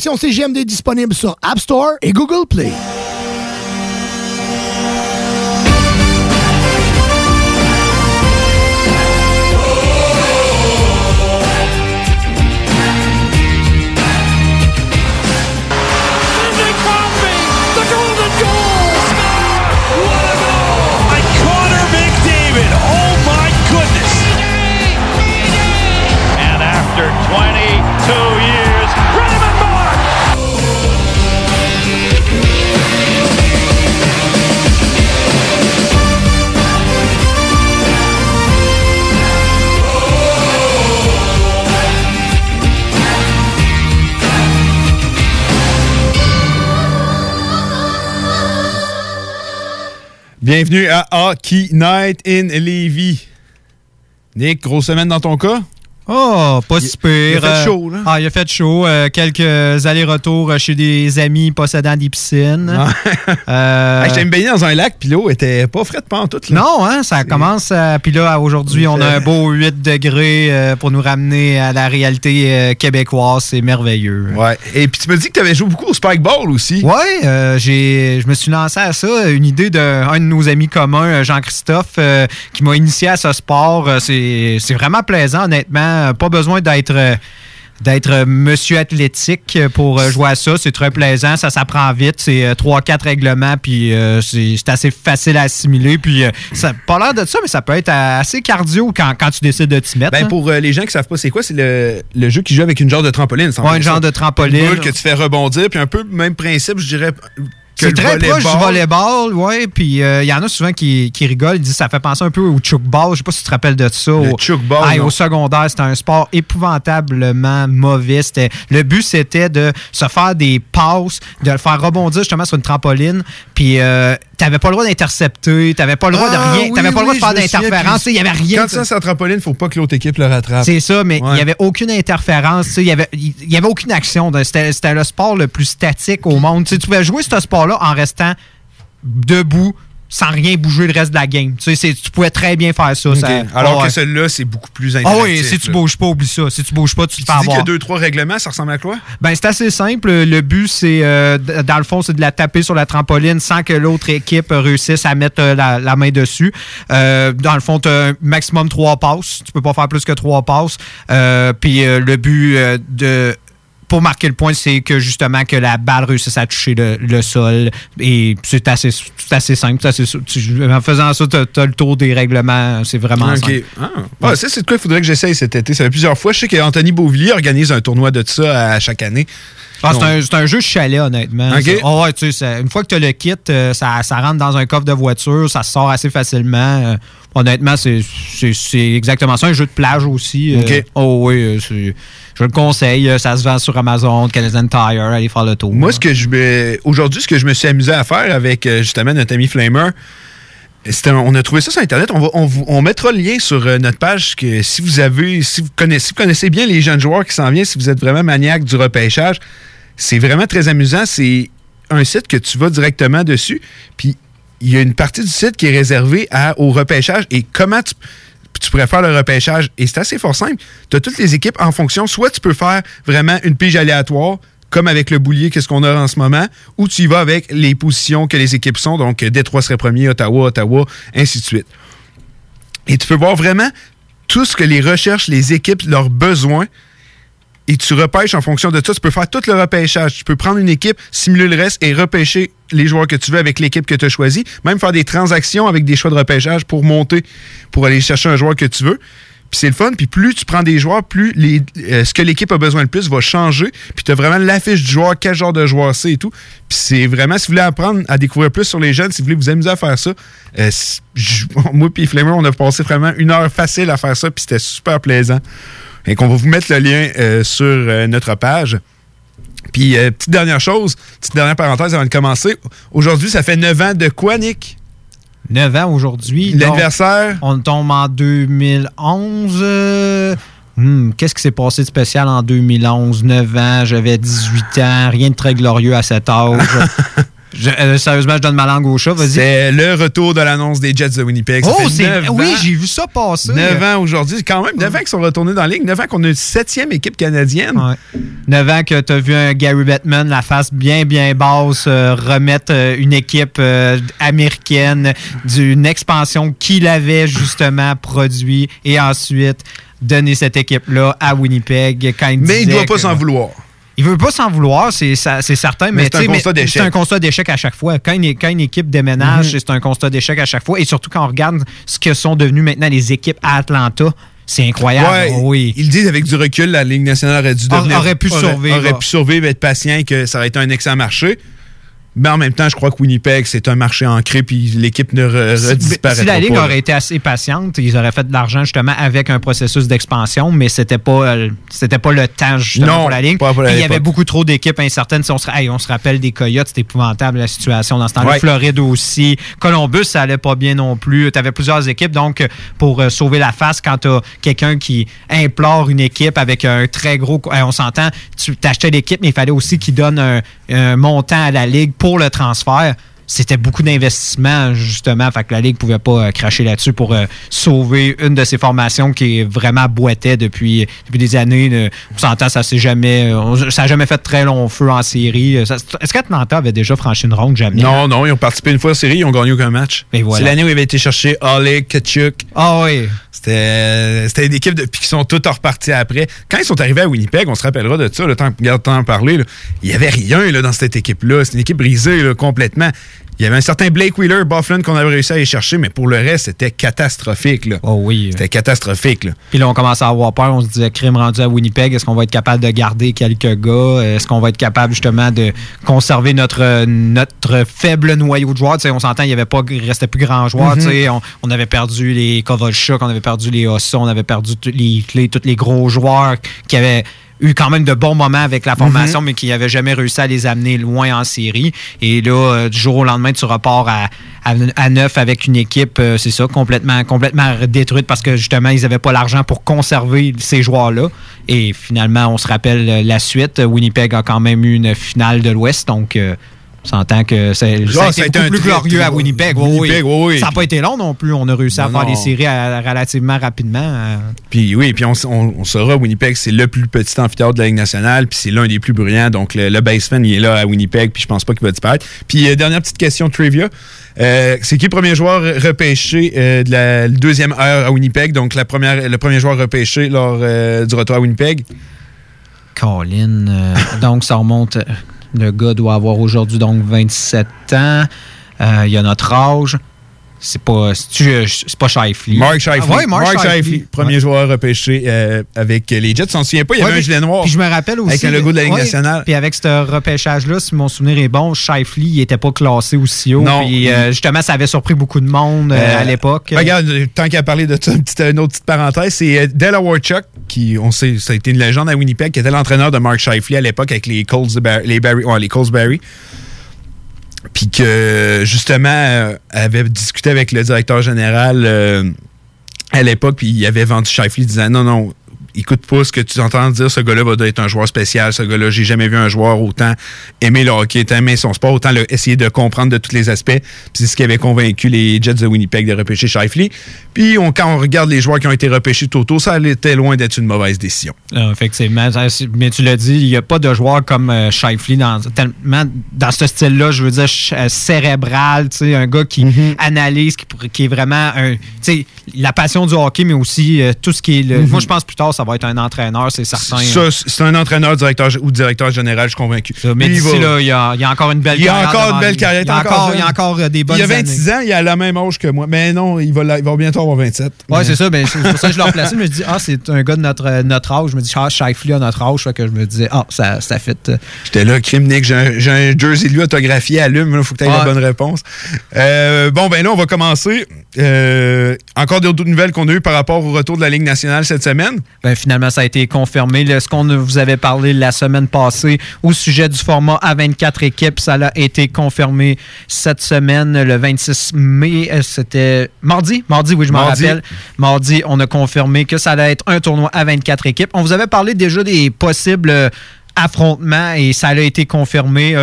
L'application CGMD disponible sur App Store et Google Play. Bienvenue à Hockey Night in Levy. Nick, grosse semaine dans ton cas? Oh, pas si pire. Il a fait chaud, là. Ah, il a fait chaud. Euh, quelques allers-retours chez des amis possédant des piscines. Euh, J'étais me baigner dans un lac, puis l'eau était pas pas en tout. Non, hein, ça commence. Puis là, aujourd'hui, on a un beau 8 degrés euh, pour nous ramener à la réalité québécoise. C'est merveilleux. Ouais. Et puis tu me dis que tu avais joué beaucoup au Spikeball aussi. Ouais, j'ai, je me suis lancé à ça. Une idée d'un de, nos amis communs, Jean-Christophe, qui m'a initié à ce sport. C'est vraiment plaisant, honnêtement. Pas besoin d'être euh, d'être monsieur athlétique pour euh, jouer à ça. C'est très plaisant, ça s'apprend vite. C'est euh, trois, quatre règlements, puis c'est assez facile à assimiler. Puis ça pas l'air de ça, mais ça peut être assez cardio quand, tu décides de t'y mettre. Ben, hein. pour les gens qui savent pas c'est quoi, c'est le, jeu qui joue avec une genre de trampoline. Ouais, un genre de trampoline. Une que tu fais rebondir, puis un peu même principe, je dirais, c'est très proche du volleyball, ouais. Puis il euh, y en a souvent qui, qui rigolent, ils disent ça fait penser un peu au chukball. Je sais pas si tu te rappelles de ça. Le au, au secondaire, c'était un sport épouvantablement mauvais. Le but, c'était de se faire des passes, de le faire rebondir justement sur une trampoline. Puis euh, t'avais pas le droit d'intercepter, t'avais pas le droit de ah rien, t'avais pas le droit de faire d'interférence, il y avait rien. Quand ça, c'est trampoline, faut pas que l'autre équipe le rattrape. C'est ça, mais il y avait aucune interférence, il y avait, y avait aucune action. C'était le sport le plus statique au monde. tu pouvais jouer ce sport-là en restant debout sans rien bouger le reste de la game. Tu, sais, tu pouvais très bien faire ça. Alors que celui-là, c'est beaucoup plus interactif. Ah oui, si tu bouges pas, oublie ça. Si tu bouges pas, tu te fais avoir. Tu dis qu'il y a deux, trois règlements, ça ressemble à quoi? Ben, c'est assez simple. Le but, c'est, euh, dans le fond, c'est de la taper sur la trampoline sans que l'autre équipe réussisse à mettre euh, la, main dessus. Euh, dans le fond, tu as un maximum trois passes. Tu peux pas faire plus que trois passes. Puis le but de pour marquer le point, c'est que justement que la balle réussisse à toucher le, sol. Et c'est assez, assez simple. Assez, en faisant ça, tu as, le tour des règlements. C'est vraiment simple. Ah. Ça, c'est de quoi il faudrait que j'essaye cet été. Ça fait plusieurs fois. Je sais qu'Anthony Beauvillier organise un tournoi de ça à chaque année. Ah, c'est, un, jeu chalet, honnêtement. Oh, ouais, tu sais, une fois que tu le kit, euh, ça, ça, rentre dans un coffre de voiture, ça sort assez facilement. Euh, honnêtement, c'est, exactement ça. Un jeu de plage aussi. Euh, oh oui, c'est je le conseille. Ça se vend sur Amazon, Canadian Tire. Allez faire le tour. Moi, ce que je aujourd'hui, ce que je me suis amusé à faire avec justement notre ami Flamer, on a trouvé ça sur Internet. On, mettra le lien sur euh, notre page que si vous avez, si vous connaissez, connaissez bien les jeunes joueurs qui s'en viennent, si vous êtes vraiment maniaque du repêchage, c'est vraiment très amusant. C'est un site que tu vas directement dessus. Puis il y a une partie du site qui est réservée au repêchage et comment tu tu pourrais faire le repêchage? Et c'est assez fort simple. Tu as toutes les équipes en fonction. Soit tu peux faire vraiment une pige aléatoire, comme avec le boulier, qu'est-ce qu'on a en ce moment, ou tu y vas avec les positions que les équipes sont? Donc, Détroit serait premier, Ottawa, Ottawa, ainsi de suite. Et tu peux voir vraiment tout ce que les recherches, les équipes, leurs besoins, et tu repêches en fonction de ça. Tu peux faire tout le repêchage. Tu peux prendre une équipe, simuler le reste et repêcher les joueurs que tu veux avec l'équipe que tu as choisie. Même faire des transactions avec des choix de repêchage pour monter, pour aller chercher un joueur que tu veux. Puis c'est le fun. Puis plus tu prends des joueurs, plus euh, ce que l'équipe a besoin le plus va changer. Puis tu as vraiment l'affiche du joueur, quel genre de joueur c'est et tout. Puis c'est vraiment, si vous voulez apprendre à découvrir plus sur les jeunes, si vous voulez vous amuser à faire ça, euh, moi et Flamer, on a passé vraiment une heure facile à faire ça. Puis c'était super plaisant. Et qu'on va vous mettre le lien euh, sur notre page. Puis, petite dernière chose, petite dernière parenthèse avant de commencer. Aujourd'hui, ça fait 9 ans de quoi, Nick? 9 ans aujourd'hui. L'anniversaire? On tombe en 2011. Hmm, qu'est-ce qui s'est passé de spécial en 2011? 9 ans, j'avais 18 ans, rien de très glorieux à cet âge. Je- euh, sérieusement, je donne ma langue au chat, vas-y. C'est le retour de l'annonce des Jets de Winnipeg. Ça Oh, c'est. Oui, j'ai vu ça passer. 9 ans aujourd'hui. Quand même 9 ans qu'ils sont retournés dans la ligue. 9 ans qu'on a une septième équipe canadienne. Ouais. 9 ans que tu as vu un Gary Bettman, la face bien, bien basse, euh, remettre euh, une équipe américaine d'une expansion qu'il avait justement produit et ensuite donner cette équipe-là à Winnipeg quand il Mais il ne doit pas s'en vouloir. Il veut pas s'en vouloir, c'est certain, mais, Mais c'est un constat d'échec. C'est un constat d'échec à chaque fois. Quand une, quand une équipe déménage, Mhm. c'est un constat d'échec à chaque fois. Et surtout quand on regarde ce que sont devenues maintenant les équipes à Atlanta, c'est incroyable. Ouais, Oh oui. Ils disent avec du recul, la Ligue nationale aurait dû Aurait- devenir. aurait pu survivre. Aurait pu survivre, être patient, que ça aurait été un excellent marché. Mais en même temps, je crois que Winnipeg, c'est un marché ancré, puis l'équipe ne re- Si- redisparaîtra Si la Ligue pas, aurait été assez patiente, ils auraient fait de l'argent justement avec un processus d'expansion, mais c'était pas euh, c'était pas le temps justement Non, pour la Ligue. pas pour il y avait beaucoup trop d'équipes incertaines. Si on, se, hey, on se rappelle des Coyotes, c'était épouvantable la situation dans ce temps-là. Ouais. Floride aussi. Columbus, ça allait pas bien non plus. Tu avais plusieurs équipes. Donc, pour euh, sauver la face, quand tu as quelqu'un qui implore une équipe avec un très gros. hey, on s'entend, tu t'achetais l'équipe, mais il fallait aussi qu'il donne un, un montant à la Ligue pour le transfert c'était beaucoup d'investissement, justement. Fait que la Ligue pouvait pas euh, cracher là-dessus pour euh, sauver une de ces formations qui est vraiment boitait depuis, depuis des années. là. on s'entend, ça s'est jamais. euh, ça n'a jamais fait très long feu en série. Euh, Est-ce qu'Atlanta avait déjà franchi une ronde? Jamais. Non, non, ils ont participé une fois en série, ils ont gagné aucun match. Voilà. C'est l'année où ils avaient été chercher Olek, Kachuk. Ah oui. C'était c'était une équipe de, puis qui sont toutes repartis après. Quand ils sont arrivés à Winnipeg, on se rappellera de ça, le temps, regarde, temps en parler, là, il n'y avait rien là, dans cette équipe-là. C'est une équipe brisée là, complètement. Il y avait un certain Blake Wheeler, Bufflin, qu'on avait réussi à aller chercher, mais pour le reste, c'était catastrophique. Là. Oh oui. C'était catastrophique. Là. Puis là, on commençait à avoir peur. On se disait, crime rendu à Winnipeg, est-ce qu'on va être capable de garder quelques gars? Est-ce qu'on va être capable justement de conserver notre, notre faible noyau de joueurs? Tu sais, on s'entend, il n'y avait pas, il restait plus grand joueur. Tu sais, on, on avait perdu les Kovalchuk, on avait perdu les Ossa, on avait perdu les clés, tous les gros joueurs qui avaient eu quand même de bons moments avec la formation, mais qui n'avaient jamais réussi à les amener loin en série. Et là, euh, du jour au lendemain, tu repars à, à, à neuf avec une équipe, euh, c'est ça, complètement, complètement détruite parce que justement, ils n'avaient pas l'argent pour conserver ces joueurs-là. Et finalement, on se rappelle la suite. Winnipeg a quand même eu une finale de l'Ouest, donc euh, on s'entend que c'est, ça a Ah, ça a été un plus glorieux à Winnipeg. Oui, oui. Winnipeg, oui, oui. Ça n'a pas été long non plus. On a réussi à Non, faire non. des séries à- relativement rapidement. euh. Puis oui, puis on, on, on saura, Winnipeg, c'est le plus petit amphithéâtre de la Ligue nationale, puis c'est l'un des plus bruyants. Donc le, le basement, il est là à Winnipeg, puis je pense pas qu'il va disparaître. Puis euh, dernière petite question trivia. Euh, c'est qui le premier joueur repêché euh, de la deuxième heure à Winnipeg? Donc la première, le premier joueur repêché lors du retour à Winnipeg? Colin. donc, ça remonte. Le gars doit avoir aujourd'hui donc 27 ans. Euh, il a notre âge. C'est pas. C'est c'est pas Shifley? Mark Shifley. Ah ouais, Mark. Scheifele, premier Ouais. joueur repêché euh, avec les Jets. On s'en souvient pas, il y avait Ouais, un gilet noir. Puis je me rappelle aussi. Avec un logo de la Ligue Ouais, nationale. Puis avec ce repêchage-là, si mon souvenir est bon, Shifley, il était pas classé aussi haut. Non. Puis euh, justement, ça avait surpris beaucoup de monde euh, Euh, à l'époque. Regarde, euh, tant qu'à parler de ça, une, petite- une autre petite parenthèse, c'est euh, Delaware Chuck, qui, on sait, ça a été une légende à Winnipeg, qui était l'entraîneur de Mark Shifley à l'époque avec les Colts de les Barry, ouais, les Colts Barry. Puis que, justement, euh, avait discuté avec le directeur général euh, à l'époque, puis il avait vendu Shifley disant non, non, écoute pas ce que tu entends dire, ce gars-là va être un joueur spécial, ce gars-là, j'ai jamais vu un joueur autant aimer le hockey, autant aimer son sport, autant le- essayer de comprendre de tous les aspects. Puis c'est ce qui avait convaincu les Jets de Winnipeg de repêcher Shifley. Puis on- quand on regarde les joueurs qui ont été repêchés tôt, ça était loin d'être une mauvaise décision. Ah, effectivement. Mais tu l'as dit, il n'y a pas de joueur comme euh, Shifley dans, tellement dans ce style-là, je veux dire, euh, cérébral, tu sais, un gars qui Mm-hmm. analyse, qui, est vraiment un. La passion du hockey, mais aussi euh, tout ce qui est. le- Moi, je pense plus tard, ça va être un entraîneur, c'est certain. Ça, c'est un entraîneur directeur ou directeur général, je suis convaincu. Ça, mais d'ici là, il y, a, il y a encore une belle Il y a carrière. encore une belle carrière, Il y a encore il y a encore euh, des bonnes il a années. 26 ans, il a la même âge que moi. Mais non, il va, il va bientôt avoir 27. Ouais, Mais- c'est ça. Ben, c'est pour ça que je l'ai replacé. Je me dis, ah, c'est un gars de notre, euh, notre âge. Je me dis, ah, Shifley a notre âge. Fait que je me disais, ah, ça, ça fait. euh, J'étais là, crime Nick, j'ai un, jersey lui autographié à Lume, il faut que tu aies la bonne réponse. Euh, bon, ben là, on va commencer. Euh, encore d'autres nouvelles qu'on a eues par rapport au retour de la Ligue nationale cette semaine? Ben, finalement, ça a été confirmé. Là, ce qu'on vous avait parlé la semaine passée au sujet du format à 24 équipes, ça a été confirmé cette semaine, le 26 mai. Euh, C'était mardi? Mardi, oui, je m'en rappelle. Mardi, on a confirmé que ça allait être un tournoi à 24 équipes. On vous avait parlé déjà des possibles euh, affrontement et ça a été confirmé.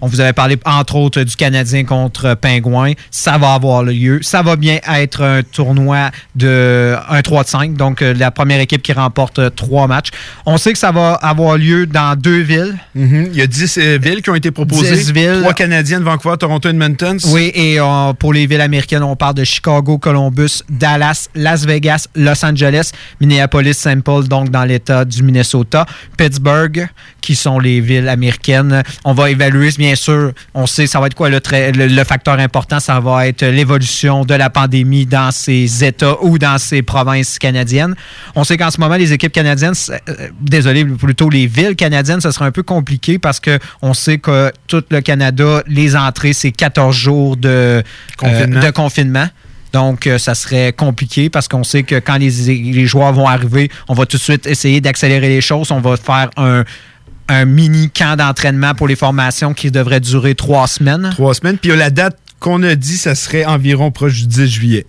on vous avait parlé entre autres du Canadien contre Pingouin. Ça va avoir lieu. Ça va bien être un tournoi de 1 3 5, donc la première équipe qui remporte trois matchs. On sait que ça va avoir lieu dans deux villes. Mm-hmm. Il y a 10 villes qui ont été proposées. 10 villes. Trois Canadiennes, Vancouver, Toronto, Edmonton. Oui, et pour les villes américaines, on parle de Chicago, Columbus, Dallas, Las Vegas, Los Angeles, Minneapolis, St. Paul, donc dans l'État du Minnesota, Pittsburgh, qui sont les villes américaines. On va évaluer, bien sûr, on sait ça va être quoi le, le, facteur important, ça va être l'évolution de la pandémie dans ces États ou dans ces provinces canadiennes. On sait qu'en ce moment, les équipes canadiennes, euh, désolé, plutôt les villes canadiennes, ça sera un peu compliqué parce qu'on sait que tout le Canada, les entrées, c'est 14 jours de de confinement. Donc, euh, ça serait compliqué parce qu'on sait que quand les, joueurs vont arriver, on va tout de suite essayer d'accélérer les choses. On va faire un, mini camp d'entraînement pour les formations qui devrait durer trois semaines. Trois semaines. Puis la date qu'on a dit, ça serait environ proche du 10 juillet.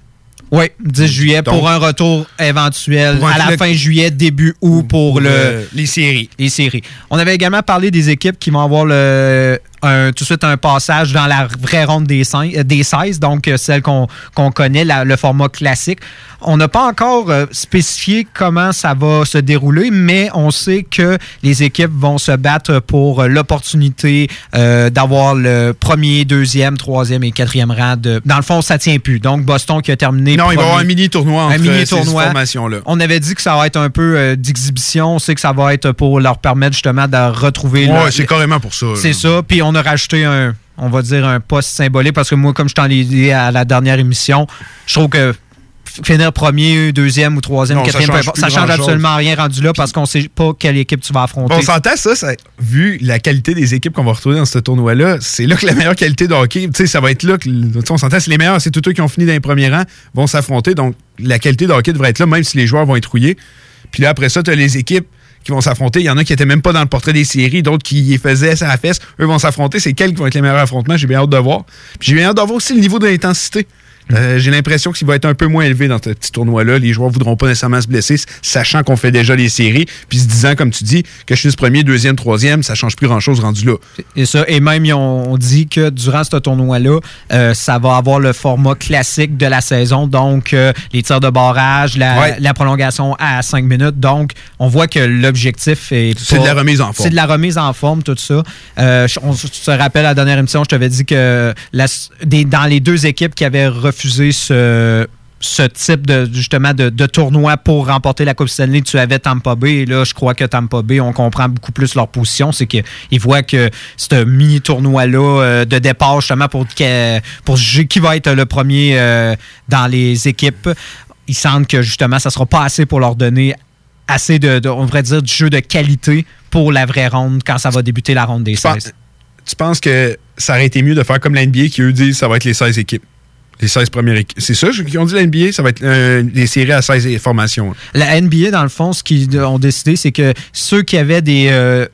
Oui, 10 juillet pour un retour éventuel à la fin juillet, début août pour, le, les séries. Les séries. On avait également parlé des équipes qui vont avoir le, tout de suite un passage dans la vraie ronde des, 16, donc euh, celle qu'on connaît, le format classique. On n'a pas encore euh, spécifié comment ça va se dérouler, mais on sait que les équipes vont se battre pour euh, l'opportunité d'avoir le premier, deuxième, troisième et quatrième rang. Dans le fond, ça tient plus. Donc, Boston qui a terminé. Non, il va y avoir un mini tournoi entre un mini -tournoi. ces formations-là. On avait dit que ça va être un peu d'exhibition. On sait que ça va être pour leur permettre justement de retrouver. Oui, c'est carrément pour ça. C'est ça. Puis on a rajouté un, on va dire, un poste symbolique parce que moi, comme je t'en ai dit à la dernière émission, je trouve que finir premier, deuxième ou troisième, quatrième, ça change, ça change absolument rien rendu là parce qu'on ne sait pas quelle équipe tu vas affronter. on s'entend ça, ça, vu la qualité des équipes qu'on va retrouver dans ce tournoi-là, c'est là que la meilleure qualité de hockey, ça va être là que, on s'entend, c'est les meilleurs, c'est tous ceux qui ont fini dans les premiers rangs vont s'affronter, donc la qualité de hockey devrait être là, même si les joueurs vont être rouillés. Puis là, après ça, tu as les équipes qui vont s'affronter. Il y en a qui étaient même pas dans le portrait des séries, d'autres qui y faisaient ça à la fesse. Eux vont s'affronter. C'est quels qui vont être les meilleurs affrontements? J'ai bien hâte de voir. j'ai bien hâte de voir aussi le niveau de l'intensité. Euh, j'ai l'impression qu'il va être un peu moins élevé dans ce petit tournoi-là. Les joueurs voudront pas nécessairement se blesser, sachant qu'on fait déjà les séries, puis se disant, comme tu dis, que je suis premier, deuxième, troisième, ça change plus grand-chose rendu là. Et ça, et même ont dit que durant ce tournoi-là, euh, ça va avoir le format classique de la saison, donc euh, les tirs de barrage, la, prolongation à cinq minutes. Donc, on voit que l'objectif est c'est de la remise en forme. C'est de la remise en forme, tout ça. on se rappelle à la dernière émission, je t'avais dit que dans les deux équipes qui avaient refuser ce, ce type de justement de, tournoi pour remporter la Coupe Stanley, tu avais Tampa Bay. Et là, je crois que Tampa Bay, on comprend beaucoup plus leur position. C'est qu'ils voient que ce mini-tournoi-là euh, de départ, justement, pour, pour juger qui va être le premier euh, dans les équipes, ils sentent que justement, ça ne sera pas assez pour leur donner assez de, on devrait dire, du jeu de qualité pour la vraie ronde quand ça va débuter la ronde des 16. Tu penses que ça aurait été mieux de faire comme l'NBA qui, eux, disent que ça va être les 16 équipes? Les 16 premières équipes. C'est ça qu'ils ont dit la NBA? Ça va être euh, des séries à 16 formations. La NBA, dans le fond, ce qu'ils ont décidé, c'est que ceux qui avaient des.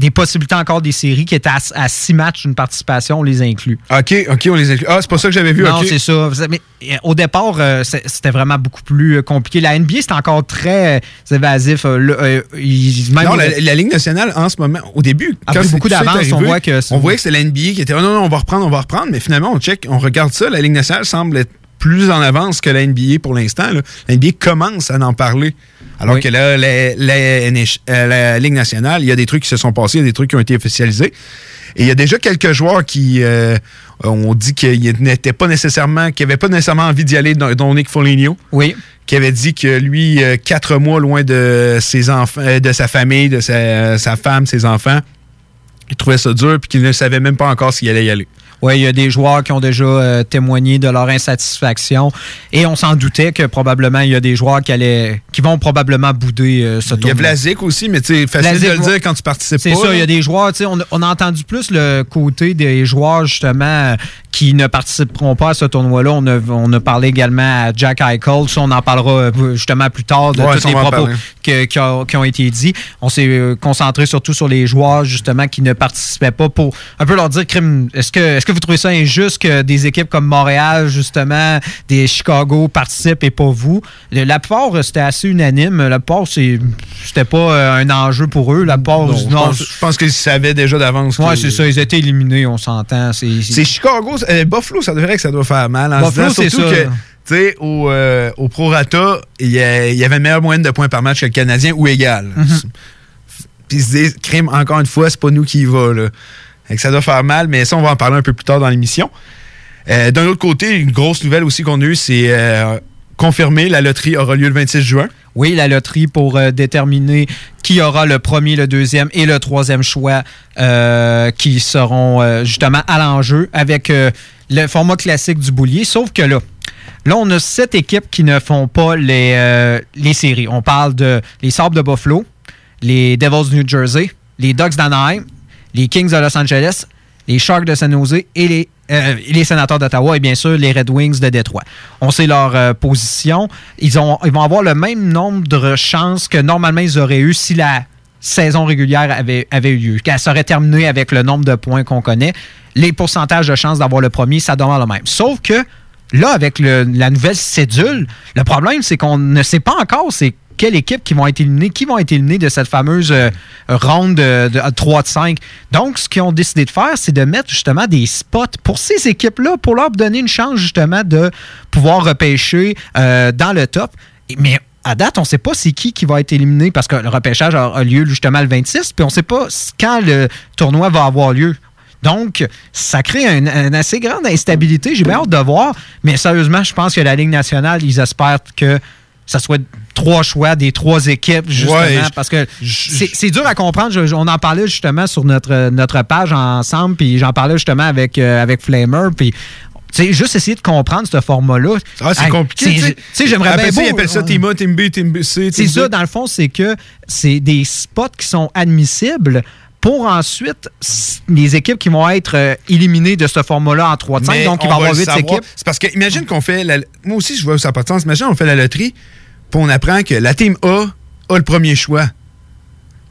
Des possibilités encore des séries qui étaient à, six matchs d'une participation, on les inclut. OK, OK, on les inclut. Ah, c'est pas ça que j'avais vu. Non, c'est ça. Mais euh, au départ, euh, c'était vraiment beaucoup plus euh, compliqué. La NBA, c'est encore très évasif. non, la, Ligue nationale, en ce moment, au début, quand beaucoup d'avance, on voit que... On voyait que c'était la NBA qui était oh, non, non, on va reprendre, on va reprendre. Mais finalement, on check, on regarde ça. La Ligue nationale semble être plus en avance que la NBA pour l'instant. La NBA commence à en parler. Alors que là, la, la, Ligue nationale, il y a des trucs qui se sont passés, il y a des trucs qui ont été officialisés. Et il y a déjà quelques joueurs qui euh, ont dit qu'ils n'étaient pas nécessairement, qui n'avaient pas nécessairement envie d'y aller, dont Nick Foligno. Oui. Qui avait dit que lui, euh, quatre mois loin de ses enfants, euh, de sa famille, de sa, sa femme, ses enfants, il trouvait ça dur puis qu'il ne savait même pas encore s'il allait y aller. Oui, il y a des joueurs qui ont déjà euh, témoigné de leur insatisfaction et on s'en doutait que probablement il y a des joueurs qui, allaient, qui vont probablement bouder euh, ce tournoi. Il y a Vlasic aussi, mais c'est facile de le dire quand tu participes pas. C'est ça, il y a des joueurs, on, on a entendu plus le côté des joueurs justement qui ne participeront pas à ce tournoi-là. On a, on a parlé également à Jack Eichel. Ça, on en parlera euh, justement plus tard de Ouais, tous les propos que- qui, ont, qui ont été dits. On s'est concentré surtout sur les joueurs justement qui ne participaient pas pour un peu leur dire crime. Est-ce que, est-ce que vous trouvez ça injuste que des équipes comme Montréal, justement, des Chicago participent et pas vous? Le- La plupart, euh, c'était assez unanime. La plupart, c'était pas euh, un enjeu pour eux. La plupart, Non, je, non, pense, je pense qu'ils savaient déjà d'avance. Que- c'est ça. Ils étaient éliminés, on s'entend. C'est, Chicago. euh, Buffalo, ça devrait que ça doit faire mal. En Buffalo, c'est ça. que, tu sais, au, euh, au prorata, il y, avait une meilleure moyenne de points par match que le Canadien ou égal. Mhm. Puis ils se disent, crime, encore une fois, c'est pas nous qui y va. Là. Que ça doit faire mal, mais ça, on va en parler un peu plus tard dans l'émission. Euh, D'un autre côté, une grosse nouvelle aussi qu'on a eue, c'est euh, confirmé, la loterie aura lieu le 26 juin. Oui, la loterie pour euh, déterminer qui aura le premier, le deuxième et le troisième choix qui seront justement à l'enjeu avec le format classique du boulier. Sauf que là, là, on a sept équipes qui ne font pas les, les séries. On parle de les Sabres de Buffalo, les Devils de New Jersey, les Ducks d'Anaheim, les Kings de Los Angeles, les Sharks de San Jose et les, euh, les Sénateurs d'Ottawa et bien sûr les Red Wings de Détroit. On sait leur euh, position. Ils, ont, ils vont avoir le même nombre de chances que normalement ils auraient eu si la saison régulière avait, eu lieu, qu'elle serait terminée avec le nombre de points qu'on connaît. Les pourcentages de chances d'avoir le premier, ça demeure le même. Sauf que là, avec la nouvelle cédule, le problème, c'est qu'on ne sait pas encore c'est quelle équipe qui vont être éliminées, qui vont être éliminés de cette fameuse euh, ronde de, de- 3 de 5. Donc, ce qu'ils ont décidé de faire, c'est de mettre justement des spots pour ces équipes-là, pour leur donner une chance justement de pouvoir repêcher euh, dans le top. Mais à date, on ne sait pas c'est qui qui va être éliminé parce que le repêchage a, lieu justement le 26, puis on ne sait pas quand le tournoi va avoir lieu. Donc, ça crée une, une assez grande instabilité. J'ai bien hâte de voir. Mais sérieusement, je pense que la Ligue nationale, ils espèrent que ça soit trois choix des trois équipes, justement, Ouais, je- parce que c'est dur à comprendre. Je- on en parlait justement sur notre, notre page ensemble, puis j'en parlais justement avec, euh, avec Flamer, puis tu sais, juste essayer de comprendre ce format-là. Ah, c'est Hey, compliqué. c'est- tu sais. J'aimerais bien ça, beau- Ils appellent ça. Team A, Team B, Team B, C. C'est ça, dans le fond, c'est que c'est des spots qui sont admissibles pour ensuite les équipes qui vont être euh, éliminées de ce format-là en 3 de 5. Mais Donc, il va y avoir le 8 savoir. équipes. C'est parce que, imagine qu'on fait. La, moi aussi, je vois sa importance. Imagine, on fait la loterie, puis on apprend que la team A a le premier choix.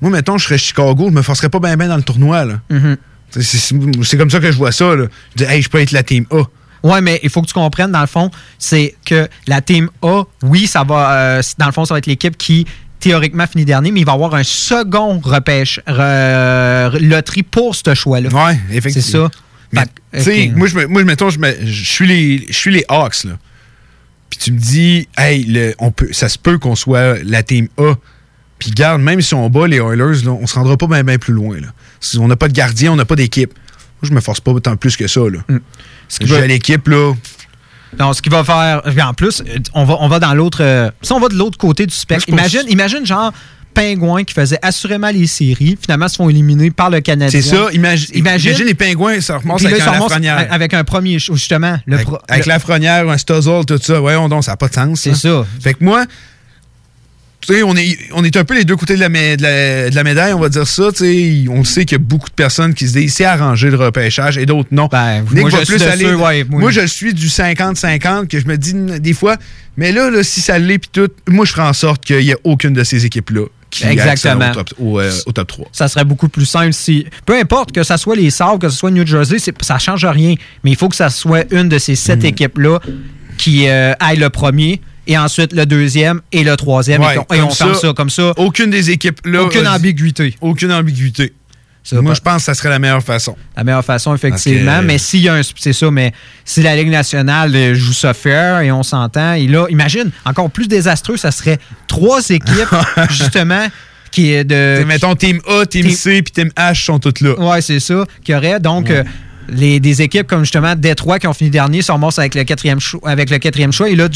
Moi, mettons, je serais Chicago, je me forcerais pas bien bien dans le tournoi. là. Mhm. C'est- C'est c'est comme ça que je vois ça. Là. Je dis, hey, je peux être la team A. Ouais, mais il faut que tu comprennes, dans le fond, c'est que la team A, oui, ça va. euh, dans le fond, ça va être l'équipe qui théoriquement finit dernier, mais il va y avoir un second repêche re- loterie pour ce choix-là. C'est effectivement. ça. Mais, sais, ok. moi, je moi, mettons, je, me- je suis les, je suis les Hawks, là. Tu me dis, hey, le- on peut, ça se peut qu'on soit la team A. Puis garde, même si on bat les Oilers, là, on se rendra pas bien plus loin. Là. Si on n'a pas de gardien, on n'a pas d'équipe. Moi, je me force pas tant plus que ça. Là. Ce qui J'ai va- l'équipe, là. Non, ce qui va faire. En plus, euh, on va, on va dans l'autre. euh, si on va de l'autre côté du spectre, pense- imagine, imagine genre Pingouin qui faisait assurément les séries, finalement se font éliminer par le Canadien. C'est ça. Imagine, Imagine- imagine les pingouins, ça remonte avec un Lafrenière. avec un premier justement. Le Avec, pro- avec le- Lafrenière, un Stuzzle, tout ça. Voyons donc, ça n'a pas de sens. C'est ça. Fait que moi, tu sais, on est, on est un peu les deux côtés de la, mé- de la, de la médaille, on va dire ça. tu sais. On sait qu'il y a beaucoup de personnes qui se disent c'est arrangé le repêchage et d'autres non. Ben, Nick moi, va je suis plus aller- ceux, ouais, moi- moi, je suis du 50-50 que je me dis des fois, mais là, là si ça l'est puis tout, moi, je ferai en sorte qu'il n'y ait aucune de ces équipes-là qui Exactement. accède au top, au, euh, au top 3. ça serait beaucoup plus simple si. Peu importe que ça soit les Sabres, que ce soit New Jersey, ça change rien. Mais il faut que ça soit une de ces Mm. sept équipes-là qui euh, aille le premier, et ensuite le deuxième et le troisième. Ouais, et et, on ferme ça, ça comme ça. Aucune des équipes-là. Aucune a dit- ambiguïté. Aucune ambiguïté. Ça, moi, je pense que ça serait la meilleure façon. la meilleure façon, effectivement. Que- Mais s'il y a un. C'est ça, mais si la Ligue nationale euh, joue ça fair et on s'entend, et là, imagine, encore plus désastreux, ça serait trois équipes, justement, qui est de. T'sais, mettons, Team A, Team Team- C puis Team H sont toutes là. Ouais, c'est ça. Qu'il y aurait donc euh, les, des équipes comme justement Détroit qui ont fini dernier se ramassent avec le quatrième choix. Avec le quatrième choix et là,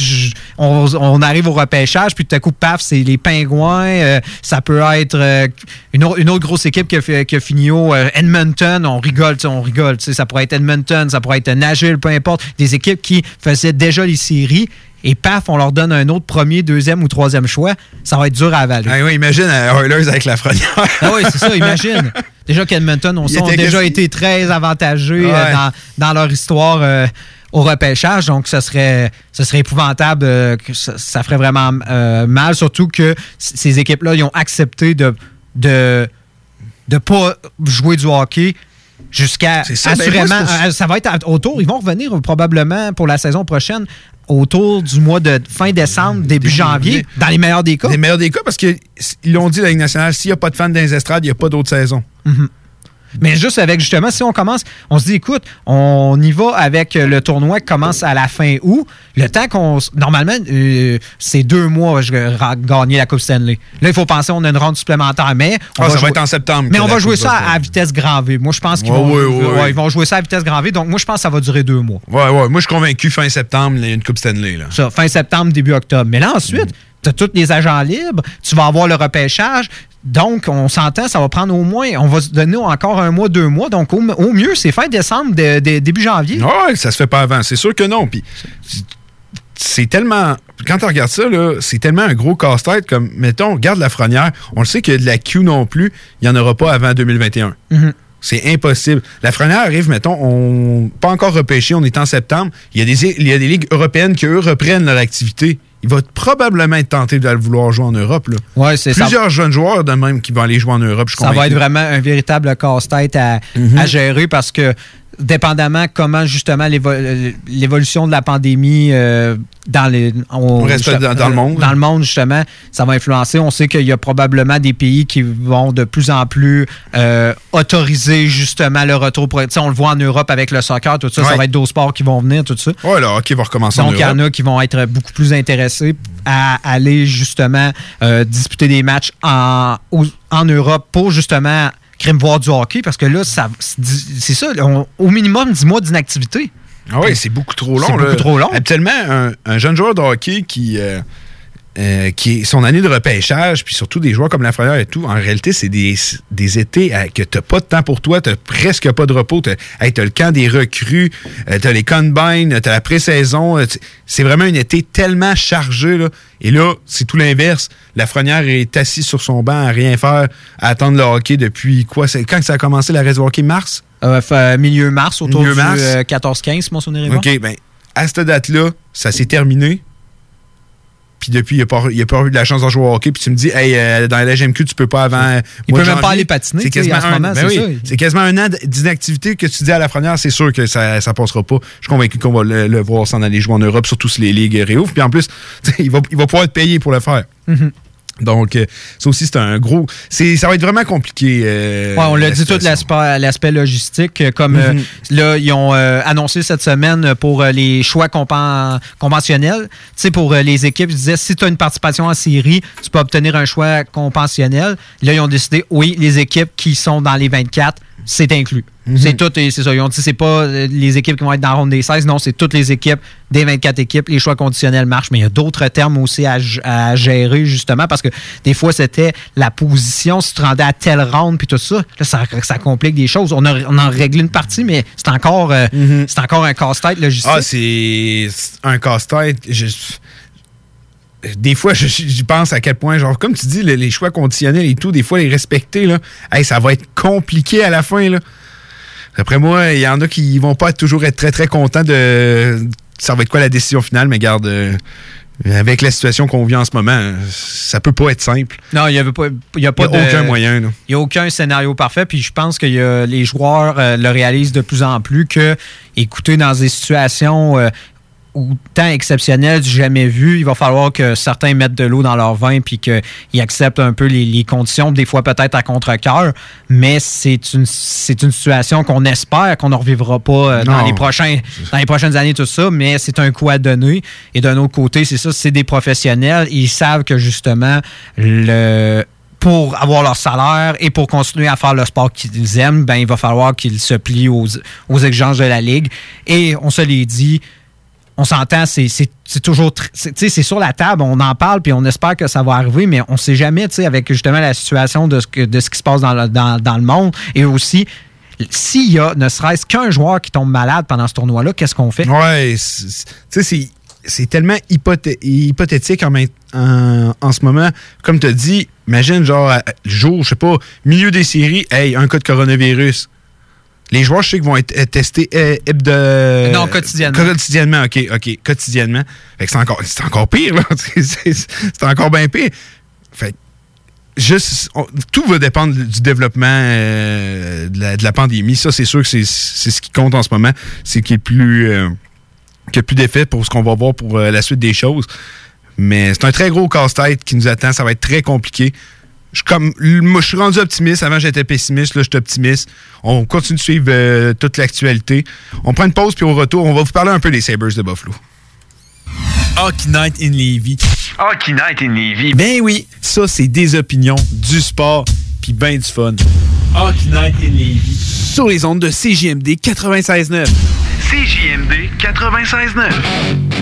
on, on arrive au repêchage, puis tout à coup, paf, c'est les Pingouins. euh, ça peut être euh, une, une autre grosse équipe qui a, fait- qui a fini au euh, Edmonton. On rigole, on rigole. Ça pourrait être Edmonton, ça pourrait être Nashville, peu importe. Des équipes qui faisaient déjà les séries. Et paf, on leur donne un autre premier, deuxième ou troisième choix. Ça va être dur à avaler. Ah oui, imagine Oilers avec la frenière. Ah oui, c'est ça, imagine. déjà qu'Edmonton, on sait, ont déjà été très avantagés euh, Ouais. dans, dans leur histoire euh, au repêchage. Donc, ce serait, ce serait épouvantable. euh, que ça, ça ferait vraiment euh, mal. Surtout que ces équipes-là, ils ont accepté de de de pas jouer du hockey jusqu'à ben, assurément moi, euh, ça va être autour ils vont revenir probablement pour la saison prochaine autour du mois de fin décembre début Début janvier dans les meilleurs des cas. Les meilleurs des cas, parce qu'ils l'ont dit, la Ligue nationale, s'il n'y a pas de fans dans les estrades, il n'y a pas d'autre saison. Mais juste avec, justement, si on commence, on se dit, écoute, on y va avec euh, le tournoi qui commence à la fin août. Le temps qu'on. Normalement, euh, c'est deux mois je gagner la Coupe Stanley. Là, il faut penser on a une ronde supplémentaire, mais. On Ah, ça va jouer- être en septembre. Mais on va jouer ça va à, se- vitesse grand V. Moi, je pense qu'ils Ouais, vont, ouais, ils vont jouer ça à vitesse grand V. Donc, moi, je pense que ça va durer deux mois. Ouais, ouais. Moi, je suis convaincu, fin septembre, il y a une Coupe Stanley. Là. Ça, fin septembre, début octobre. Mais là, ensuite, tu as tous les agents libres, tu vas avoir le repêchage. Donc, on s'entend, ça va prendre au moins, on va se donner encore un mois, deux mois. Donc, au, au mieux, c'est fin décembre, de- de- début janvier. Ouais, ça se fait pas avant. C'est sûr que non. Puis c'est tellement. Quand tu regardes ça, c'est tellement un gros casse-tête comme, mettons, regarde la frenière. On le sait que de la Q non plus, il n'y en aura pas avant 2021. Mhm. C'est impossible. La frenière arrive, mettons, on pas encore repêché, on est en septembre. Il y a des, il y a des ligues européennes qui, eux, reprennent leur activité. Il va probablement être tenté de vouloir jouer en Europe. Là. Ouais, c'est ça. Plusieurs jeunes joueurs de même qui vont aller jouer en Europe. je Ça va être vraiment un véritable casse-tête à, Mhm. à gérer parce que, dépendamment comment justement l'évo- l'évolution de la pandémie euh, dans les On reste dans- dans le monde. dans le monde justement ça va influencer. On sait qu'il y a probablement des pays qui vont de plus en plus euh, autoriser justement le retour pour on le voit en Europe avec le soccer tout ça. Ça va être d'autres sports qui vont venir tout ça. Ouais, le hockey va recommencer en donc, il y en a qui vont être beaucoup plus intéressés à aller justement euh, disputer des matchs en, en Europe pour justement crime voir du hockey parce que là, ça- c'est c'est ça, on- au minimum 10 mois d'inactivité. Ah oui, c'est beaucoup trop long. C'est beaucoup trop long. Habituellement, un, un jeune joueur de hockey qui, euh, euh, qui est son année de repêchage, puis surtout des joueurs comme Lafrenière et tout, en réalité, c'est des, des étés euh, que tu pas de temps pour toi, tu presque pas de repos. Tu as, le camp des recrues, tu as les combines, tu as la pré-saison. euh, C'est vraiment un été tellement chargé. Là. Et là, c'est tout l'inverse. Lafrenière est assis sur son banc à rien faire, à attendre le hockey depuis quoi? Quand ça a commencé la race hockey? Mars? Euh, milieu mars, autour Milieu du mars. euh, 14-15, mon souvenir. OK, ben, à cette date-là, ça s'est terminé. Puis depuis, il n'a pas, il pas eu de la chance de jouer au hockey. Puis tu me dis, hey, euh, dans la LGMQ, tu peux pas avant. Il mois peut même pas aller patiner, C'est quasiment, un, moment, ben c'est oui, ça. c'est quasiment un an d'inactivité que tu dis à la première. C'est sûr que ça, ça passera pas. Je suis convaincu qu'on va le, le voir s'en aller jouer en Europe, surtout si les ligues réouvrent. Puis en plus, il va, il va pouvoir être payé pour le faire. Mhm. Donc, euh, ça aussi, c'est un gros. Ça va être vraiment compliqué. euh, Ouais, on l'a dit, tout l'aspect logistique. euh, Comme euh, Mhm. là, ils ont euh, annoncé cette semaine pour les choix conventionnels. Tu sais, pour les équipes, ils disaient si tu as une participation en série, tu peux obtenir un choix conventionnel. Là, ils ont décidé, oui, les équipes qui sont dans les 24, c'est inclus. Mhm. C'est tout, et c'est ça. Ils ont dit, c'est pas euh, les équipes qui vont être dans la ronde des 16, non, c'est toutes les équipes des 24 équipes. Les choix conditionnels marchent, mais il y a d'autres termes aussi à, à gérer, justement, parce que des fois, c'était la position, si tu te rendais à telle ronde, puis tout ça. Là, ça, ça complique des choses. On, a, on en règle une partie, mais c'est encore, euh, Mhm. c'est encore un casse-tête logistique. Ah, c'est c'est un casse-tête. Je- Des fois, je- j'y pense à quel point, genre, comme tu dis, le- les choix conditionnels et tout, des fois, les respecter, là, hey, ça va être compliqué à la fin, là. Après moi, il y en a qui vont pas toujours être très, très contents de. Ça va être quoi la décision finale, mais garde. euh, avec la situation qu'on vit en ce moment, ça peut pas être simple. non, il n'y a pas, il y a pas n'y a de- aucun moyen. Il n'y a aucun scénario parfait. Puis je pense que y a- les joueurs euh, le réalisent de plus en plus que, écoutez, dans des situations euh, autant exceptionnelles du jamais vu, il va falloir que certains mettent de l'eau dans leur vin puis qu'ils acceptent un peu les, les conditions, des fois peut-être à contre-cœur. Mais c'est une, c'est une situation qu'on espère qu'on ne revivra pas euh, dans Non. les, prochains, dans les prochaines années, tout ça. Mais c'est un coup à donner. Et d'un autre côté, c'est ça, c'est des professionnels. Ils savent que justement, le pour avoir leur salaire et pour continuer à faire le sport qu'ils aiment, ben, il va falloir qu'ils se plient aux, aux exigences de la Ligue. Et on se l'est dit, on s'entend, c'est toujours. c'est- sur la table, on en parle, puis on espère que ça va arriver, mais on ne sait jamais, tu sais, avec justement la situation de ce, qui se passe dans le, monde. Et aussi, s'il y a ne serait-ce qu'un joueur qui tombe malade pendant ce tournoi-là, qu'est-ce qu'on fait? Ouais, tu sais, c'est- tellement hypothétique en, en, ce moment. Comme tu as dit, imagine, genre, jour, je sais pas, milieu des séries, hey, un cas de coronavirus. Les joueurs, je sais qu'ils vont être testés hebdo... Non, quotidiennement. Quotidiennement, OK, OK, quotidiennement. Fait que c'est encore, encore pire, là. c'est encore bien pire. Fait juste, tout va dépendre du développement euh, de, la, pandémie. Ça, c'est sûr que c'est ce qui compte en ce moment. C'est qui est plus, euh, qui a plus d'effet pour ce qu'on va voir pour euh, la suite des choses. Mais c'est un très gros casse-tête qui nous attend. Ça va être très compliqué. Je, comme, moi, je suis rendu optimiste. Avant, j'étais pessimiste. Là, je suis optimiste. On continue de suivre toute l'actualité. On prend une pause, puis au retour, on va vous parler un peu des Sabres de Buffalo. Hockey Night in Levy. Hockey Night in Levy. Ben oui, ça, c'est des opinions, du sport, puis ben du fun. Hockey Night in Levy. Sur les ondes de CJMD 96.9. CJMD 96.9.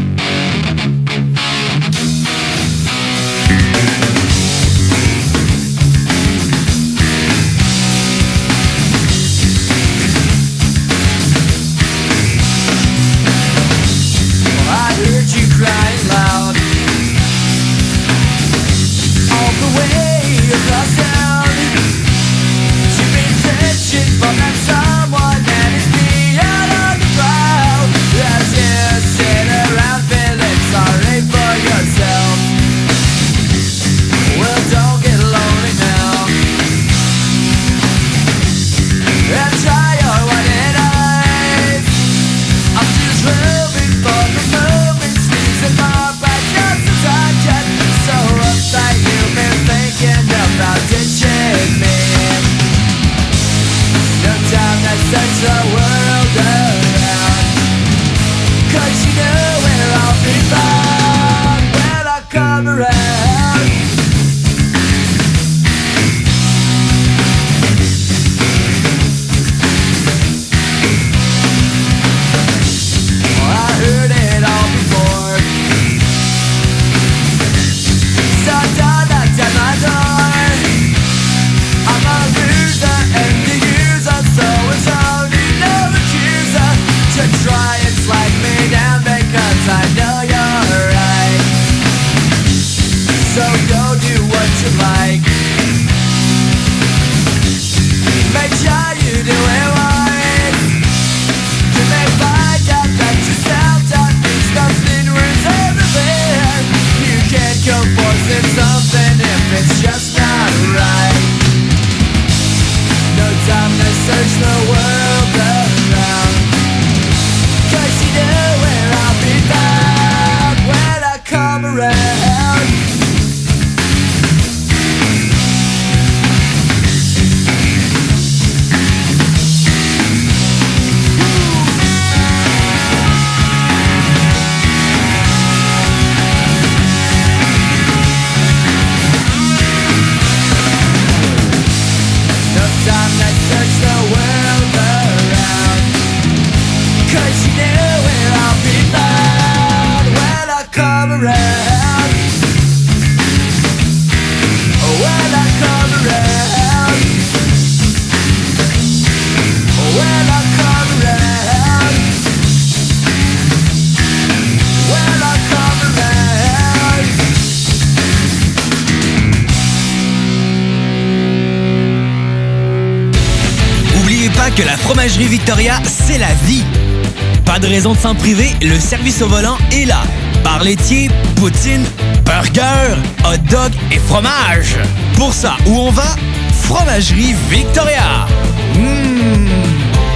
S'en priver, le service au volant est là. Bar laitier, poutine, burger, hot dog et fromage. Pour ça, où on va? Fromagerie Victoria.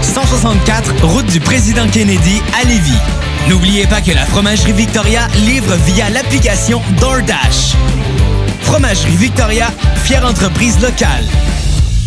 164, hmm. route du président Kennedy à Lévis. N'oubliez pas que la Fromagerie Victoria livre via l'application DoorDash. Fromagerie Victoria, fière entreprise locale.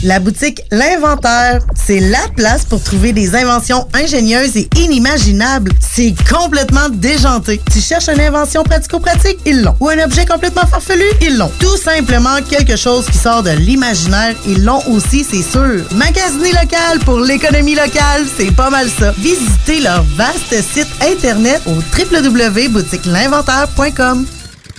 La boutique L'Inventaire, c'est la place pour trouver des inventions ingénieuses et inimaginables. C'est complètement déjanté. Tu cherches une invention pratico-pratique? Ils l'ont. Ou un objet complètement farfelu? Ils l'ont. Tout simplement quelque chose qui sort de l'imaginaire? Ils l'ont aussi, c'est sûr. Magasiner local pour l'économie locale, c'est pas mal ça. Visitez leur vaste site internet au www.boutiquelinventaire.com.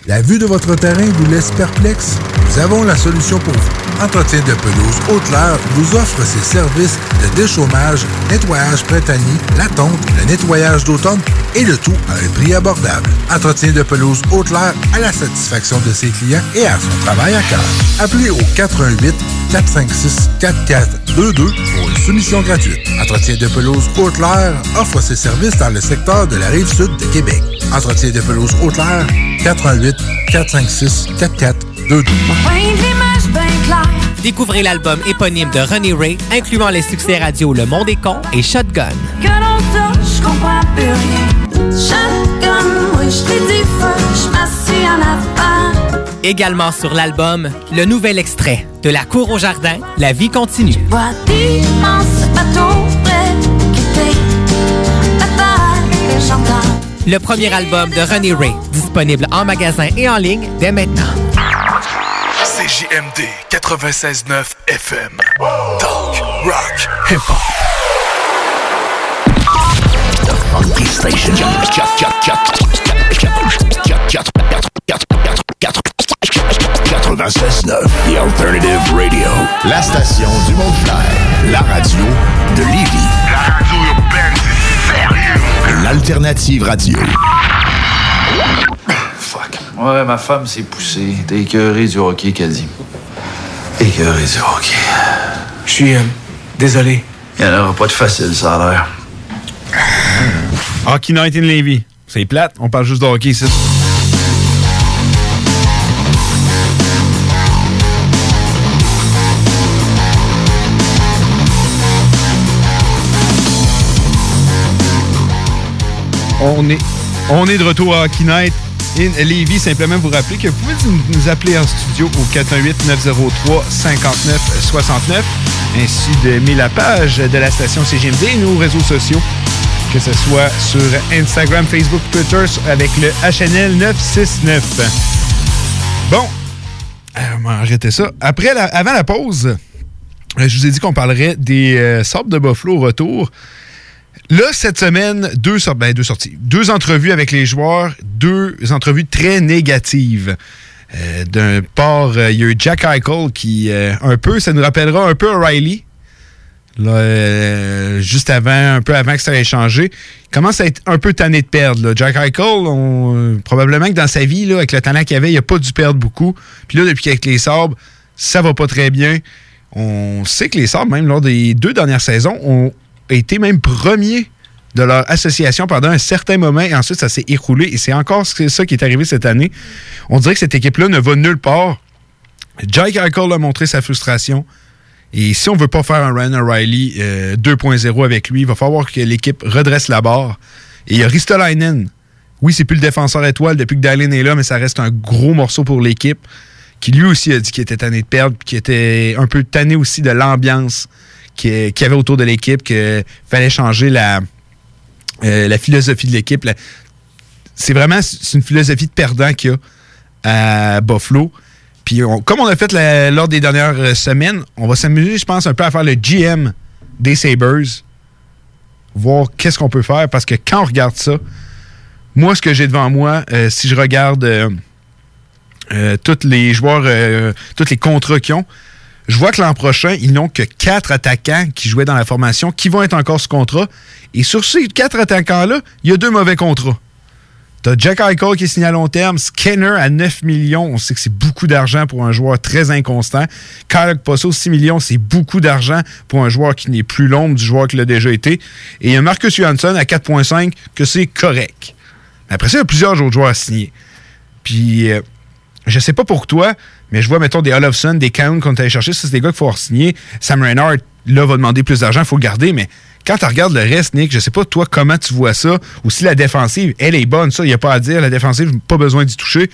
La vue de votre terrain vous laisse perplexe? Nous avons la solution pour vous. Entretien de pelouse Haute-Lair vous offre ses services de déchaummage, nettoyage printanier, la tonte, le nettoyage d'automne et le tout à un prix abordable. Entretien de pelouse Haute-Lair à la satisfaction de ses clients et à son travail à cœur. Appelez au 88 456 4422 pour une soumission gratuite. Entretien de pelouse Haute-Lair offre ses services dans le secteur de la rive sud de Québec. Entretien de pelouse Haute-Lair 88 456 4422. Découvrez l'album éponyme de Ronnie Ray, incluant les succès radio Le Monde est con et Shotgun. Également sur l'album, le nouvel extrait de La cour au jardin, La vie continue. Le premier album de Ronnie Ray, disponible en magasin et en ligne dès maintenant. CJMD 96.9 FM. Talk, rock, hip-hop. The Funky Station. 96.9 The Alternative Radio. La station du mont La radio de Lévis. La radio urbaine, c'est sérieux. L'alternative radio. Ouais, ma femme s'est poussée. T'es écœuré du hockey, qu'elle dit. Écœuré du hockey. Je suis euh, désolé. Il n'y en aura pas de facile, ça a l'air. Hockey Night in Levy. C'est plate, on parle juste de hockey ici. On est, on est de retour à Hockey Night in. Simplement vous rappeler que vous pouvez nous appeler en studio au 418-903-5969 ainsi d'aimer la page de la station CGMD et nos réseaux sociaux, que ce soit sur Instagram, Facebook, Twitter avec le HNL 969. Bon, euh, on va arrêter ça. Après la, avant la pause, euh, je vous ai dit qu'on parlerait des euh, sortes de Buffalo au retour. Là, cette semaine, deux, ben, deux sorties. Deux entrevues avec les joueurs, deux entrevues très négatives. Euh, D'un part, il y a eu Jack Eichel qui, euh, un peu, ça nous rappellera un peu O'Reilly. Euh, juste avant, un peu avant que ça ait changé. Il commence à être un peu tanné de perdre. Jack Eichel, probablement que dans sa vie, là, avec le talent qu'il avait, il n'a pas dû perdre beaucoup. Puis là, depuis qu'avec les sabres, ça va pas très bien. On sait que les sabres, même lors des deux dernières saisons, ont été même premiers de leur association pendant un certain moment et ensuite ça s'est écroulé et c'est encore ça qui est arrivé cette année. On dirait que cette équipe-là ne va nulle part. Jack Eichel a montré sa frustration et si on veut pas faire un Ryan O'Reilly 2.0 avec lui, il va falloir que l'équipe redresse la barre. Et il y a Ristolainen. Oui, c'est plus le défenseur étoile depuis que Dallin est là, mais ça reste un gros morceau pour l'équipe qui lui aussi a dit qu'il était tanné de perdre, qui était un peu tanné aussi de l'ambiance qu'il y avait autour de l'équipe, qu'il fallait changer la, euh, la philosophie de l'équipe. C'est vraiment une philosophie de perdant qu'il y a à Buffalo. Puis comme on a fait lors des dernières semaines, on va s'amuser, je pense, un peu à faire le GM des Sabres. Voir qu'est-ce qu'on peut faire. Parce que quand on regarde ça, moi, ce que j'ai devant moi, euh, si je regarde euh, euh, tous les joueurs, euh, tous les contrats qu'ils ont, je vois que l'an prochain, ils n'ont que quatre attaquants qui jouaient dans la formation qui vont être encore sous contrat. Et sur ces quatre attaquants-là, il y a deux mauvais contrats. T'as Jack Eichel qui est signé à long terme, Skinner à 9 millions, on sait que c'est beaucoup d'argent pour un joueur très inconstant. Kyle Posso, 6 millions, c'est beaucoup d'argent pour un joueur qui n'est plus l'ombre du joueur qu'il a déjà été. Et il Marcus Johansson à 4.5 que c'est correct. Mais après ça, il y a plusieurs autres joueurs à signer. Puis, euh, je sais pas pour toi, mais je vois, mettons, des Olofsson, des Count qu'on allé chercher. Ça, c'est des gars qu'il faut signer. Sam Reinhardt, là, va demander plus d'argent, il faut le garder, mais quand tu regardes le reste, Nick, je sais pas toi comment tu vois ça, ou si la défensive, elle est bonne, ça, il n'y a pas à dire. La défensive, pas besoin d'y toucher.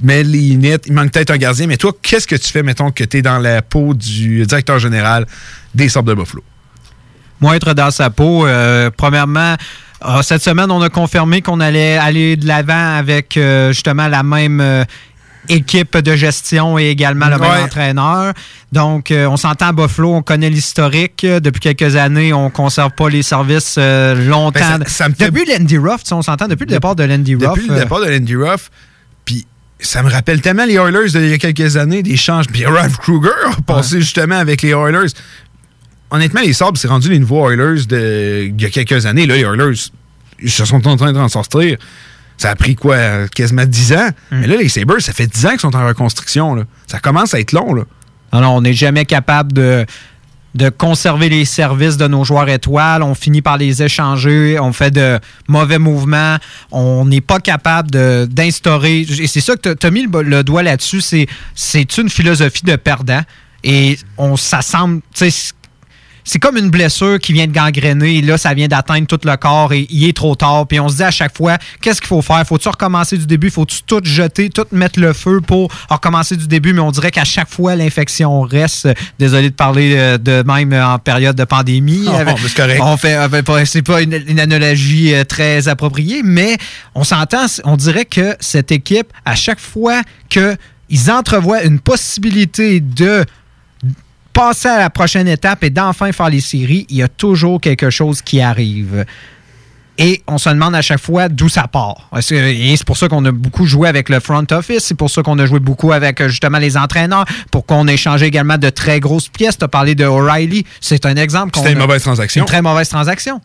Mais les il manque peut-être un gardien. Mais toi, qu'est-ce que tu fais, mettons, que tu es dans la peau du directeur général des Sabres de Buffalo? Moi, être dans sa peau, euh, premièrement, euh, cette semaine, on a confirmé qu'on allait aller de l'avant avec euh, justement la même euh, équipe de gestion et également le Ouais. même entraîneur. Donc, euh, on s'entend à Buffalo, on connaît l'historique. Depuis quelques années, on conserve pas les services euh, longtemps. Ben, ça- ça me fait- Depuis Landy Ruff, on s'entend depuis le départ de Landy Ruff. Depuis le euh, départ de Landy Ruff, puis ça me rappelle tellement les Oilers d'il y a quelques années, des changes. Puis Ralph Kruger a passé justement avec les Oilers. Honnêtement, les Sabres, c'est rendu les nouveaux Oilers de, il y a quelques années. Là, les Oilers, ils se sont en train de sortir. Ça a pris quoi, quasiment 10 ans? Mais là, les Sabres, ça fait 10 ans qu'ils sont en reconstruction. Là. Ça commence à être long. Là. Non, non, on n'est jamais capable de, de conserver les services de nos joueurs étoiles. On finit par les échanger. On fait de mauvais mouvements. On n'est pas capable d'instaurer. Et c'est ça que tu as mis le, le doigt là-dessus. C'est, c'est une philosophie de perdant. Et on, ça semble. tu sais, c'est comme une blessure qui vient de gangréner. Et là, ça vient d'atteindre tout le corps et il est trop tard. Puis on se dit à chaque fois, qu'est-ce qu'il faut faire? Faut-tu recommencer du début? Faut-tu tout jeter, tout mettre le feu pour recommencer du début? Mais on dirait qu'à chaque fois, l'infection reste. Désolé de parler euh, de même en période de pandémie. Oh, Euh, mais c'est correct. On fait, euh, ben, pas- c'est pas une, une analogie très appropriée, mais on s'entend, on dirait que cette équipe, à chaque fois qu'ils entrevoient une possibilité de passer à la prochaine étape et d'enfin faire les séries, il y a toujours quelque chose qui arrive. Et on se demande à chaque fois d'où ça part. Et c'est pour ça qu'on a beaucoup joué avec le front office. C'est pour ça qu'on a joué beaucoup avec euh, justement les entraîneurs. Pour qu'on ait échangé également de très grosses pièces. Tu as parlé de O'Reilly. C'est un exemple. C'était une a- mauvaise transaction. Une très mauvaise transaction.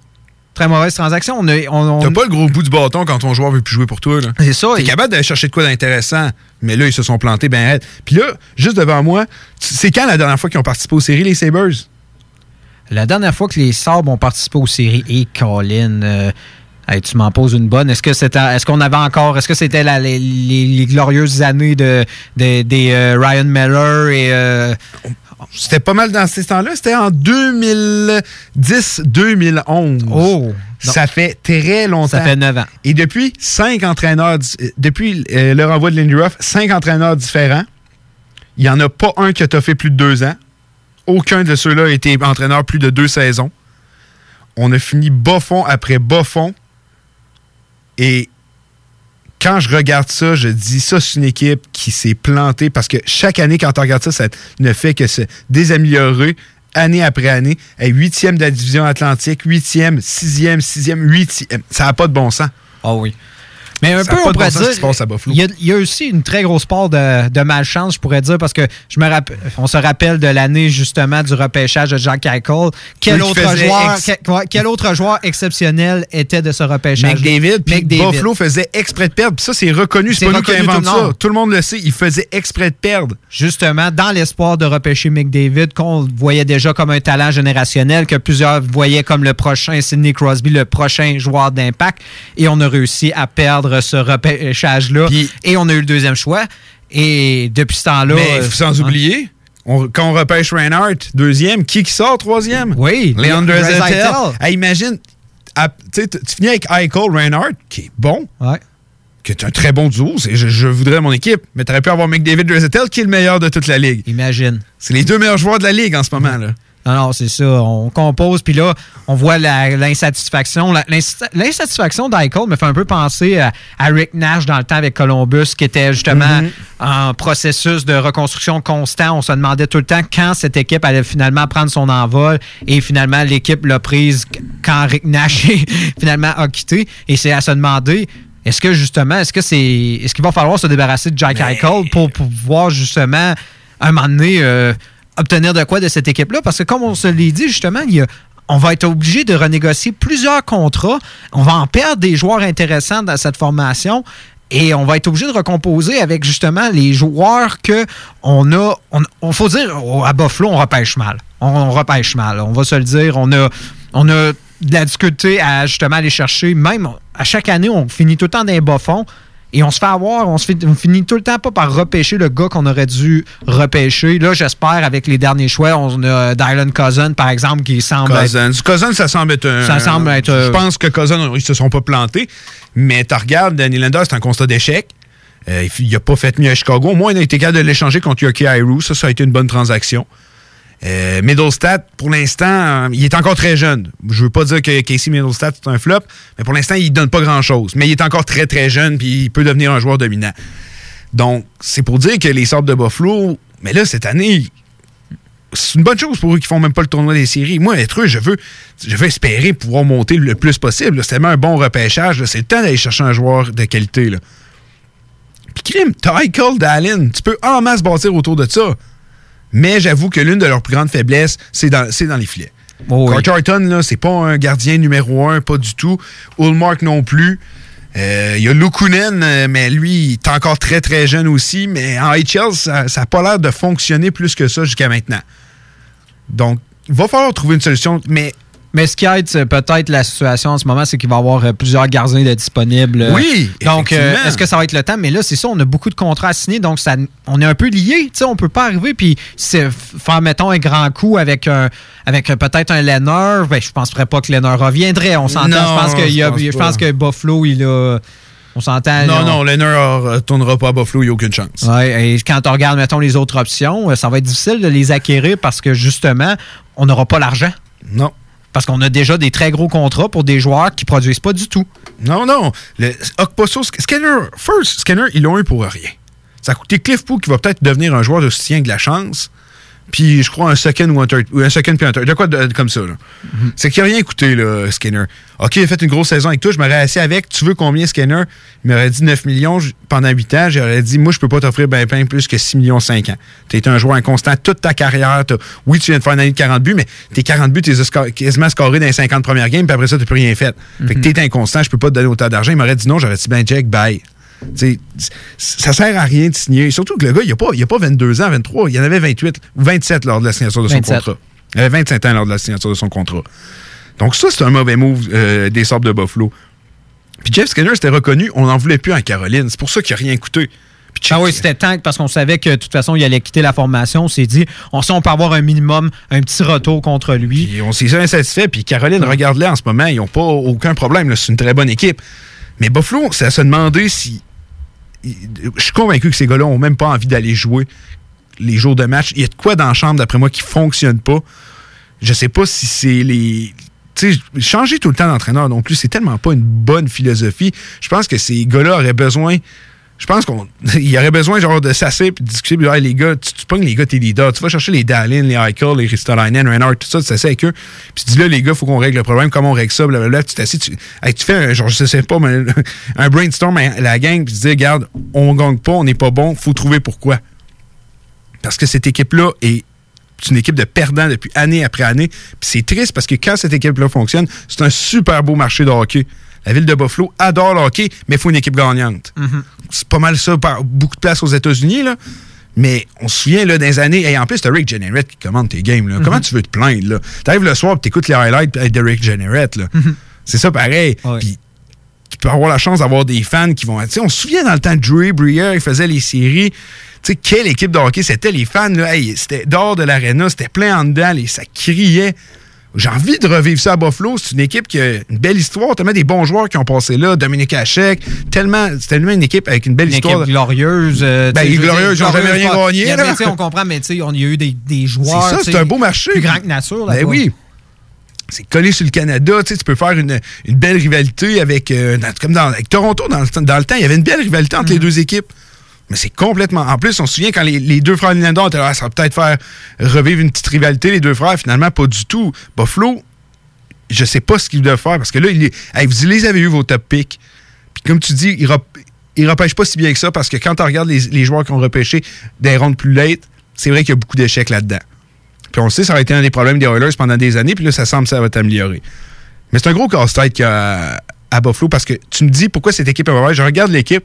Très mauvaise transaction. On a- on- on- T'as pas le gros bout du bâton quand ton joueur veut plus jouer pour toi. C'est ça. T'es et- capable d'aller chercher de quoi d'intéressant. Mais là, ils se sont plantés ben raide. Puis là, juste devant moi, c'est quand la dernière fois qu'ils ont participé aux séries, les Sabres? La dernière fois que les Sabres ont participé aux séries, et Colin, euh, hey, tu m'en poses une bonne. Est-ce que c'était, est-ce qu'on avait encore, est-ce que c'était les, glorieuses années de, de- des euh, Ryan Miller et euh, C'était pas mal dans ces temps-là. C'était en 2010-2011. Oh! Ça fait très longtemps. Ça fait 9 ans. Et depuis, cinq entraîneurs, euh, depuis euh, le renvoi de Lindy Ruff, cinq entraîneurs différents. Il n'y en a pas un qui a toffé plus de deux ans. Aucun de ceux-là a été entraîneur plus de deux saisons. On a fini bas fond après bas fond. Et quand je regarde ça, je dis ça, c'est une équipe qui s'est plantée parce que chaque année, quand on regarde ça, ça ne fait que se désaméliorer année après année. Huitième de la division atlantique, huitième, sixième, sixième, huitième. Ça n'a pas de bon sens. Ah oui. Mais un Ça peu, on pourrait dire. Il y, a, il y a aussi une très grosse part de, de malchance, je pourrais dire, parce que je me rappelle, on se rappelle de l'année justement du repêchage de Jack Eichel. Quel autre, joueur, ex- quel, autre joueur exceptionnel était de ce repêchage? McDavid, puis. Buffalo faisait exprès de perdre. Puis ça, c'est reconnu. C'est pas nous qui inventons ça. Tout le monde le sait. Il faisait exprès de perdre. Justement, dans l'espoir de repêcher McDavid, qu'on voyait déjà comme un talent générationnel, que plusieurs voyaient comme le prochain Sidney Crosby, le prochain joueur d'impact. Et on a réussi à perdre ce repêchage-là. Et on a eu le deuxième choix. Et depuis ce temps-là. Mais euh, sans hein. oublier, on- quand on repêche Reinhardt, deuxième, qui qui sort troisième? Oui, Draisaitl. Draisaitl. Ah, imagine, à- tu finis avec Eichel, Reinhardt, qui est bon, qui est un très bon duo. c'est- Je, je voudrais mon équipe, mais tu aurais pu avoir McDavid Draisaitl, qui est le meilleur de toute la ligue. Imagine. C'est les deux meilleurs joueurs de la ligue en ce moment. là. Non, non, c'est ça. On compose, puis là, on voit l'insatisfaction. L'insatisfaction d'Eichel me fait un peu penser à, à Rick Nash dans le temps avec Columbus, qui était justement Mhm. en processus de reconstruction constant. On se demandait tout le temps quand cette équipe allait finalement prendre son envol, et finalement, l'équipe l'a prise quand Rick Nash finalement a quitté. Et c'est à se demander. Est-ce que justement, est-ce que c'est. Est-ce qu'il va falloir se débarrasser de Jack Eichel pour pouvoir justement, à un moment donné, euh, obtenir de quoi de cette équipe-là? Parce que comme on se l'est dit, justement, on va être obligé de renégocier plusieurs contrats. On va en perdre des joueurs intéressants dans cette formation. Et on va être obligé de recomposer avec justement les joueurs que on a. On, faut dire, à Buffalo, on repêche mal. On, on repêche mal. On va se le dire. On a, on a de la difficulté à justement aller chercher. Même à chaque année, on finit tout le temps dans les bas fonds. Et on se fait avoir, on, se fait, on finit tout le temps pas par repêcher le gars qu'on aurait dû repêcher. Là, j'espère, avec les derniers choix, on a Dylan Cousin, par exemple, qui semble être- Cousins. Cousins, ça semble être un. Ça semble être, euh, Je pense que Cousins, ils se sont pas plantés. Mais tu regardes, Danny Lander, c'est un constat d'échec. Euh, il n'a pas fait mieux à Chicago. Au moins, il a été capable de l'échanger contre Yoki Airu. Ça, ça a été une bonne transaction. Euh, Middlestat, pour l'instant, euh, il est encore très jeune. Je veux pas dire que Casey Middlestat, c'est un flop, mais pour l'instant, il donne pas grand-chose. Mais il est encore très, très jeune, puis il peut devenir un joueur dominant. Donc, c'est pour dire que les Sabres de Buffalo, mais là, cette année, c'est une bonne chose pour eux qui font même pas le tournoi des séries. Moi, être eux, je veux, je veux espérer pouvoir monter le plus possible. C'est tellement un bon repêchage. C'est le temps d'aller chercher un joueur de qualité. Là. Puis, crime, Eichel Dallin. Tu peux en masse bâtir autour de ça. Mais j'avoue que l'une de leurs plus grandes faiblesses, c'est dans, les filets. Oh oui. C'est pas un gardien numéro un, pas du tout. Ulmark non plus. Euh, Il y a Lukunen, euh, mais lui, il est encore très très jeune aussi. Mais en HL, ça n'a pas l'air de fonctionner plus que ça jusqu'à maintenant. Donc, il va falloir trouver une solution. Mais Mais ce qui aide c'est peut-être la situation en ce moment, c'est qu'il va y avoir euh, plusieurs gardiens de disponibles. euh, Oui, Donc, euh, est-ce que ça va être le temps? Mais là, c'est ça, on a beaucoup de contrats à signer, donc ça, on est un peu sais, on peut pas arriver puis c'est- faire, mettons, un grand coup avec, un, avec euh, peut-être un Lenner. Ben, je penserais pas que Lenner reviendrait. On s'entend. Je pense, qu'il y a- je pense je pas. pense que Buffalo, il a. On s'entend. non, on- non, Leonard ne tournera pas à Buffalo, il n'y a aucune chance. Ouais, et quand on regarde, mettons, les autres options, ça va être difficile de les acquérir parce que justement, on n'aura pas l'argent. Non. Parce qu'on a déjà des très gros contrats pour des joueurs qui produisent pas du tout. Non, non. Le Okposo, Scanner, first, Scanner, ils l'ont eu pour rien. Ça a coûté Cliff Poole qui va peut-être devenir un joueur de soutien de la chance. Puis, je crois, un second ou un third. Ou un second puis un third. De quoi de- comme ça, là. C'est qu'il n'a rien coûté, là, Skinner. OK, il a fait une grosse saison avec toi. Je m'aurais assis avec. Tu veux combien, Skinner? Il m'aurait dit 9 millions pendant 8 ans. J'aurais dit, moi, je peux pas t'offrir ben, ben plus que 6 millions 5 ans. Tu été un joueur inconstant toute ta carrière. Oui, tu viens de faire une année de 40 buts, mais tes 40 buts, tu les quasiment scorés dans les 50 premières games, puis après ça, tu n'as plus rien fait. Fait que Mhm. t'es inconstant, je peux pas te donner autant d'argent. Il m'aurait dit non, j'aurais dit, ben, Jack, bye. Tu sais, ça sert à rien de signer. Surtout que le gars, il n'a pas, il a pas 22 ans, 23, il en avait 28 ou 27 lors de la signature de son 27. contrat. Il avait 25 ans lors de la signature de son contrat. Donc ça, c'est un mauvais move euh, des Sabres de Buffalo. Puis Jeff Skinner, c'était reconnu, on n'en voulait plus en Caroline. C'est pour ça qu'il n'a rien coûté. Ah oui, c'était temps parce qu'on savait que de toute façon, il allait quitter la formation. On s'est dit, on sait on peut avoir un minimum, un petit retour contre lui. Puis on s'est insatisfait. Puis Caroline, regarde-les en ce moment, ils n'ont pas aucun problème. C'est une très bonne équipe. Mais Buffalo, c'est à se demander si. Je suis convaincu que ces gars-là n'ont même pas envie d'aller jouer les jours de match. Il y a de quoi dans la chambre, d'après moi, qui ne fonctionne pas. Je sais pas si c'est les. Tu sais, changer tout le temps d'entraîneur non plus, c'est tellement pas une bonne philosophie. Je pense que ces gars-là auraient besoin. Je pense qu'on il y aurait besoin genre de s'asseoir et de discuter. Puis, Hey, les gars, tu, tu pognes les gars, tes leaders. Tu vas chercher les Dallin, les Eichel, les Ristolainen, Reinhardt, tout ça, tu t'assieds avec eux. Puis tu dis là, les gars, faut qu'on règle le problème. Comment on règle ça? Blablabla. Tu t'assieds, tu fais un, genre, je sais pas, mais un brainstorm à la gang, puis tu dis, regarde, on gagne pas, on n'est pas bon, faut trouver pourquoi. Parce que cette équipe-là est une équipe de perdants depuis année après année. Puis c'est triste parce que quand cette équipe-là fonctionne, c'est un super beau marché de hockey. La ville de Buffalo adore le hockey, mais il faut une équipe gagnante. C'est pas mal ça, par beaucoup de place aux États-Unis, là. Mais on se souvient, là, les années. Et en plus, t'as Rick Jenneret qui commande tes games, là. Comment tu veux te plaindre, là? T'arrives le soir et t'écoutes les highlights de Rick Jenneret, là. C'est ça pareil. Puis tu peux avoir la chance d'avoir des fans qui vont. Tu sais, on se souvient dans le temps de Drew Breer, il faisait les séries. Tu sais, quelle équipe de hockey c'était, les fans, là? Hey, c'était dehors de l'aréna, c'était plein en dedans, et ça criait. J'ai envie de revivre ça à Buffalo. C'est une équipe qui a une belle histoire, tellement des bons joueurs qui ont passé là. Dominique Hachek, tellement, c'est tellement une équipe avec une belle Une histoire. équipe glorieuse. euh, Ben, glorieuse, ils ont jamais rien pas- gagné, là. On comprend, mais tu sais, on- il y a eu des, des joueurs. C'est ça, c'est un beau marché. Plus grand que nature. Ben oui. C'est collé sur le Canada. Tu, sais, tu peux faire une, une belle rivalité avec. euh, dans- comme dans, avec Toronto, dans le, dans le temps, il y avait une belle rivalité entre Mm. les deux équipes. Mais c'est complètement. En plus, on se souvient quand les, deux frères Lindor étaient là, Ah, ça va peut-être faire revivre une petite rivalité, les deux frères. Finalement, pas du tout. Buffalo, je sais pas ce qu'ils doivent faire parce que là, il vous les avez eu vos top picks. Puis comme tu dis, ils, rep- repêchent pas si bien que ça parce que quand tu regardes les, joueurs qui ont repêché des rondes plus late, c'est vrai qu'il y a beaucoup d'échecs là-dedans. Puis on sait, ça a été un des problèmes des Oilers pendant des années, puis là, ça semble que ça va t'améliorer. Mais c'est un gros casse-tête a à Buffalo parce que tu me dis pourquoi cette équipe est mauvaise. Je regarde l'équipe,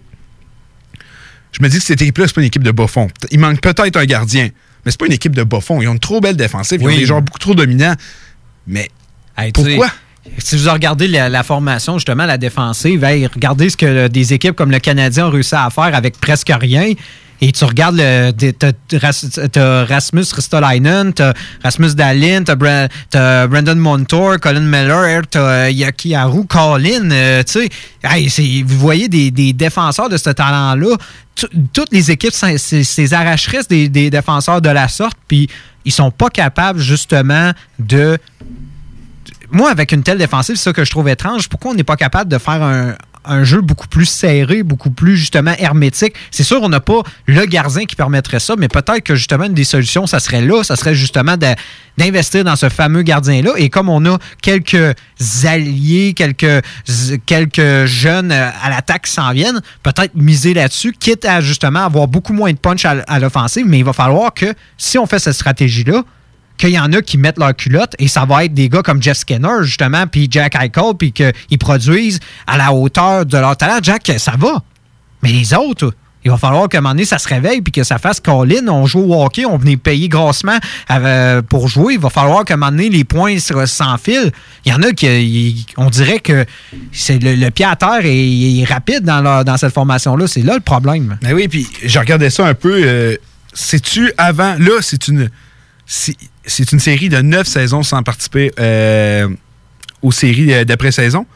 je me dis que cette équipe-là, c'est pas une équipe de bas fond. Il manque peut-être un gardien, mais c'est pas une équipe de bas fond. Ils ont une trop belle défensive, ils ont des joueurs beaucoup trop dominants. Mais Hey, pourquoi? Si vous regardez la, la formation, justement, la défensive, hey, regardez ce que des équipes comme le Canadien ont réussi à faire avec presque rien. Et tu regardes, t'as, Ras- t'as Rasmus Ristolainen, t'as Rasmus Dahlin, t'as, Bra- Brandon Montour, Colin Miller, t'as Yaki Haru, Colin. euh, tu sais, vous voyez des, défenseurs de ce talent-là. Toutes les équipes, des arracheresses des défenseurs de la sorte, puis ils sont pas capables, justement, de moi, avec une telle défensive, c'est ça que je trouve étrange. Pourquoi on n'est pas capable de faire un, un jeu beaucoup plus serré, beaucoup plus justement hermétique? C'est sûr, on n'a pas le gardien qui permettrait ça, mais peut-être que justement, une des solutions, ça serait là, ça serait justement d'investir dans ce fameux gardien-là. Et comme on a quelques alliés, quelques, quelques jeunes euh, à l'attaque qui s'en viennent, peut-être miser là-dessus, quitte à justement avoir beaucoup moins de punch à, à l'offensive, mais il va falloir que si on fait cette stratégie-là, qu'il y en a qui mettent leur culotte et ça va être des gars comme Jeff Skinner, justement, puis Jack Eichel, puis qu'ils produisent à la hauteur de leur talent. Jack, ça va. Mais les autres, il va falloir qu'à un moment donné, ça se réveille puis que ça fasse Colin. On joue au hockey, on venait payer grossement euh, pour jouer. Il va falloir qu'à un moment donné, les points s'enfilent. Il y en a qui, on dirait que c'est le, pied à terre est, rapide dans, dans cette formation-là. C'est là le problème. Mais oui, puis je regardais ça un peu. Euh, C'est-tu avant. Là, c'est une. C'est une série de neuf saisons sans participer euh, aux séries d'après-saison.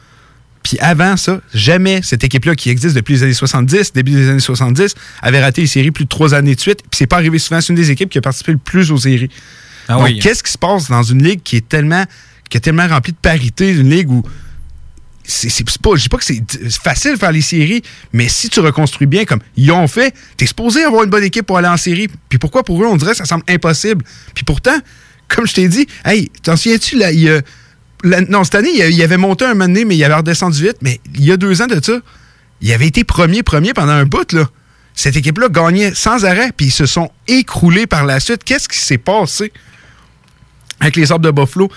Puis avant ça, jamais cette équipe-là qui existe depuis les années 70, début des années 70, avait raté les séries plus de trois années de suite. Puis c'est pas arrivé souvent. C'est une des équipes qui a participé le plus aux séries. Ah Donc, qu'est-ce qui se passe dans une ligue qui est tellement, qui est tellement remplie de parité, une ligue où c'est pas, je dis pas que c'est facile de faire les séries, mais si tu reconstruis bien comme ils ont fait, t'es supposé avoir une bonne équipe pour aller en série. Puis pourquoi pour eux, on dirait que ça semble impossible. Puis pourtant, comme je t'ai dit, hey, t'en souviens-tu, là, il y a non, cette année, il avait monté un moment mais il avait redescendu vite. Mais il y a deux ans de ça, il avait été premier, premier pendant un bout. Là. Cette équipe-là gagnait sans arrêt, puis ils se sont écroulés par la suite. Qu'est-ce qui s'est passé avec les arbres de Buffalo?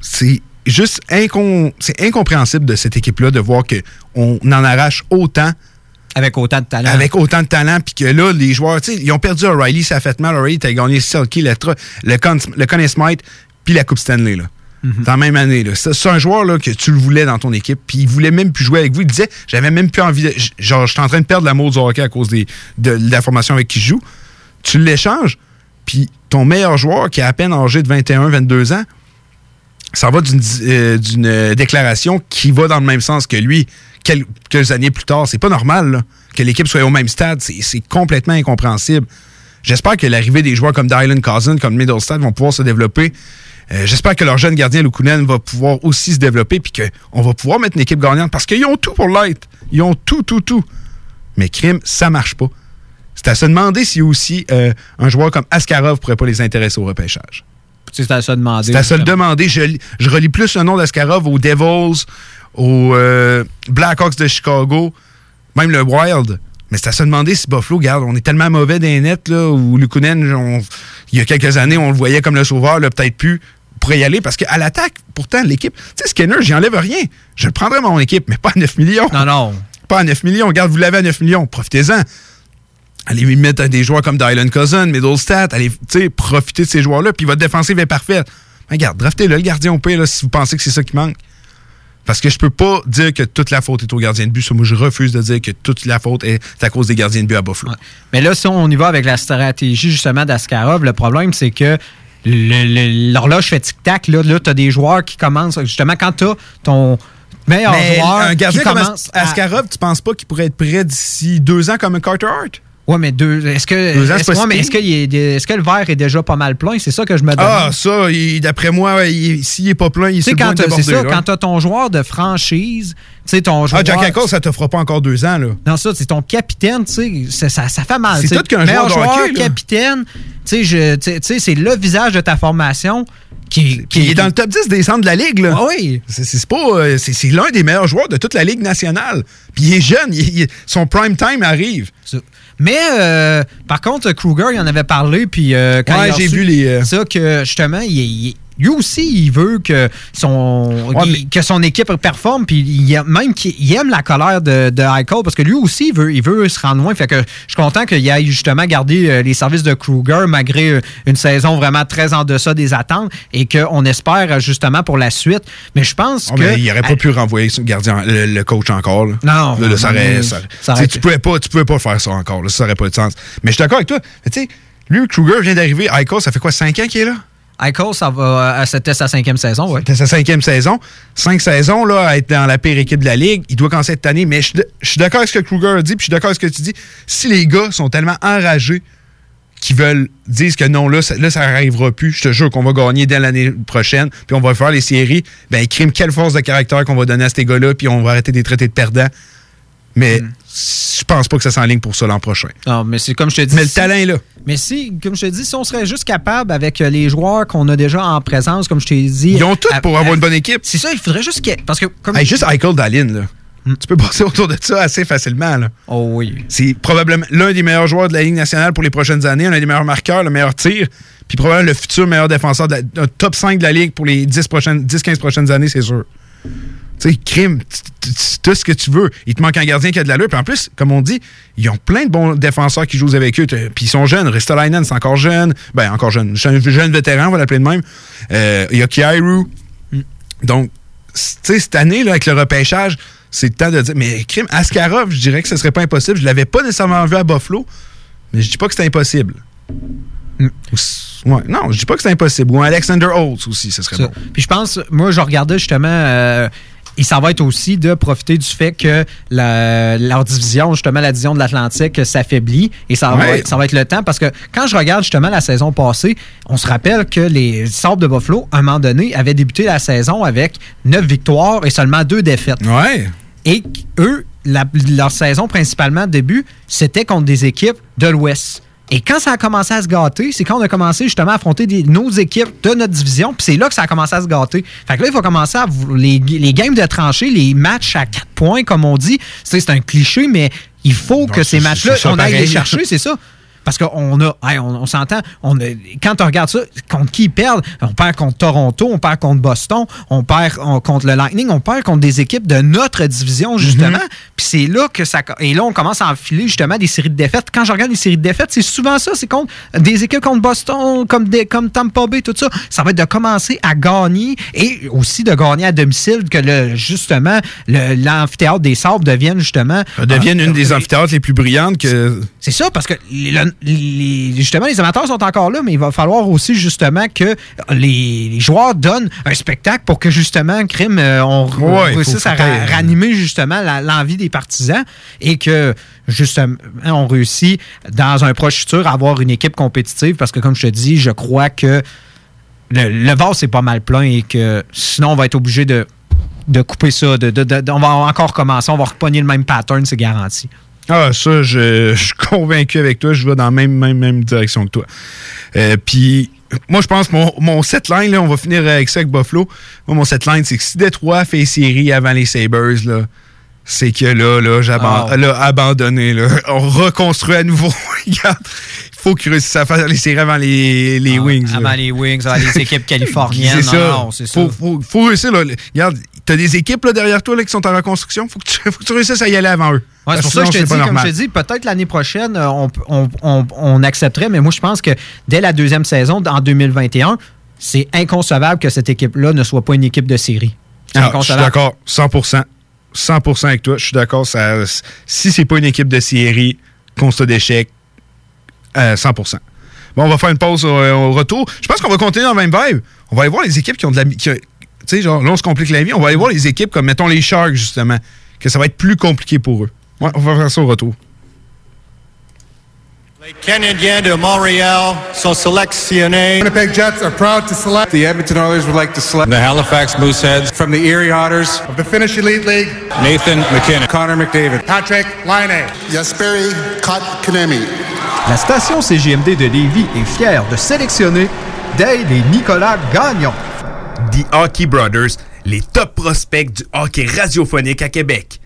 C'est juste c'est incompréhensible de cette équipe-là de voir qu'on en arrache autant. Avec autant de talent. Avec autant de talent, puis que là, les joueurs, ils ont perdu O'Reilly, ça a fait mal. O'Reilly, t'as gagné Selkie, le, le, le Conn Smite, puis la Coupe Stanley. Là. Mhm. Dans la même année. C'est un joueur là, que tu le voulais dans ton équipe, puis il voulait même plus jouer avec vous. Il disait J'avais même plus envie de. Genre, je suis en train de perdre l'amour du hockey à cause des, de, la formation avec qui je joue. Tu l'échanges, puis ton meilleur joueur qui a à peine âgé de 21, 22 ans, ça va d'une euh, euh, déclaration qui va dans le même sens que lui quelques années plus tard. C'est pas normal que l'équipe soit au même stade. C'est complètement incompréhensible. J'espère que l'arrivée des joueurs comme Dylan Cousin, comme Middlestad vont pouvoir se développer. Euh, j'espère que leur jeune gardien Lukunen va pouvoir aussi se développer puis qu'on va pouvoir mettre une équipe gagnante parce qu'ils ont tout pour l'être. Ils ont tout, tout, tout. Mais crime, ça marche pas. C'est à se demander si aussi un joueur comme Askarov pourrait pas les intéresser au repêchage. C'est à se demander. C'est à se le demander. Je, je, relis plus le nom d'Askarov aux Devils, aux euh, Blackhawks de Chicago, même le Wild. Mais c'est à se demander si Buffalo, regarde, on est tellement mauvais des nets, là, où Lukunen, il y a quelques années, on le voyait comme le sauveur, là, peut-être plus, pourrait y aller, parce qu'à l'attaque, pourtant, l'équipe, tu sais, Skinner, j'y enlève rien. Je le prendrais mon équipe, mais pas à 9 millions. Non, non. Pas à 9 millions. Regarde, vous l'avez à 9 millions, profitez-en. Allez mettre des joueurs comme Dylan Cousin, Middlestat, allez, tu sais, profiter de ces joueurs-là, puis votre défensive est parfaite. regarde, draftez-le, le gardien au pays, là, si vous pensez que c'est ça qui manque. Parce que je peux pas dire que toute la faute est au gardien de but. moi, je refuse de dire que toute la faute est à cause des gardiens de but à Buffalo. Mais là, si on y va avec la stratégie justement d'Askarov, le problème, c'est que l'horloge fait tic-tac. Là, là tu as des joueurs qui commencent. Justement, quand tu as ton meilleur joueur. Un gardien comme Askarov, tu penses pas qu'il pourrait être prêt d'ici deux ans comme un Carter Hart? Ouais, mais deux. Est-ce que, est-ce, est que le verre est déjà pas mal plein? C'est ça que je me demande. Ah, ça, d'après moi, s'il n'est pas plein, il est sur quand C'est ça, quand tu as ton joueur de franchise, tu sais, ton joueur. Ah, Jack Eichel, ça te fera pas encore deux ans, là. Non, ça, c'est ton capitaine, tu sais, ça, ça fait mal. C'est tout qu'un joueur, de joueur capitaine, tu sais, c'est le visage de ta formation. Qui, qui, est dans le top 10 des centres de la Ligue. Là. Ah oui. C'est pas. Euh, c'est l'un des meilleurs joueurs de toute la Ligue nationale. Puis il est jeune. son prime time arrive. Mais euh, par contre, Kruger, il en avait parlé, puis euh, quand j'ai vu les. Euh, ça, que justement, il, lui aussi, il veut que son, que son équipe performe, puis il, même qu'il aime la colère de, de parce que lui aussi, il veut, il veut se rendre loin. Fait que je suis content qu'il aille justement garder euh, les services de Kruger, malgré euh, une saison vraiment très en deçà des attentes, et qu'on espère euh, justement pour la suite. Mais je pense oh, que. il n'aurait pas pu renvoyer son gardien, le, coach encore. Non. ça aurait, tu tu pouvais pas faire ça encore. ça n'aurait pas de sens. Mais je suis d'accord avec toi. Tu sais, lui, Kruger vient d'arriver. Eichel, ça fait quoi, 5 ans qu'il est là? Eichel, ça va, euh, c'était sa cinquième saison, oui. C'était sa cinquième saison. Cinq saisons, là, à être dans la pire équipe de la Ligue. Il doit commencer cette année. Mais je, suis d'accord avec ce que Kruger a dit, puis je suis d'accord avec ce que tu dis. Si les gars sont tellement enragés qu'ils veulent dire que non, là, ça, là, plus. Je te jure qu'on va gagner dès l'année prochaine, puis on va faire les séries. Ben, crime, quelle force de caractère qu'on va donner à ces gars-là, puis on va arrêter des traités de perdants. Mais mm. je pense pas que ça s'enligne pour ça l'an prochain. Non, mais c'est comme je te dis. Mais le talent est là. Mais si, comme je te dis, si on serait juste capable avec euh, les joueurs qu'on a déjà en présence, comme je t'ai dit. Ils ont tout pour avoir une bonne équipe. C'est ça, il faudrait juste que. Parce que. Comme... juste Eichel Dallin, là. Tu peux passer autour de ça assez facilement. Là. Oh oui. C'est probablement l'un des meilleurs joueurs de la Ligue nationale pour les prochaines années, l'un des meilleurs marqueurs, le meilleur tir, puis probablement le futur meilleur défenseur, de la, top 5 de la Ligue pour les 10-15 prochaines, 10, prochaines années, c'est sûr. Tu sais, crime, tout ce que tu veux. Il te manque un gardien qui a de l'allure. Puis en plus, comme on dit, ils ont plein de bons défenseurs qui jouent avec eux. Puis ils sont jeunes. Ristolainen, c'est encore jeune. Ben, encore jeune. Jeune, jeune vétéran, on va l'appeler de même. Euh, il y a Kairu. Donc, tu sais, cette année, là, avec le repêchage, c'est le temps de dire. Mais crime, Askarov, je dirais que ce serait pas impossible. Je l'avais pas nécessairement vu à Buffalo, mais je dis pas que c'est impossible. Ouais, non, je dis pas que c'est impossible. Ou un Alexander Holtz aussi, ce serait Ça. bon. Puis je pense, moi, je regardais justement. euh, et ça va être aussi de profiter du fait que la- leur division, justement, la division de l'Atlantique, s'affaiblit. Et ça va, être, ça va être le temps parce que quand je regarde justement la saison passée, on se rappelle que les Sabres de Buffalo, à un moment donné, avaient débuté la saison avec neuf victoires et seulement deux défaites. Ouais. Et eux, la- leur saison principalement début, c'était contre des équipes de l'Ouest. Et quand ça a commencé à se gâter, c'est quand on a commencé justement à affronter des- nos équipes de notre division, puis c'est là que ça a commencé à se gâter. Fait que là, il faut commencer à les, les games de tranchées, les matchs à quatre points, comme on dit. C'est un cliché, mais il faut que ces matchs-là, on aille les chercher, c'est ça. Parce qu'on a, hey, on, on s'entend, on a- quand on regarde ça, contre qui ils perdent, on perd contre Toronto, on perd contre Boston, on perd on- contre le Lightning, on perd contre des équipes de notre division, justement. Puis c'est là que ça. Et là, on commence à enfiler justement des séries de défaites. Quand je regarde les séries de défaites, c'est souvent ça, c'est contre des équipes contre Boston, comme, des, comme Tampa Bay, tout ça. Ça va être de commencer à gagner et aussi de gagner à domicile, que le, justement, le- l'amphithéâtre des Sables devienne justement. Ça devienne euh, une des amphithéâtres les plus brillantes que. c'est ça, parce que le- les- justement, les amateurs sont encore là, mais il va falloir aussi justement que les, les joueurs donnent un spectacle pour que justement, crime, euh, on Ouais, réussisse à ra- ranimer justement l'envie des partisans et que justement, on réussit dans un proche futur à avoir une équipe compétitive parce que, comme je te dis, je crois que le, le vase est pas mal plein et que sinon, on va être obligé de, de couper ça. De, de- de- on va encore commencer, on va repogner le même pattern, c'est garanti. Ah, ça, je, je suis convaincu avec toi. Je vais dans la même, même, même direction que toi. Euh, Puis, moi, je pense que mon, mon set line, là, on va finir avec ça avec Buffalo. Moi, mon set line, c'est que si Détroit fait série avant les Sabres, là, c'est que là, là, aban- Ah. abandonné. Là. On reconstruit à nouveau. Regarde, il faut qu'ils réussissent à faire les séries avant les, les Wings. là. Ah, Avant les Wings, avant les équipes californiennes. C'est ça. Non, non, c'est ça. Faut, faut, faut réussir. Là. Regarde, t'as des équipes là, derrière toi là, qui sont en reconstruction? Faut que tu, faut que tu réussisses à y aller avant eux. Ouais, c'est pour ça que je te dis, comme je te dis, peut-être l'année prochaine, euh, on, on- on- on accepterait, mais moi, je pense que dès la deuxième saison, en 2021, c'est inconcevable que cette équipe-là ne soit pas une équipe de série. Ah, je suis d'accord, 100%. 100% avec toi. Je suis d'accord. Si c'est pas une équipe de série, constat d'échec, euh, 100%. Bon, on va faire une pause au, au retour. Je pense qu'on va continuer dans le même vibe. On va aller voir les équipes qui ont de la... qui- Tu sais, genre, là, on se complique la vie. On va aller voir les équipes comme, mettons, les Sharks, justement, que ça va être plus compliqué pour eux. Ouais, on va faire ça au retour. Les Canadiens de Montréal sont sélectionnés. Winnipeg Jets are proud to select. The Edmonton Oilers would like to select. The Halifax Mooseheads. From the Erie Otters. Of the Finnish Elite League. Nathan McKinnon. Connor McDavid. Patrick Laine. Yasperi Kotkaniemi. La station CGMD de Lévis est fière de sélectionner Dale et Nicolas Gagnon. The Hockey Brothers, les top prospects du hockey radiophonique à Québec.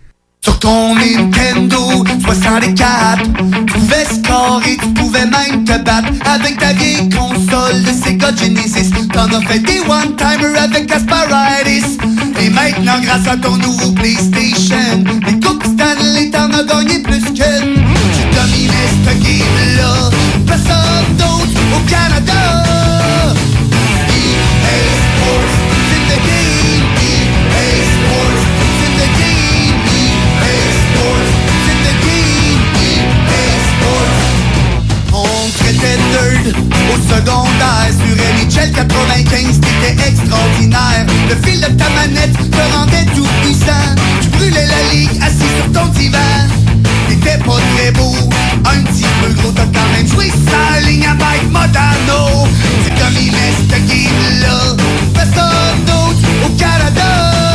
Sur ton Nintendo 64, tu pouvais scorer, tu pouvais même te battre avec ta vieille console de Sega Genesis. T'en as fait des one-timers avec Asparitis. Et maintenant, grâce à ton nouveau PlayStation, les Coupes Stanley, t'en as gagné plus que tu dominais ce game-là. Personne d'autre au Canada. Au secondaire sur NHL 95, t'étais extraordinaire. Le fil de ta manette te rendait tout puissant. Tu brûlais la ligue assis sur ton divan. T'étais pas très beau, un petit peu gros, t'as quand même joué sa ligne avec Modano. C'est comme il est ce game-là, personne d'autre au Canada.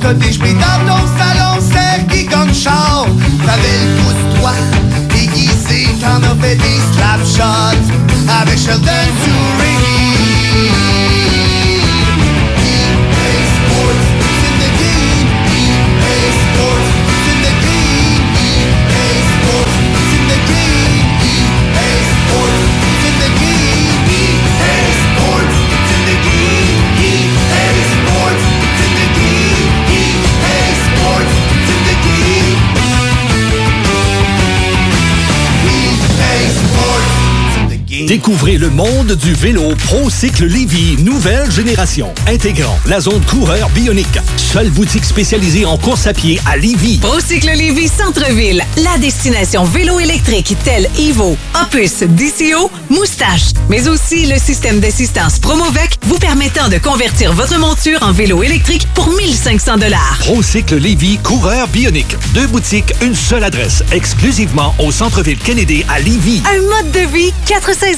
cotige pis dans ton salon, celle qui gagne char. T'avais le pouce-toi, déguisé, t'en as fait des slap shots. Avec Sheldon Souris. Découvrez le monde du vélo ProCycle Lévy, nouvelle génération, intégrant la zone coureur bionique. Seule boutique spécialisée en course à pied à Lévy. Procycle Lévis Centre-Ville, la destination vélo électrique telle Evo, Opus, DCO, Moustache, mais aussi le système d'assistance Promovec vous permettant de convertir votre monture en vélo électrique pour 1500 dollars. ProCycle Lévy, coureur bionique. Deux boutiques, une seule adresse, exclusivement au centre-ville Kennedy à Lévy. Un mode de vie, quatre saisons.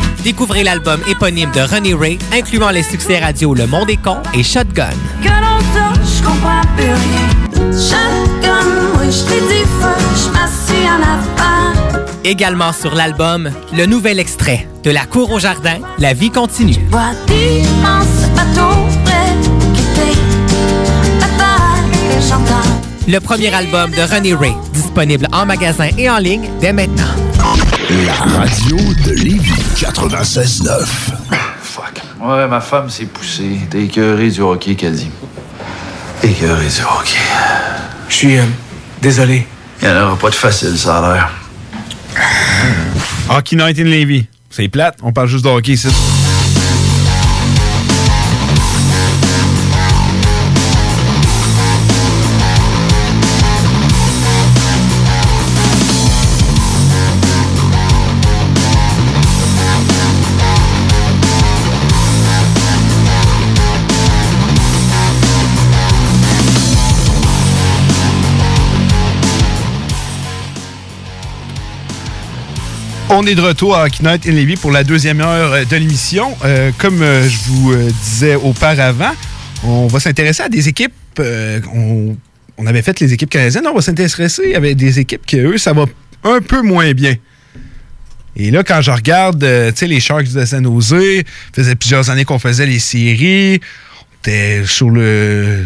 Découvrez l'album éponyme de Ronnie Ray, incluant les succès radio Le Monde est con et Shotgun. Que dans ça, je comprends plus rien. Shotgun, oui, je t'ai dit fuck, je m'assis en avant. Également sur l'album, le nouvel extrait de La cour au jardin, La vie continue. Le premier album de Ronnie Ray, disponible en magasin et en ligne dès maintenant. La radio de Lévis 96.9. Fuck. Ouais, ma femme s'est poussée. T'es écœuré du hockey, qu'elle dit. Écœuré du hockey. Je suis euh, désolé. Il n'y en aura pas de facile, ça a l'air. Hockey Night in Levy. C'est plate, on parle juste de hockey ici. On est de retour à Hockey Night in Levy pour la deuxième heure de l'émission. Euh, comme euh, je vous euh, disais auparavant, on va s'intéresser à des équipes. on, avait fait les équipes canadiennes, on va s'intéresser à des équipes que eux, ça va un peu moins bien. Et là, quand je regarde, tu sais, les Sharks de San Jose, faisait plusieurs années qu'on faisait les séries. On était sur le,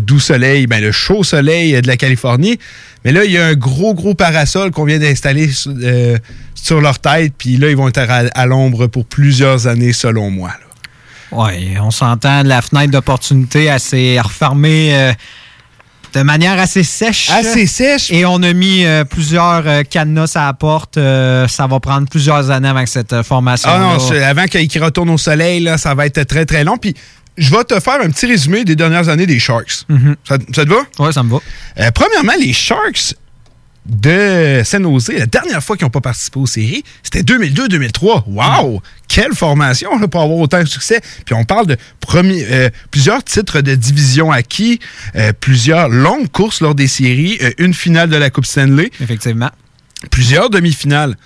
doux soleil, ben le chaud soleil de la Californie. Mais là, il y a un gros, gros parasol qu'on vient d'installer sur leur tête. Puis là, ils vont être à, à l'ombre pour plusieurs années, selon moi. Oui, on s'entend, la fenêtre d'opportunité elle s'est refermée euh, de manière assez sèche. Assez sèche. Et on a mis euh, plusieurs euh, cadenas à la porte. Euh, ça va prendre plusieurs années avant que cette formation. Ah non, avant qu'il retourne au soleil, là, ça va être très, très long. Puis je vais te faire un petit résumé des dernières années des Sharks. ça, ça te va? Oui, ça me va. Premièrement, les Sharks, de San Jose, la dernière fois qu'ils n'ont pas participé aux séries, c'était 2002-2003. Wow! Quelle formation là, pour avoir autant de succès. Puis on parle de premier- euh, plusieurs titres de division acquis, euh, plusieurs longues courses lors des séries, euh, une finale de la Coupe Stanley. Effectivement. Plusieurs demi-finales.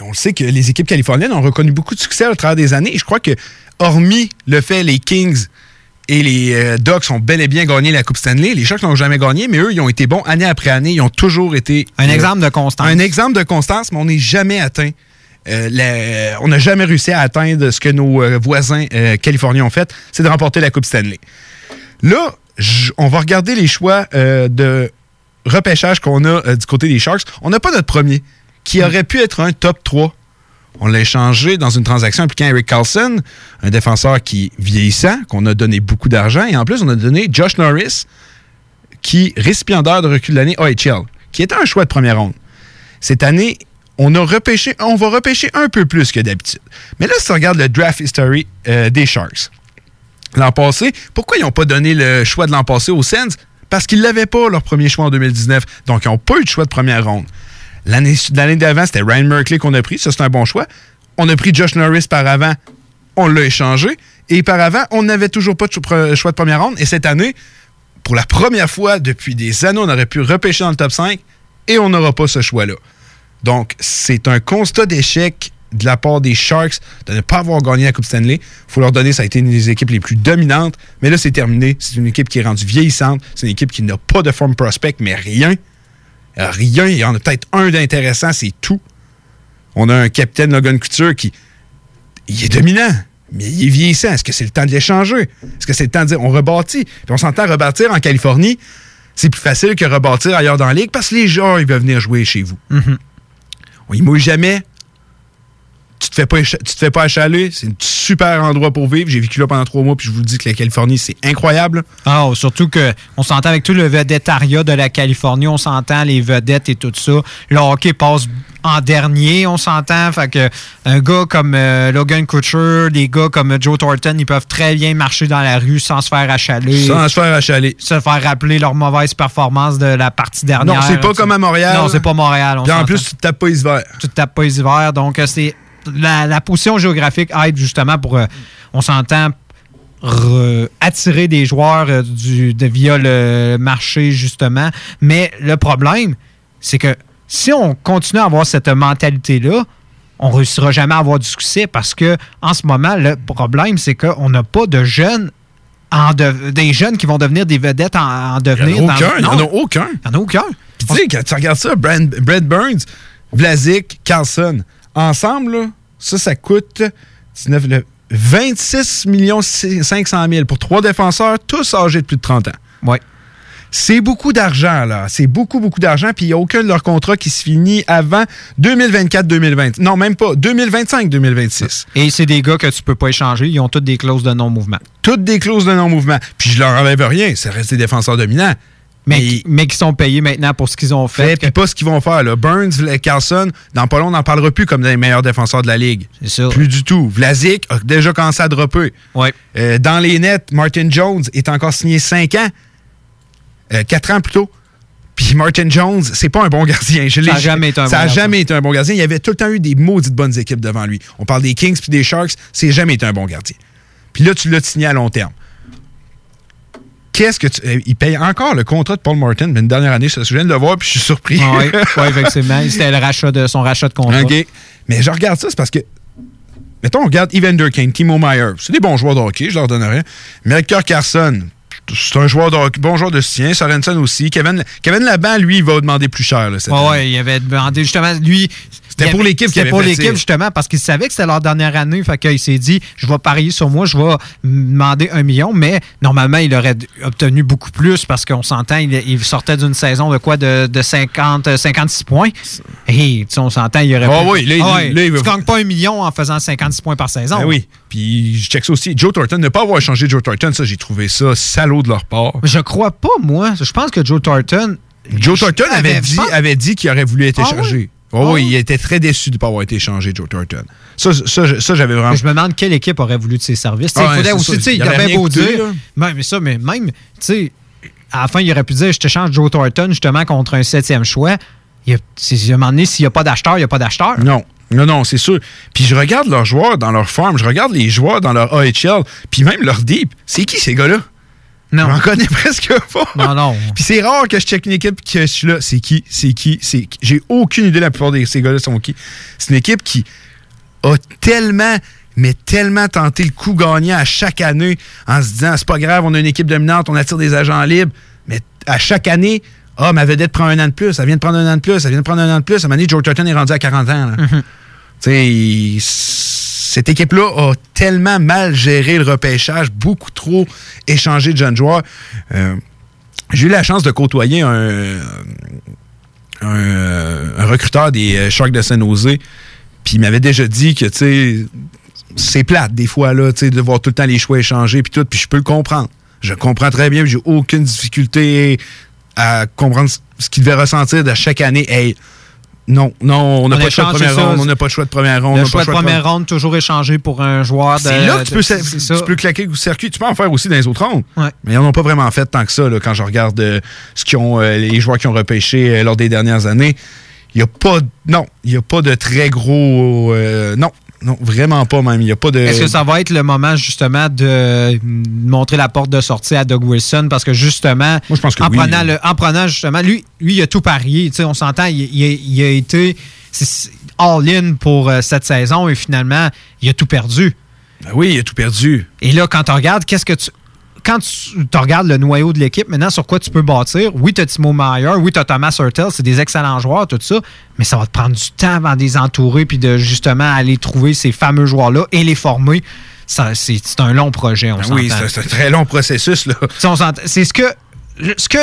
On le sait que les équipes californiennes ont reconnu beaucoup de succès au travers des années. Et je crois que, hormis le fait les Kings et les euh, Ducks ont bel et bien gagné la Coupe Stanley, les Sharks n'ont jamais gagné, mais eux, ils ont été bons année après année. Ils ont toujours été. Un euh, exemple de constance. Un exemple de constance, mais on n'est jamais atteint. euh, la- on n'a jamais réussi à atteindre ce que nos voisins californiens ont fait, c'est de remporter la Coupe Stanley. Là, on va regarder les choix de repêchage qu'on a du côté des Sharks. On n'a pas notre premier, qui aurait pu être un top 3. On l'a échangé dans une transaction impliquant Eric Carlson, un défenseur qui vieillissant, qu'on a donné beaucoup d'argent. Et en plus, on a donné Josh Norris, qui récipiendaire de recul de l'année AHL, qui était un choix de première ronde. Cette année, on a repêché, on va repêcher un peu plus que d'habitude. Mais là, si tu regardes le draft history euh, des Sharks, l'an passé, pourquoi ils n'ont pas donné le choix de l'an passé aux Sens? Parce qu'ils n'avaient pas leur premier choix en 2019. Donc, ils n'ont pas eu de choix de première ronde. L'année d'avant, c'était Ryan Merkley qu'on a pris. Ça, c'est un bon choix. On a pris Josh Norris par avant. On l'a échangé. Et par avant, on n'avait toujours pas de cho- choix de première ronde. Et cette année, pour la première fois depuis des années, on aurait pu repêcher dans le top 5 et on n'aura pas ce choix-là. Donc, c'est un constat d'échec de la part des Sharks de ne pas avoir gagné la Coupe Stanley. Il faut leur donner, ça a été une des équipes les plus dominantes. Mais là, c'est terminé. C'est une équipe qui est rendue vieillissante. C'est une équipe qui n'a pas de forme prospect, mais rien. Euh, Rien. Il y en a peut-être un d'intéressant, c'est tout. On a un capitaine Logan Couture qui il est dominant, mais il est vieillissant. Est-ce que c'est le temps de l'échanger? Est-ce que c'est le temps de dire on rebâtit? Puis on s'entend rebâtir en Californie, c'est plus facile que rebâtir ailleurs dans la ligue parce que les gens, ils veulent venir jouer chez vous. On y mouille jamais. Tu te fais pas, tu te fais pas achaler. C'est un super endroit pour vivre. J'ai vécu là pendant trois mois, puis je vous le dis que la Californie, c'est incroyable. Ah, surtout que on s'entend avec tout le vedettariat de la Californie, on s'entend les vedettes et tout ça. Le hockey passe en dernier, on s'entend. Fait que un gars comme euh, Logan Couture, des gars comme Joe Thornton, ils peuvent très bien marcher dans la rue sans se faire achaler. Sans se faire achaler. Se faire rappeler leur mauvaise performance de la partie dernière. Non, c'est pas comme à Montréal. Non, c'est pas Montréal. on en plus, tu te tapes pas les hivers. tu te tapes pas les hivers. Donc, euh, c'est la, la position géographique aide justement pour, euh, on s'entend, re- attirer des joueurs euh, du, de, via le marché, justement. Mais le problème, c'est que si on continue à avoir cette mentalité-là, on ne réussira jamais à avoir du succès parce que en ce moment, le problème, c'est qu'on n'a pas de jeunes. En de- des jeunes qui vont devenir des vedettes en, en devenir. Il n'y en a aucun. Il n'y en a aucun. il en a aucun. Puis tu sais, quand tu regardes ça, Brad, Brad Burns, Vlasic, Carlson, ensemble, là, ça, ça coûte 19, le 26 500 000 pour trois défenseurs, tous âgés de plus de 30 ans. Ouais. C'est beaucoup d'argent, là. C'est beaucoup, beaucoup d'argent. Puis il n'y a aucun de leurs contrats qui se finit avant 2024-2020. Non, même pas. 2025-2026. Et c'est des gars que tu peux pas échanger. Ils ont toutes des clauses de non-mouvement. Toutes des clauses de non-mouvement. Puis je leur enlève rien. Ça reste des défenseurs dominants. Mais, qui- mais qui sont payés maintenant pour ce qu'ils ont fait. puis pas ce qu'ils vont faire. Là. Burns, Carlson, dans pas long, on n'en parlera plus comme des meilleurs défenseurs de la Ligue. C'est sûr. Plus du tout. Vlasic a déjà commencé à dropper. Ouais. Euh, dans les nets, Martin Jones est encore signé 5 ans. 4 ans plus tôt. Puis Martin Jones, c'est pas un bon gardien. Je Ça a jamais été un ça bon a gardien. jamais été un bon gardien. Il y avait tout le temps eu des maudites bonnes équipes devant lui. On parle des Kings puis des Sharks, c'est jamais été un bon gardien. Puis là, tu l'as signé à long terme. Qu'est-ce que tu. euh, il paye encore le contrat de Paul Martin, mais une dernière année, je viens de le voir, puis je suis surpris. Oui, effectivement. C'était le rachat de son rachat de contrat. OK. Mais je regarde ça, c'est parce que. Mettons, on regarde Evander Kane, Timo Meyer. C'est des bons joueurs de hockey, je leur donne rien. Melchior Carson, c'est un joueur de hockey, bon joueur de soutien. Sorensen aussi. Kevin, Kevin Laban, lui, il va demander plus cher. Là, cette Ouais, année. ouais, il avait demandé justement, lui. C'était pour l'équipe C'était pour justement parce qu'il savait que c'était leur dernière année. Fait qu'il s'est dit, je vais parier sur moi, je vais me demander un million. Mais normalement, il aurait obtenu beaucoup plus parce qu'on s'entend, il, il sortait d'une saison de quoi de, de 50, euh, 56 points. Et on s'entend, il aurait Ah pu- oui, là, il- Ah ouais, là, il tu pas un million en faisant 56 points par saison. Ben oui. Puis je check ça aussi. Joe Thornton, ne pas avoir échangé Joe Thornton, ça, j'ai trouvé ça salaud de leur part. Je crois pas, moi. Je pense que Joe Thornton. Joe Thornton avait, avait- dit, avait dit qu'il aurait voulu être Ah échangé. Oh, oui, il était très déçu de ne pas avoir été échangé, Joe Thornton. Ça, ça, ça, j'avais vraiment. Mais je me demande quelle équipe aurait voulu de ses services. Ah il faudrait aussi, ça. tu sais, Il il avait beau dire. Ben, mais ça, mais même, tu sais, à la fin, il aurait pu dire je te change Joe Thornton justement contre un septième choix. il y a, à un moment donné, s'il n'y a pas d'acheteur, il n'y a pas d'acheteur. Non. Non, non, c'est sûr. Puis je regarde leurs joueurs dans leur farm, je regarde les joueurs dans leur AHL, puis même leur deep. C'est qui ces gars-là? Non. J'en connais presque pas. Non, non. Puis c'est rare que je check une équipe que je suis là. C'est qui? C'est qui? C'est qui? J'ai aucune idée la plupart de ces gars-là sont qui. C'est une équipe qui a tellement, mais tellement tenté le coup gagnant à chaque année en se disant c'est pas grave, on a une équipe dominante, on attire des agents libres. Mais à chaque année, ah, ma vedette prend un an de plus, elle vient de prendre un an de plus, elle vient de prendre un an de plus. À un moment donné, Joe Thornton est rendu à 40 ans. là. Mhm. Tu sais, cette équipe-là a tellement mal géré le repêchage, beaucoup trop échangé de jeunes joueurs. Euh, J'ai eu la chance de côtoyer un, recruteur des euh, Sharks de San-Jose, puis il m'avait déjà dit que, tu sais, c'est plate des fois, là, de voir tout le temps les choix échangés, puis tout, puis je peux le comprendre. Je comprends très bien, j'ai aucune difficulté à comprendre ce- qu'il devait ressentir de chaque année. Non, non, on n'a On pas de choix de première ronde, on n'a pas de choix de première ronde. on Le n'a pas choix de première ronde, toujours échangé pour un joueur de. c'est là que tu de- peux, tu claquer au circuit. Tu peux en faire aussi dans les autres rondes. Ouais. Mais ils n'en ont pas vraiment fait tant que ça là, quand je regarde euh, ce ont, euh, les joueurs qui ont repêché euh, lors des dernières années. Il n'y a pas. Non, il n'y a pas de très gros. non, non, vraiment pas même. Il n'y a pas de. Est-ce que ça va être le moment justement de montrer la porte de sortie à Doug Wilson? Parce que justement, je pense que en, oui. prenant le- en prenant justement, lui, lui, il a tout parié. Tu sais, on s'entend, il, il a- il a été all-in pour euh, cette saison et finalement, il a tout perdu. Ben oui, il a tout perdu. Et là, quand tu regardes, qu'est-ce que tu. Quand tu tu regardes le noyau de l'équipe, maintenant, sur quoi tu peux bâtir, oui, tu as Timo Meyer, oui, tu as Thomas Hurtel, c'est des excellents joueurs, tout ça, mais ça va te prendre du temps avant de les entourer puis de justement aller trouver ces fameux joueurs-là et les former. Ça, C'est c'est un long projet, on Ben oui, c'est c'est un très long processus. là. C'est ce que, ce que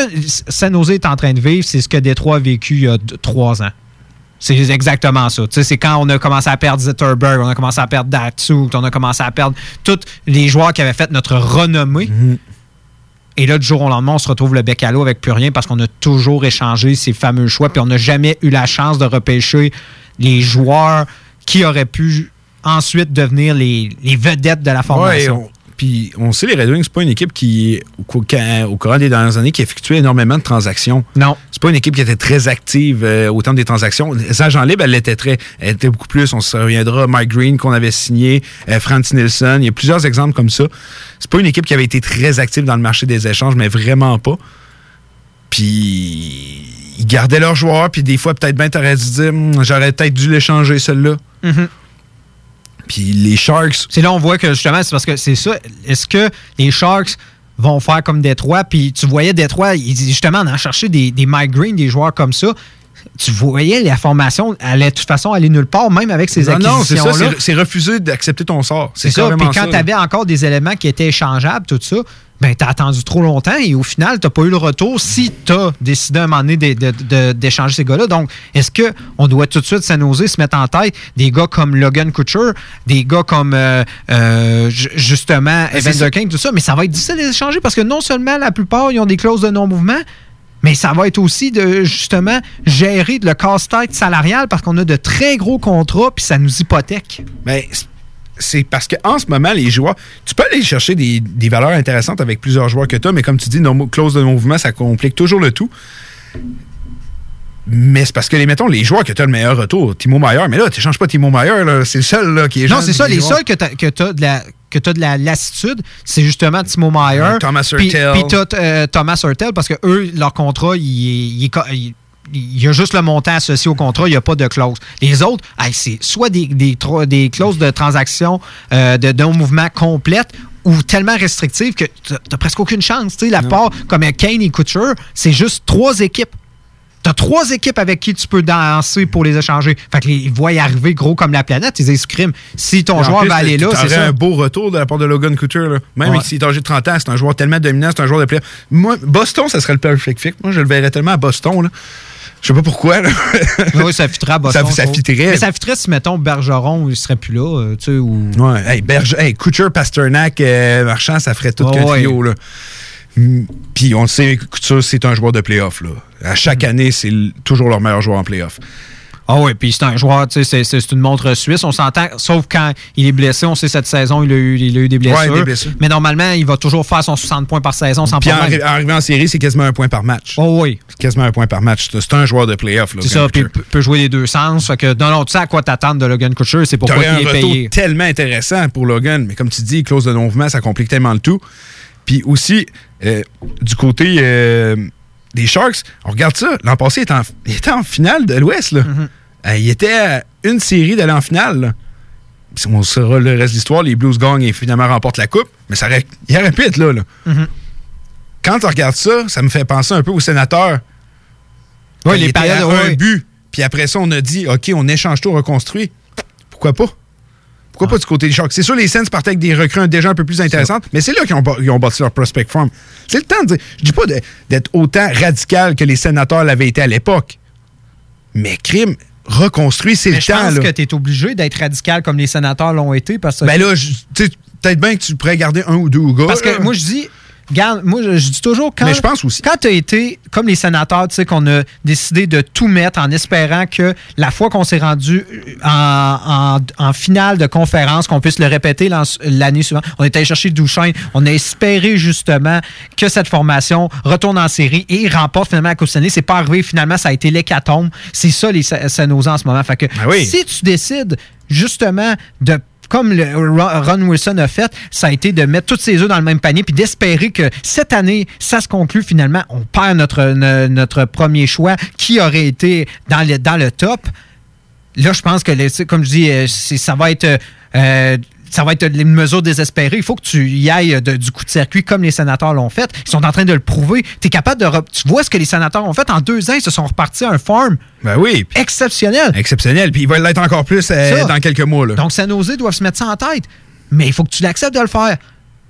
San Jose est en train de vivre, c'est ce que Détroit a vécu il y a trois ans. C'est exactement ça. Tu sais, c'est quand on a commencé à perdre Zetterberg, on a commencé à perdre Datsuk, on a commencé à perdre tous les joueurs qui avaient fait notre renommée. Et là, du jour au lendemain, on se retrouve le bec à l'eau avec plus rien parce qu'on a toujours échangé ces fameux choix, puis on n'a jamais eu la chance de repêcher les joueurs qui auraient pu ensuite devenir les, les vedettes de la formation. on- Puis on sait, les Red Wings, c'est pas une équipe qui, au, au courant des dernières années, qui effectuait énormément de transactions. Non. C'est pas une équipe qui était très active euh, au temps des transactions. Les agents libres, elle l'était très. Elle était beaucoup plus. On se reviendra. Mike Green qu'on avait signé, euh, Franz Nielsen. Il y a plusieurs exemples comme ça. C'est pas une équipe qui avait été très active dans le marché des échanges, mais vraiment pas. Puis ils gardaient leurs joueurs, puis des fois, peut-être bien, t'aurais dû dire, Hum, j'aurais peut-être dû l'échanger, celle-là. Mhm. Puis les Sharks. C'est là on voit que justement, c'est parce que c'est ça. Est-ce que les Sharks vont faire comme Détroit? Puis tu voyais Détroit, ils- justement, en chercher des, des Mike Green, des joueurs comme ça. Tu voyais la formation allait de toute façon aller nulle part, même avec ces Non, non, c'est ça. c'est- refuser d'accepter ton sort. C'est ça. Puis quand tu avais encore des éléments qui étaient échangeables, tout ça, ben t'as attendu trop longtemps et au final, t'as pas eu le retour si t'as décidé à un moment donné d'échanger ces gars-là. Donc, est-ce que on doit tout de suite s'annoser, se mettre en tête des gars comme Logan Kutcher, des gars comme euh, euh, ju- justement Ben, ça. King, tout ça, mais ça va être difficile d'échanger parce que non seulement la plupart ils ont des clauses de non-mouvement, mais ça va être aussi de justement gérer le casse-tête salarial parce qu'on a de très gros contrats puis ça nous hypothèque. Mais c'est- parce qu'en ce moment, les joueurs, tu peux aller chercher des, des valeurs intéressantes avec plusieurs joueurs que tu as, mais comme tu dis, non, clause de mouvement, ça complique toujours le tout. Mais c'est parce que, les, mettons, les joueurs que tu as le meilleur retour, Timo Meyer, mais là, tu changes pas Timo Meyer, là, c'est le seul là, qui est Non, c'est ça. Les joueurs. seuls que tu as, de la que tu de la lassitude, c'est justement Timo Meyer. Thomas Hurtel. Puis as Thomas Hurtel parce que eux, leur contrat, il, est- il y a juste le montant associé au contrat, il n'y a pas de clause. Les autres, hey, c'est soit des, des, tro- des clauses de transaction euh, de non-mouvement complète ou tellement restrictives que tu n'as presque aucune chance. La part, comme Kane et Couture, c'est juste trois équipes. Tu as trois équipes avec qui tu peux danser pour les échanger. Fait que les ils voient y arriver gros comme la planète. Ils crime. Si ton joueur plus, va aller là, c'est ça. un beau retour de la part de Logan Couture. Là. Même Ouais. s'il est âgé de 30 ans, c'est un joueur tellement dominant, c'est un joueur de player. Moi, Boston, ça serait le perfect fit. Moi, je le verrais tellement à Boston. Là. Je sais pas pourquoi. Là. oui, ça fitterait à Boston. Ça- fitterait. Mais ça fitterait si, mettons, Bergeron, il serait plus là, euh, tu sais, ou... Ouais, hey, Berge, hey, Couture, Pasternak, euh, Marchand, ça ferait tout Ouais, qu'un ouais. trio. Là. Mm, Puis on le sait, Couture, c'est un joueur de playoff. À chaque Mm. année, c'est toujours leur meilleur joueur en playoff. Ah oui, puis c'est un joueur, tu sais, c'est- c'est c'est une montre suisse, on s'entend, sauf quand il est blessé, on sait cette saison, il a eu, il a eu des blessures. Ouais, des blessures. Mais normalement, il va toujours faire son 60 points par saison sans Puis en, problème. arri- en arrivant en série, c'est quasiment un point par match. Oh oui. C'est quasiment un point par match. C'est c'est un joueur de playoff. C'est ça, puis peut- jouer les deux sens. Fait que, non, non, tu sais à quoi t'attendre de Logan Couture, c'est pourquoi il est payé. tellement intéressant pour Logan, mais comme tu dis, clause de non-mouvement, ça complique tellement le tout. Puis aussi, euh, du côté euh, des Sharks, on regarde ça. L'an passé, il était en, il était en finale de l'Ouest. là. Mm-hmm. Euh, il était à une série d'aller en finale. là. Puis on saura le reste de l'histoire. Les Blues gagnent et finalement remportent la coupe. Mais ça il être là. Mhm. Quand on regarde ça, ça me fait penser un peu aux sénateurs. Les il était à un ouais. but. Puis après ça, on a dit, OK, on échange tout, on reconstruit. Pourquoi pas? Pourquoi pas du côté des Sharks? C'est sûr, les Sens partaient avec des recrues déjà un peu plus intéressantes, mais c'est là qu'ils ont, ils ont bâti leur prospect farm. C'est le temps de dire. Je dis pas d'être autant radical que les sénateurs l'avaient été à l'époque. Mais crime, reconstruit, c'est le je temps. pense là. que tu es obligé d'être radical comme les sénateurs l'ont été parce que. Ben là, je- tu sais, peut-être bien que tu pourrais garder un ou deux gars. Parce que moi, je dis, regarde, moi, je, je dis toujours quand. Mais je pense aussi. Quand tu as été, comme les sénateurs, tu sais, qu'on a décidé de tout mettre en espérant que la fois qu'on s'est rendu en, en- en finale de conférence, qu'on puisse le répéter l'an- l'année suivante, on est allé chercher Duchesne, on a espéré justement que cette formation retourne en série et remporte finalement la Coupe Stanley. C'est pas arrivé, finalement, ça a été l'hécatombe. C'est ça, les Sa- Sanosa en ce moment. Fait que Ben oui. si tu décides justement de comme Ron Wilson a fait, ça a été de mettre tous ses œufs dans le même panier puis d'espérer que cette année, ça se conclut finalement. On perd notre, notre premier choix qui aurait été dans le, dans le top. Là, je pense que, comme je dis, euh, ça va être. euh, ça va être une mesure désespérée. Il faut que tu y ailles de- du coup de circuit comme les sénateurs l'ont fait. Ils sont en train de le prouver. Tu es capable de. Tu vois ce que les sénateurs ont fait? En deux ans, ils se sont repartis à un farm Ben oui. exceptionnel. Exceptionnel. Puis il va l'être encore plus euh, dans quelques mois. Là. Donc, San Jose doivent se mettre ça en tête. Mais il faut que tu l'acceptes de le faire.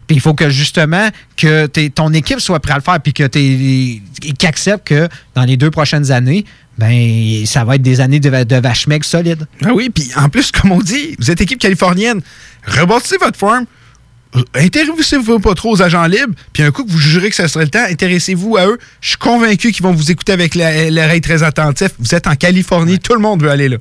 Puis il faut que justement que ton équipe soit prête à le faire puis que t'es- qu'ils acceptent que dans les deux prochaines années, ben ça va être des années de, de vache maigre solide. Ah oui, puis en plus, comme on dit, vous êtes équipe californienne. Rebâtissez votre farm. Intéressez-vous pas trop aux agents libres, puis un coup que vous jugerez que ce serait le temps, intéressez-vous à eux. Je suis convaincu qu'ils vont vous écouter avec l'oreille très attentif. Vous êtes en Californie, tout le monde veut aller là.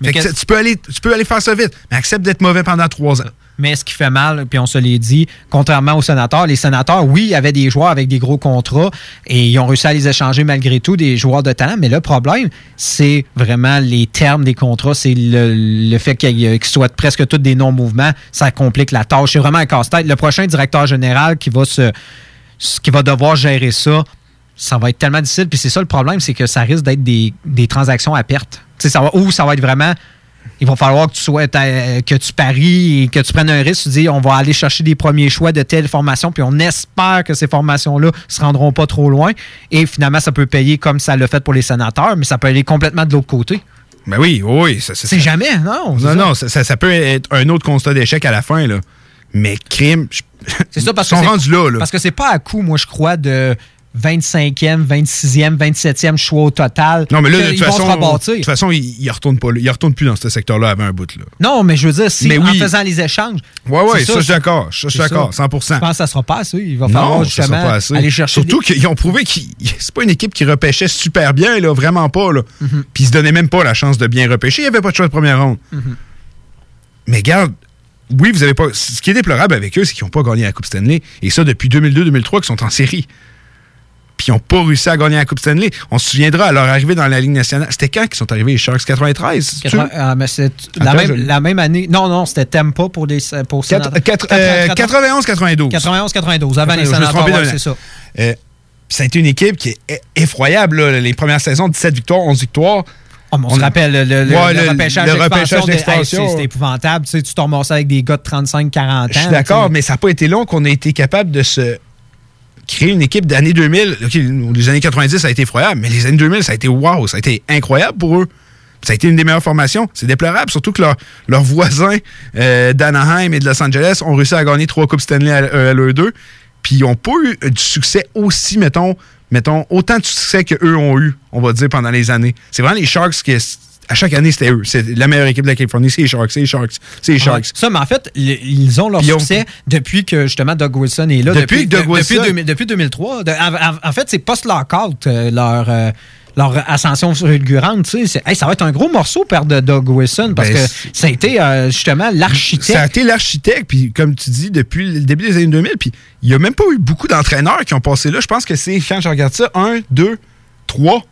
Mais Fait que qu'est-ce- ça- tu, peux aller, tu peux aller faire ça vite, mais accepte d'être mauvais pendant trois ans. Mais ce qui fait mal, puis on se l'est dit, contrairement aux sénateurs, les sénateurs, oui, avaient des joueurs avec des gros contrats et ils ont réussi à les échanger malgré tout, des joueurs de talent. Mais le problème, c'est vraiment les termes des contrats, c'est le, fait qu'ils soient presque tous des non-mouvements. Ça complique la tâche. C'est vraiment un casse-tête. Le prochain directeur général qui va devoir gérer ça, ça va être tellement difficile. Puis c'est ça le problème, c'est que ça risque d'être des, transactions à perte. Ça ou ça va être vraiment. Il va falloir que tu sois euh, que tu paries et que tu prennes un risque. Tu dis on va aller chercher des premiers choix de telle formation, puis on espère que ces formations-là se rendront pas trop loin. Et finalement, ça peut payer comme ça l'a fait pour les sénateurs, mais ça peut aller complètement de l'autre côté. Ben oui, oui. ça- ça- C'est jamais, non. c'est Non, ça. non, ça, ça- peut être un autre constat d'échec à la fin, là. Mais crime, je- C'est ça parce ils sont que rendus là, là. Parce que c'est pas à coup, moi, je crois, de 25e, 26e, 27e choix au total. Non, mais là, de toute façon, de toute façon, il, il retourne pas, là. il retourne plus dans ce secteur-là avant un bout, là. Non, mais je veux dire, si Mais en oui. faisant les échanges. Ouais, c'est ça, je suis d'accord. Je suis d'accord, ça. 100%. Je pense que ça sera pas assez. Il va falloir Non, justement aller chercher. Surtout des- qu'ils ont prouvé que c'est pas une équipe qui repêchait super bien, là, vraiment pas. Là. Mhm. Puis ils se donnaient même pas la chance de bien repêcher. Il n'y avait pas de choix de première ronde. Mhm. Mais regarde, oui, vous avez pas. Ce qui est déplorable avec eux, c'est qu'ils n'ont pas gagné la Coupe Stanley. Et ça depuis 2002-2003 qu'ils sont en série. Puis ils n'ont pas réussi à gagner la Coupe Stanley. On se souviendra à leur arrivée dans la Ligue nationale. C'était quand qu'ils sont arrivés les Sharks? 93 c'est-tu? 80 ah, mais c'est la, je- la même année. Non, non, c'était Tempa pour les pour Quatre- sénateurs. quatre- euh, 91-92. 91-92, avant les sénateurs, ouais, c'est ça. Euh, ça a été une équipe qui est e- effroyable. là. Les premières saisons, 17 victoires, 11 victoires. Ah, mais on, se rappelle le, le- Ouais, le le- repêchage d'expansion. hey, C'était épouvantable. Tu sais, tu avec des gars de 35-40 ans. Je suis d'accord, mais ça n'a pas été long qu'on ait été capable de se créer une équipe d'années 2000. OK, les années 90, ça a été effroyable, mais les années 2000, ça a été wow, ça a été incroyable pour eux. Ça a été une des meilleures formations. C'est déplorable, surtout que leur- leurs voisins euh, d'Anaheim et de Los Angeles ont réussi à gagner trois Coupes Stanley à, l'eux deux. Puis ils n'ont pas eu euh, du succès aussi, mettons, mettons, autant de succès qu'eux ont eu, on va dire, pendant les années. C'est vraiment les Sharks qui, à chaque année, c'était eux. C'est la meilleure équipe de la Californie, c'est les Sharks, c'est les Sharks, c'est les Ouais. Sharks. Ça, mais en fait, ils ont leur succès depuis que justement Doug Wilson est là. Depuis que Doug de- Wilson- Depuis, 2000 depuis 2003. De- en- fait, c'est post-lockout, euh, leur, euh, leur ascension fulgurante. tu sais, hey, ça va être un gros morceau, perdre de Doug Wilson, parce Ben, que ça a été euh, justement l'architecte. Ça a été l'architecte, puis comme tu dis, depuis le début des années 2000, puis il n'y a même pas eu beaucoup d'entraîneurs qui ont passé là. Je pense que c'est, quand je regarde ça, un, deux, trois.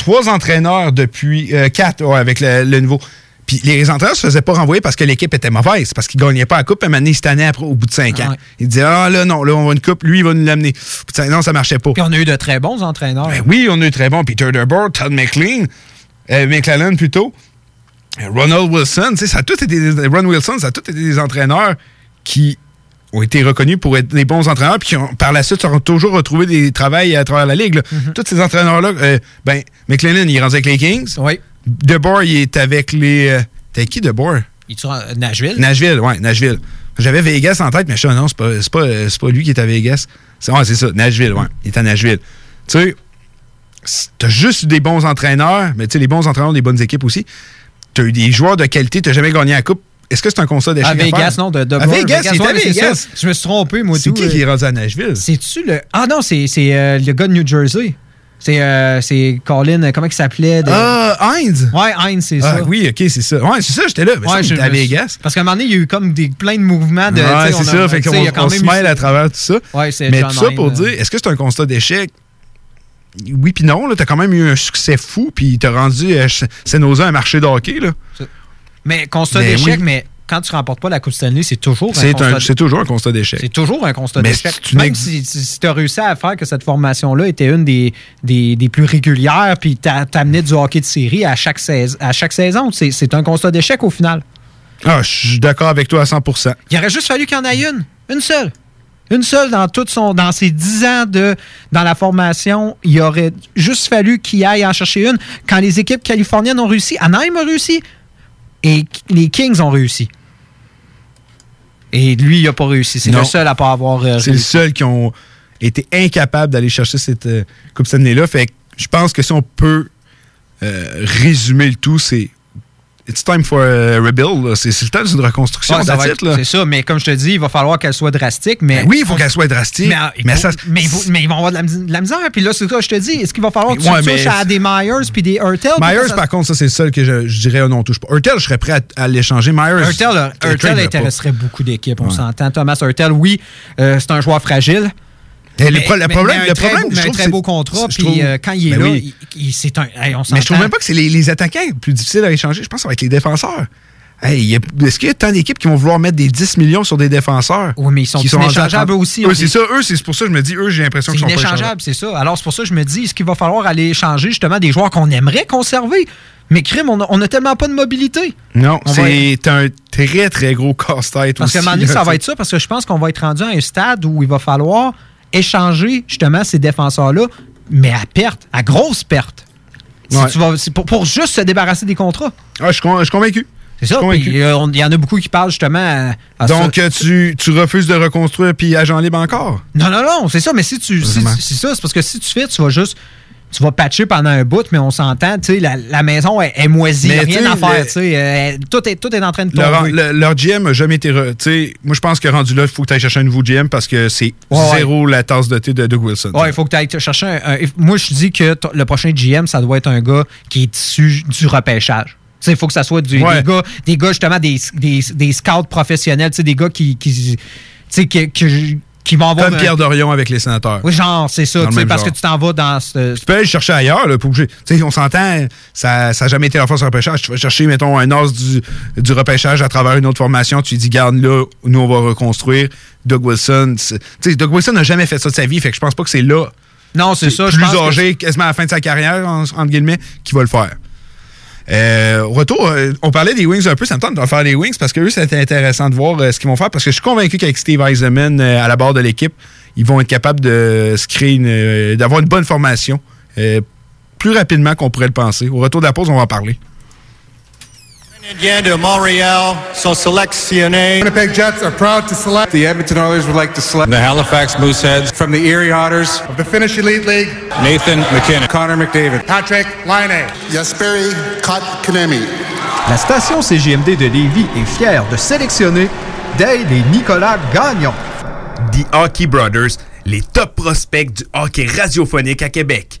Trois entraîneurs depuis. euh, quatre, ouais, avec le, le nouveau. Puis les entraîneurs se faisaient pas renvoyer parce que l'équipe était mauvaise, parce qu'ils gagnaient pas la coupe, et maintenant, se tannaient après, au bout de cinq ans. Ils disaient, ah là, non, là, on va une coupe, lui, il va nous l'amener. Puis, Non, ça marchait pas. Puis on a eu de très bons entraîneurs. Ben oui, on a eu très bon. Peter DeBoer, Todd McLean, euh, McClellan plutôt, euh, Ronald Wilson. tu sais, Ça a tout été des, Ron Wilson, ça a tout été des entraîneurs qui ont été reconnus pour être des bons entraîneurs, puis qui ont, par la suite ont toujours retrouvé des travails à travers la ligue. là. Tous ces entraîneurs-là, euh, ben, McLennan, il est rendu avec les Kings. Oui. DeBoer, il est avec les. Euh, T'as qui DeBoer? Il est à Nashville? Nashville, ouais, Nashville. J'avais Vegas en tête, mais je sais, non, c'est pas, pas, c'est pas lui qui est à Vegas. C'est ouais, c'est ça, Nashville, ouais. Il est à Nashville. Tu sais, t'as juste eu des bons entraîneurs, mais tu sais, les bons entraîneurs ont des bonnes équipes aussi. T'as eu des joueurs de qualité, t'as jamais gagné la coupe. Est-ce que c'est un constat d'échec? À Vegas, faire? non, de, de À Vegas, était à c'est Vegas. ça. Je me suis trompé, moi, C'est tout. qui euh, qui est rendu à Nashville? C'est-tu le. Ah non, c'est c'est, euh, le gars de New Jersey. C'est euh, c'est Colin, euh, comment il s'appelait? de- Ah, Heinz? Ouais, Heinz, c'est Ah, ça. oui, ok, c'est ça. Ouais, c'est ça, j'étais là. Mais ça, Ouais, je- à Vegas. Parce qu'à un moment donné, il y a eu comme des, plein de mouvements de. Ouais, c'est on a- ça. Fait qu'on sais, il y a quand on se mêle ça. à travers tout ça. Ouais, c'est Mais John tout ça pour Hine, dire, est-ce que c'est un constat d'échec? Oui puis non. Tu as quand même eu un succès fou, puis t'as rendu euh, Senosa un marché de hockey. Là. Mais constat d'échec, oui. mais quand tu remportes pas la Coupe Stanley, c'est toujours c'est toujours un constat d'échec. C'est toujours un constat d'échec. une Même si, tu as réussi à faire que cette formation-là était une des, des, des plus régulières, puis t'amenais du hockey de série à chaque, sais- à chaque saison, c'est un constat d'échec au final. Ah, je suis d'accord avec toi à 100% Il aurait juste fallu qu'il y en ait une. Une seule. Une seule dans son dans ses 10 ans de dans la formation, il aurait juste fallu qu'il aille en chercher une. Quand les équipes californiennes ont réussi, Anaheim a réussi et les Kings ont réussi. Et lui, il n'a pas réussi. C'est le seul à pas avoir euh, C'est le seul qui ont été incapables d'aller chercher cette euh, Coupe Stanley-là. Fait que je pense que si on peut euh, résumer le tout, c'est It's time for a rebuild. là. C'est le temps d'une reconstruction. Ouais. C'est ça, mais comme je te dis, il va falloir qu'elle soit drastique. Mais Ben oui, il faut qu'elle soit drastique. Mais, euh, il Mais ça- ils vont avoir de la, de la misère. Puis là, c'est ça, je te dis. Est-ce qu'il va falloir que tu Ouais, touches à des Myers puis des Hurtel? Myers, que ça- par contre, ça, c'est le seul que je, je dirais, oh non, touche pas. Hurtel, je serais prêt à, à l'échanger. Myers. Hurtel, pas. intéresserait beaucoup d'équipes, on s'entend. Thomas Hurtel, oui, euh, c'est un joueur fragile. Le Mais- problème- mais un le très problème, beau- je mais un trouve très que beau contrat. Puis trouve- euh, quand il est Ben là, oui. il- il- c'est un. hey, on Mais je trouve même pas que c'est les, les attaquants les plus difficiles à échanger. Je pense que ça va être les défenseurs. Hey, Est-ce qu'il y a tant d'équipes qui vont vouloir mettre des 10 millions sur des défenseurs? Oui, mais ils sont qui inéchangeables rendus à- aussi. Eux, c'est ça. Eux, c'est pour ça que je me dis, eux, j'ai l'impression qu'ils sont pas inéchangeable, c'est ça. Alors, c'est pour ça que je me dis, est-ce qu'il va falloir aller échanger justement des joueurs qu'on aimerait conserver? Mais crime, on a, on a tellement pas de mobilité. Non, c'est un très, très gros casse-tête Parce aussi. qu'à un moment donné, ça va être ça, parce que je pense qu'on va être rendu à un stade où il va falloir échanger justement ces défenseurs-là, mais à perte, à grosse perte. Si Ouais. tu vas- pour, pour juste se débarrasser des contrats. Ah, je je suis convaincu. C'est ça. euh, Il y en a beaucoup qui parlent justement à, à Donc, ça. euh, tu, tu refuses de reconstruire puis agent libre encore? Non, non, non, c'est ça, mais si tu. C'est ça, c'est parce que si tu fais, tu vas juste. Tu vas patcher pendant un bout, mais on s'entend, tu sais, la, la maison est, est moisie, Mais rien à faire, tu sais. euh, tout, est, tout est en train de Leur, tomber. le- leur GM n'a jamais été. tu sais, moi, je pense que rendu là, il faut que tu ailles chercher un nouveau GM parce que c'est Ouais, ouais. zéro la tasse de thé de Doug Wilson. Ouais, il faut que tu ailles chercher un, un- Moi, je dis que le prochain GM, ça doit être un gars qui est issu du repêchage. Tu sais, Il faut que ça soit du- Ouais. des, gars, des gars, justement, des, des, des scouts professionnels, tu sais, des gars qui, qui, qui, qui vont avoir. Comme Pierre Dorion avec les sénateurs. Oui, genre, c'est ça, parce que tu t'en vas dans ce. Tu peux aller le chercher ailleurs, là, sais, on s'entend, ça n'a jamais été la force du repêchage. Tu vas chercher, mettons, un os du, du repêchage à travers une autre formation. Tu dis, garde là, nous, on va reconstruire. Doug Wilson, tu sais, Doug Wilson n'a jamais fait ça de sa vie, fait que je pense pas que c'est là. Non, c'est ça. je Plus pense que- âgé, quasiment à la fin de sa carrière, en- entre guillemets, qui va le faire. Euh, retour, euh, on parlait des Wings un peu, ça me tente de faire les Wings parce que eux, c'était intéressant de voir euh, ce qu'ils vont faire parce que je suis convaincu qu'avec Steve Eisenman à la barre de l'équipe, ils vont être capables de se créer d'avoir une bonne formation plus rapidement qu'on pourrait le penser. Au retour de la pause, on va en parler. Canadiens de Montréal sont sélectionnés. Winnipeg Jets are proud to select. The Edmonton Oilers would like to select. The Halifax Mooseheads. From the Erie Otters of the Finnish Elite League. Nathan McKinnon. Connor McDavid. Patrick Laine. Jesperi Kotkaniemi. La station CGMD de Lévis est fière de sélectionner Dale et Nicolas Gagnon. The Hockey Brothers, les top prospects du hockey radiophonique à Québec.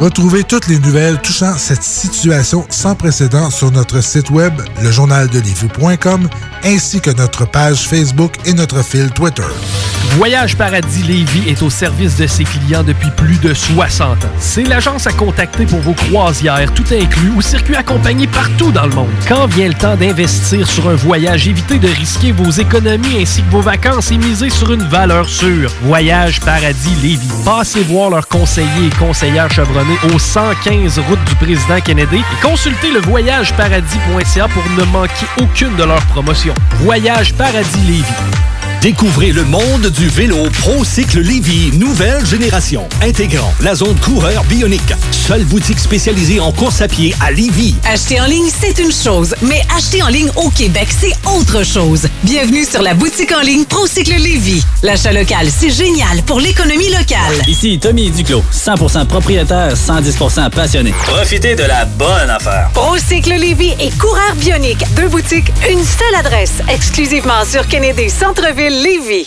Retrouvez toutes les nouvelles touchant cette situation sans précédent sur notre site web, lejournaldelivy.com, ainsi que notre page Facebook et notre fil Twitter. Voyage Paradis Lévis est au service de ses clients depuis plus de 60 ans. C'est l'agence à contacter pour vos croisières, tout inclus, ou circuits accompagnés partout dans le monde. Quand vient le temps d'investir sur un voyage, évitez de risquer vos économies ainsi que vos vacances et misez sur une valeur sûre. Voyage Paradis Lévis. Passez voir leurs conseillers et conseillères chevronnés au 115 route du président Kennedy et consultez le voyageparadis.ca pour ne manquer aucune de leurs promotions. Voyage Paradis Lévis. Découvrez le monde du vélo ProCycle Lévy, nouvelle génération, intégrant la zone coureur bionique. Seule boutique spécialisée en course à pied à Lévy. Acheter en ligne, c'est une chose, mais acheter en ligne au Québec, c'est autre chose. Bienvenue sur la boutique en ligne ProCycle Lévy. L'achat local, c'est génial pour l'économie locale. Ici Tommy Duclos, 100% propriétaire, 110% passionné. Profitez de la bonne affaire. ProCycle Lévy et Coureur Bionique. Deux boutiques, une seule adresse. Exclusivement sur Kennedy Centre-Ville Lévy.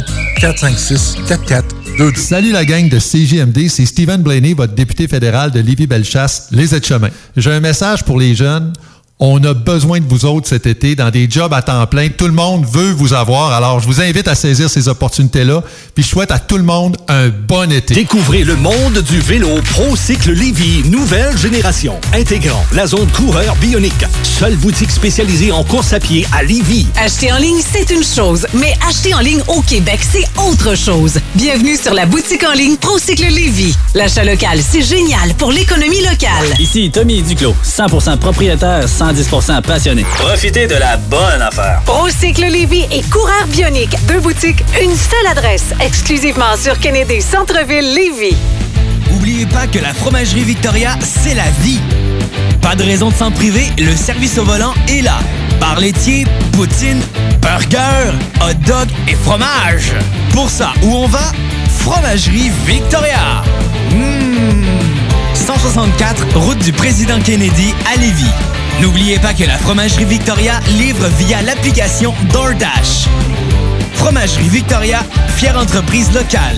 456 4422. Salut la gang de CJMD, c'est Stephen Blaney, votre député fédéral de Lévis-Bellechasse, les aides-chemins. J'ai un message pour les jeunes. On a besoin de vous autres cet été dans des jobs à temps plein. Tout le monde veut vous avoir. Alors, je vous invite à saisir ces opportunités-là. Puis, je souhaite à tout le monde un bon été. Découvrez le monde du vélo ProCycle Lévy, nouvelle génération, intégrant la zone coureur bionique. Seule boutique spécialisée en course à pied à Lévy. Acheter en ligne, c'est une chose, mais acheter en ligne au Québec, c'est autre chose. Bienvenue sur la boutique en ligne ProCycle Lévy. L'achat local, c'est génial pour l'économie locale. Ici Tommy Duclos, 100% propriétaire, 110% passionné. Profitez de la bonne affaire. ProCycle Lévy et Coureur Bionique. Deux boutiques, une seule adresse. Exclusivement sur Kennedy Centre-Ville Lévy. Oubliez pas que la fromagerie Victoria, c'est la vie. Pas de raison de s'en priver, le service au volant est là. Bar laitier, poutine, burger, hot dog et fromage. Pour ça, où on va? Fromagerie Victoria. Mmh. 164, route du président Kennedy à Lévis. N'oubliez pas que la fromagerie Victoria livre via l'application DoorDash. Fromagerie Victoria, fière entreprise locale.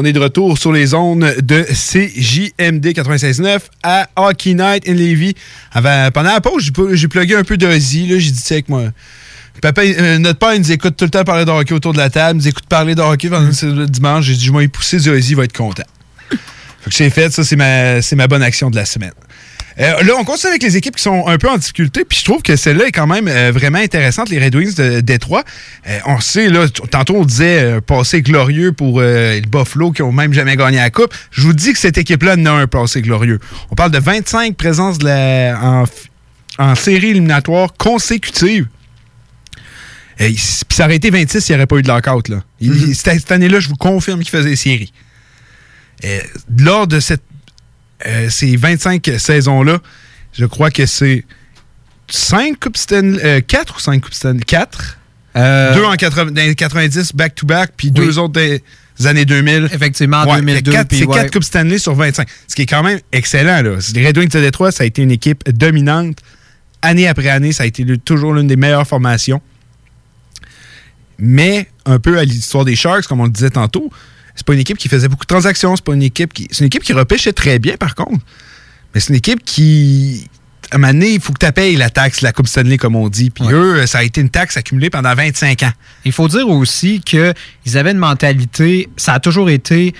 On est de retour sur les zones de CJMD 96.9 à Hockey Night in Levy. Pendant la pause, j'ai plugué un peu d'Ozzy. J'ai dit, sais que moi... Papa, euh, notre père, nous écoute tout le temps parler de hockey autour de la table. Il nous écoute parler de hockey pendant le dimanche. J'ai dit, je vais y pousser du Ozzy, il va être content. Fait que c'est fait, ça, c'est ma, c'est ma bonne action de la semaine. Euh, là, on continue avec les équipes qui sont un peu en difficulté, puis je trouve que celle-là est quand même euh, vraiment intéressante, les Red Wings de Détroit. Euh, on sait, là, tantôt on disait passé glorieux pour le Buffalo qui ont même jamais gagné la Coupe. Je vous dis que cette équipe-là n'a un passé glorieux. On parle de 25 présences de la- en, en série éliminatoire consécutive. Puis ça aurait été 26 s'il n'y aurait pas eu de lockout. Là. Il- cette, cette année-là, je vous confirme qu'il faisait série. Lors de cette, euh, ces 25 saisons-là, je crois que c'est 5 Coupes Stanley. 4 ou 5 Coupes Stanley? 4. Euh, deux en 80 dans les 90 back-to-back, puis deux autres des années 2000. Effectivement, en Ouais, 2002, fait quatre- puis C'est ouais. 4 Coupes Stanley sur 25. Ce qui est quand même excellent. Là. Les Red Wings de Détroit, ça a été une équipe dominante. Année après année, ça a été toujours l'une des meilleures formations. Mais un peu à l'histoire des Sharks, comme on le disait tantôt, c'est pas une équipe qui faisait beaucoup de transactions, c'est pas une équipe qui. C'est une équipe qui repêchait très bien par contre. Mais c'est une équipe qui. À un moment donné, il faut que tu payes la taxe, la Coupe Stanley, comme on dit. Puis eux, ça a été une taxe accumulée pendant 25 ans. Il faut dire aussi qu'ils avaient une mentalité, ça a toujours été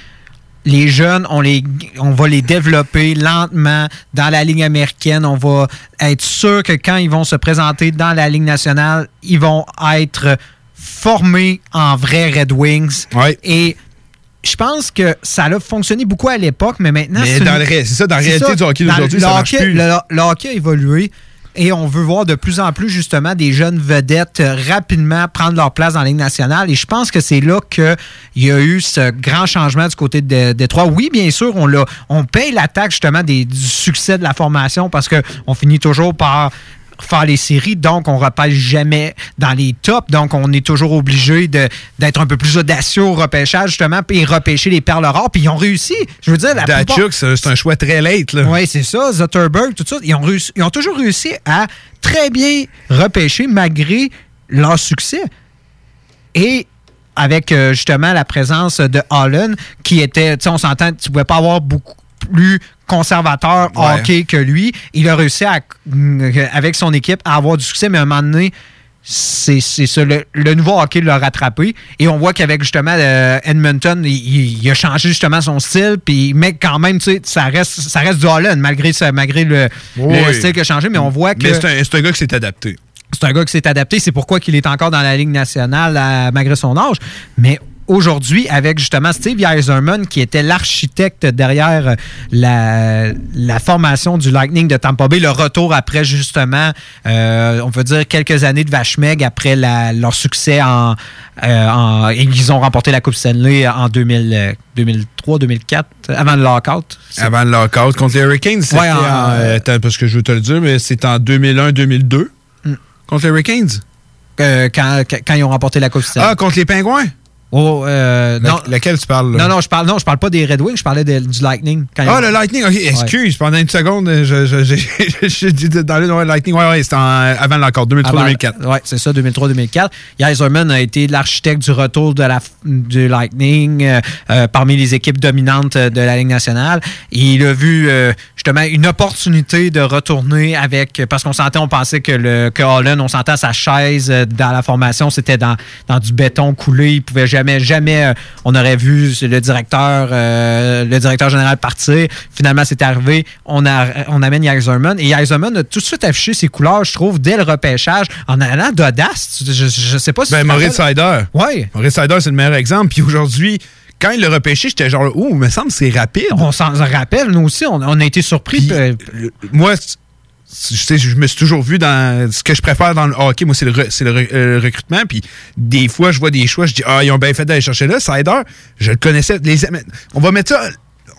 les jeunes, on, les, on va les développer lentement dans la Ligue américaine. On va être sûr que quand ils vont se présenter dans la Ligue nationale, ils vont être formés en vrais Red Wings. Et je pense que ça a fonctionné beaucoup à l'époque, mais maintenant... Mais une- c'est ça, dans la réalité ça. du hockey d'aujourd'hui, ça marche hockey- plus. Le, le hockey a évolué. Et on veut voir de plus en plus justement des jeunes vedettes euh, rapidement prendre leur place dans la Ligue nationale. Et je pense que c'est là qu'il y a eu ce grand changement du côté de Détroit. Oui, bien sûr, on, l'a- on paye la taxe justement des, du succès de la formation parce qu'on finit toujours par faire les séries, donc on repêche jamais dans les tops, donc on est toujours obligé d'être un peu plus audacieux au repêchage, justement, puis repêcher les perles rares, puis ils ont réussi. Je veux dire, la plupart- c'est un choix très late. Là. oui, c'est ça. Zutterberg, tout ça. Ils ont, réussi- ils ont toujours réussi à très bien repêcher malgré leur succès. Et avec euh, justement la présence de Holland, qui était, tu sais, on s'entend, tu ne pouvais pas avoir beaucoup plus conservateur Ouais. hockey que lui. Il a réussi à, euh, avec son équipe à avoir du succès, mais à un moment donné, c'est ça. Le, le nouveau hockey l'a rattrapé. Et on voit qu'avec justement euh, Edmonton, il, a changé justement son style. Puis, mais quand même, tu sais, ça reste, ça reste du Holland, malgré, ça, malgré le, Oui. le style qui a changé. Mais on voit que. C'est un, un gars qui s'est adapté. C'est un gars qui s'est adapté. C'est pourquoi qu'il est encore dans la Ligue nationale à- malgré son âge. Mais aujourd'hui, avec justement Steve Yzerman, qui était l'architecte derrière la, la formation du Lightning de Tampa Bay, le retour après justement, euh, on peut dire quelques années de vache maigre après la- leur succès en, euh, en- Ils ont remporté la Coupe Stanley en 2000, 2003-2004, avant le lockout. Avant le lockout contre les Hurricanes, Ouais, en- en- euh, attends, parce que je veux te le dire, mais c'est en 2001-2002 contre les Hurricanes. Euh, quand, quand- quand ils ont remporté la Coupe Stanley. Ah, contre les Pingouins? Oh, euh, non. Laquelle tu parles? là? Non, non, je parle, non, je parle pas des Red Wings, je parlais de- du Lightning. quand Ah, le Lightning, ok, excuse, pendant une seconde, je, je, je, je dis dans le ouais, Lightning, ouais, ouais, c'était avant l'encore, 2003-2004. Oui, c'est ça, 2003-2004. Yzerman a été l'architecte du retour de la, du Lightning euh, euh, parmi les équipes dominantes de la Ligue nationale. Et il a vu euh, justement une opportunité de retourner avec. Parce qu'on sentait, on pensait que, le, que Holland, on sentait sa chaise dans la formation, c'était dans, dans du béton coulé. Il pouvait jamais, jamais. euh, on aurait vu le directeur, euh, le directeur général partir. Finalement, c'est arrivé. On, a, on amène Yzerman. Et Yzerman a tout de suite affiché ses couleurs, je trouve, dès le repêchage, en allant d'audace. Je, je, sais pas si. Ben, Maurice. Sider. Oui. Maurice Sider, c'est le meilleur exemple. Puis aujourd'hui, quand il l'a repêché, j'étais genre, ouh, il me semble que c'est rapide. On s'en rappelle, nous aussi, on, on a été surpris. euh, Moi, je je me suis toujours vu dans ce que je préfère dans le hockey, moi, c'est le, euh, recrutement. Puis des fois, je vois des choix, je dis, ah, ils ont bien fait d'aller chercher là. Sider, je le connaissais. Les, on va mettre ça.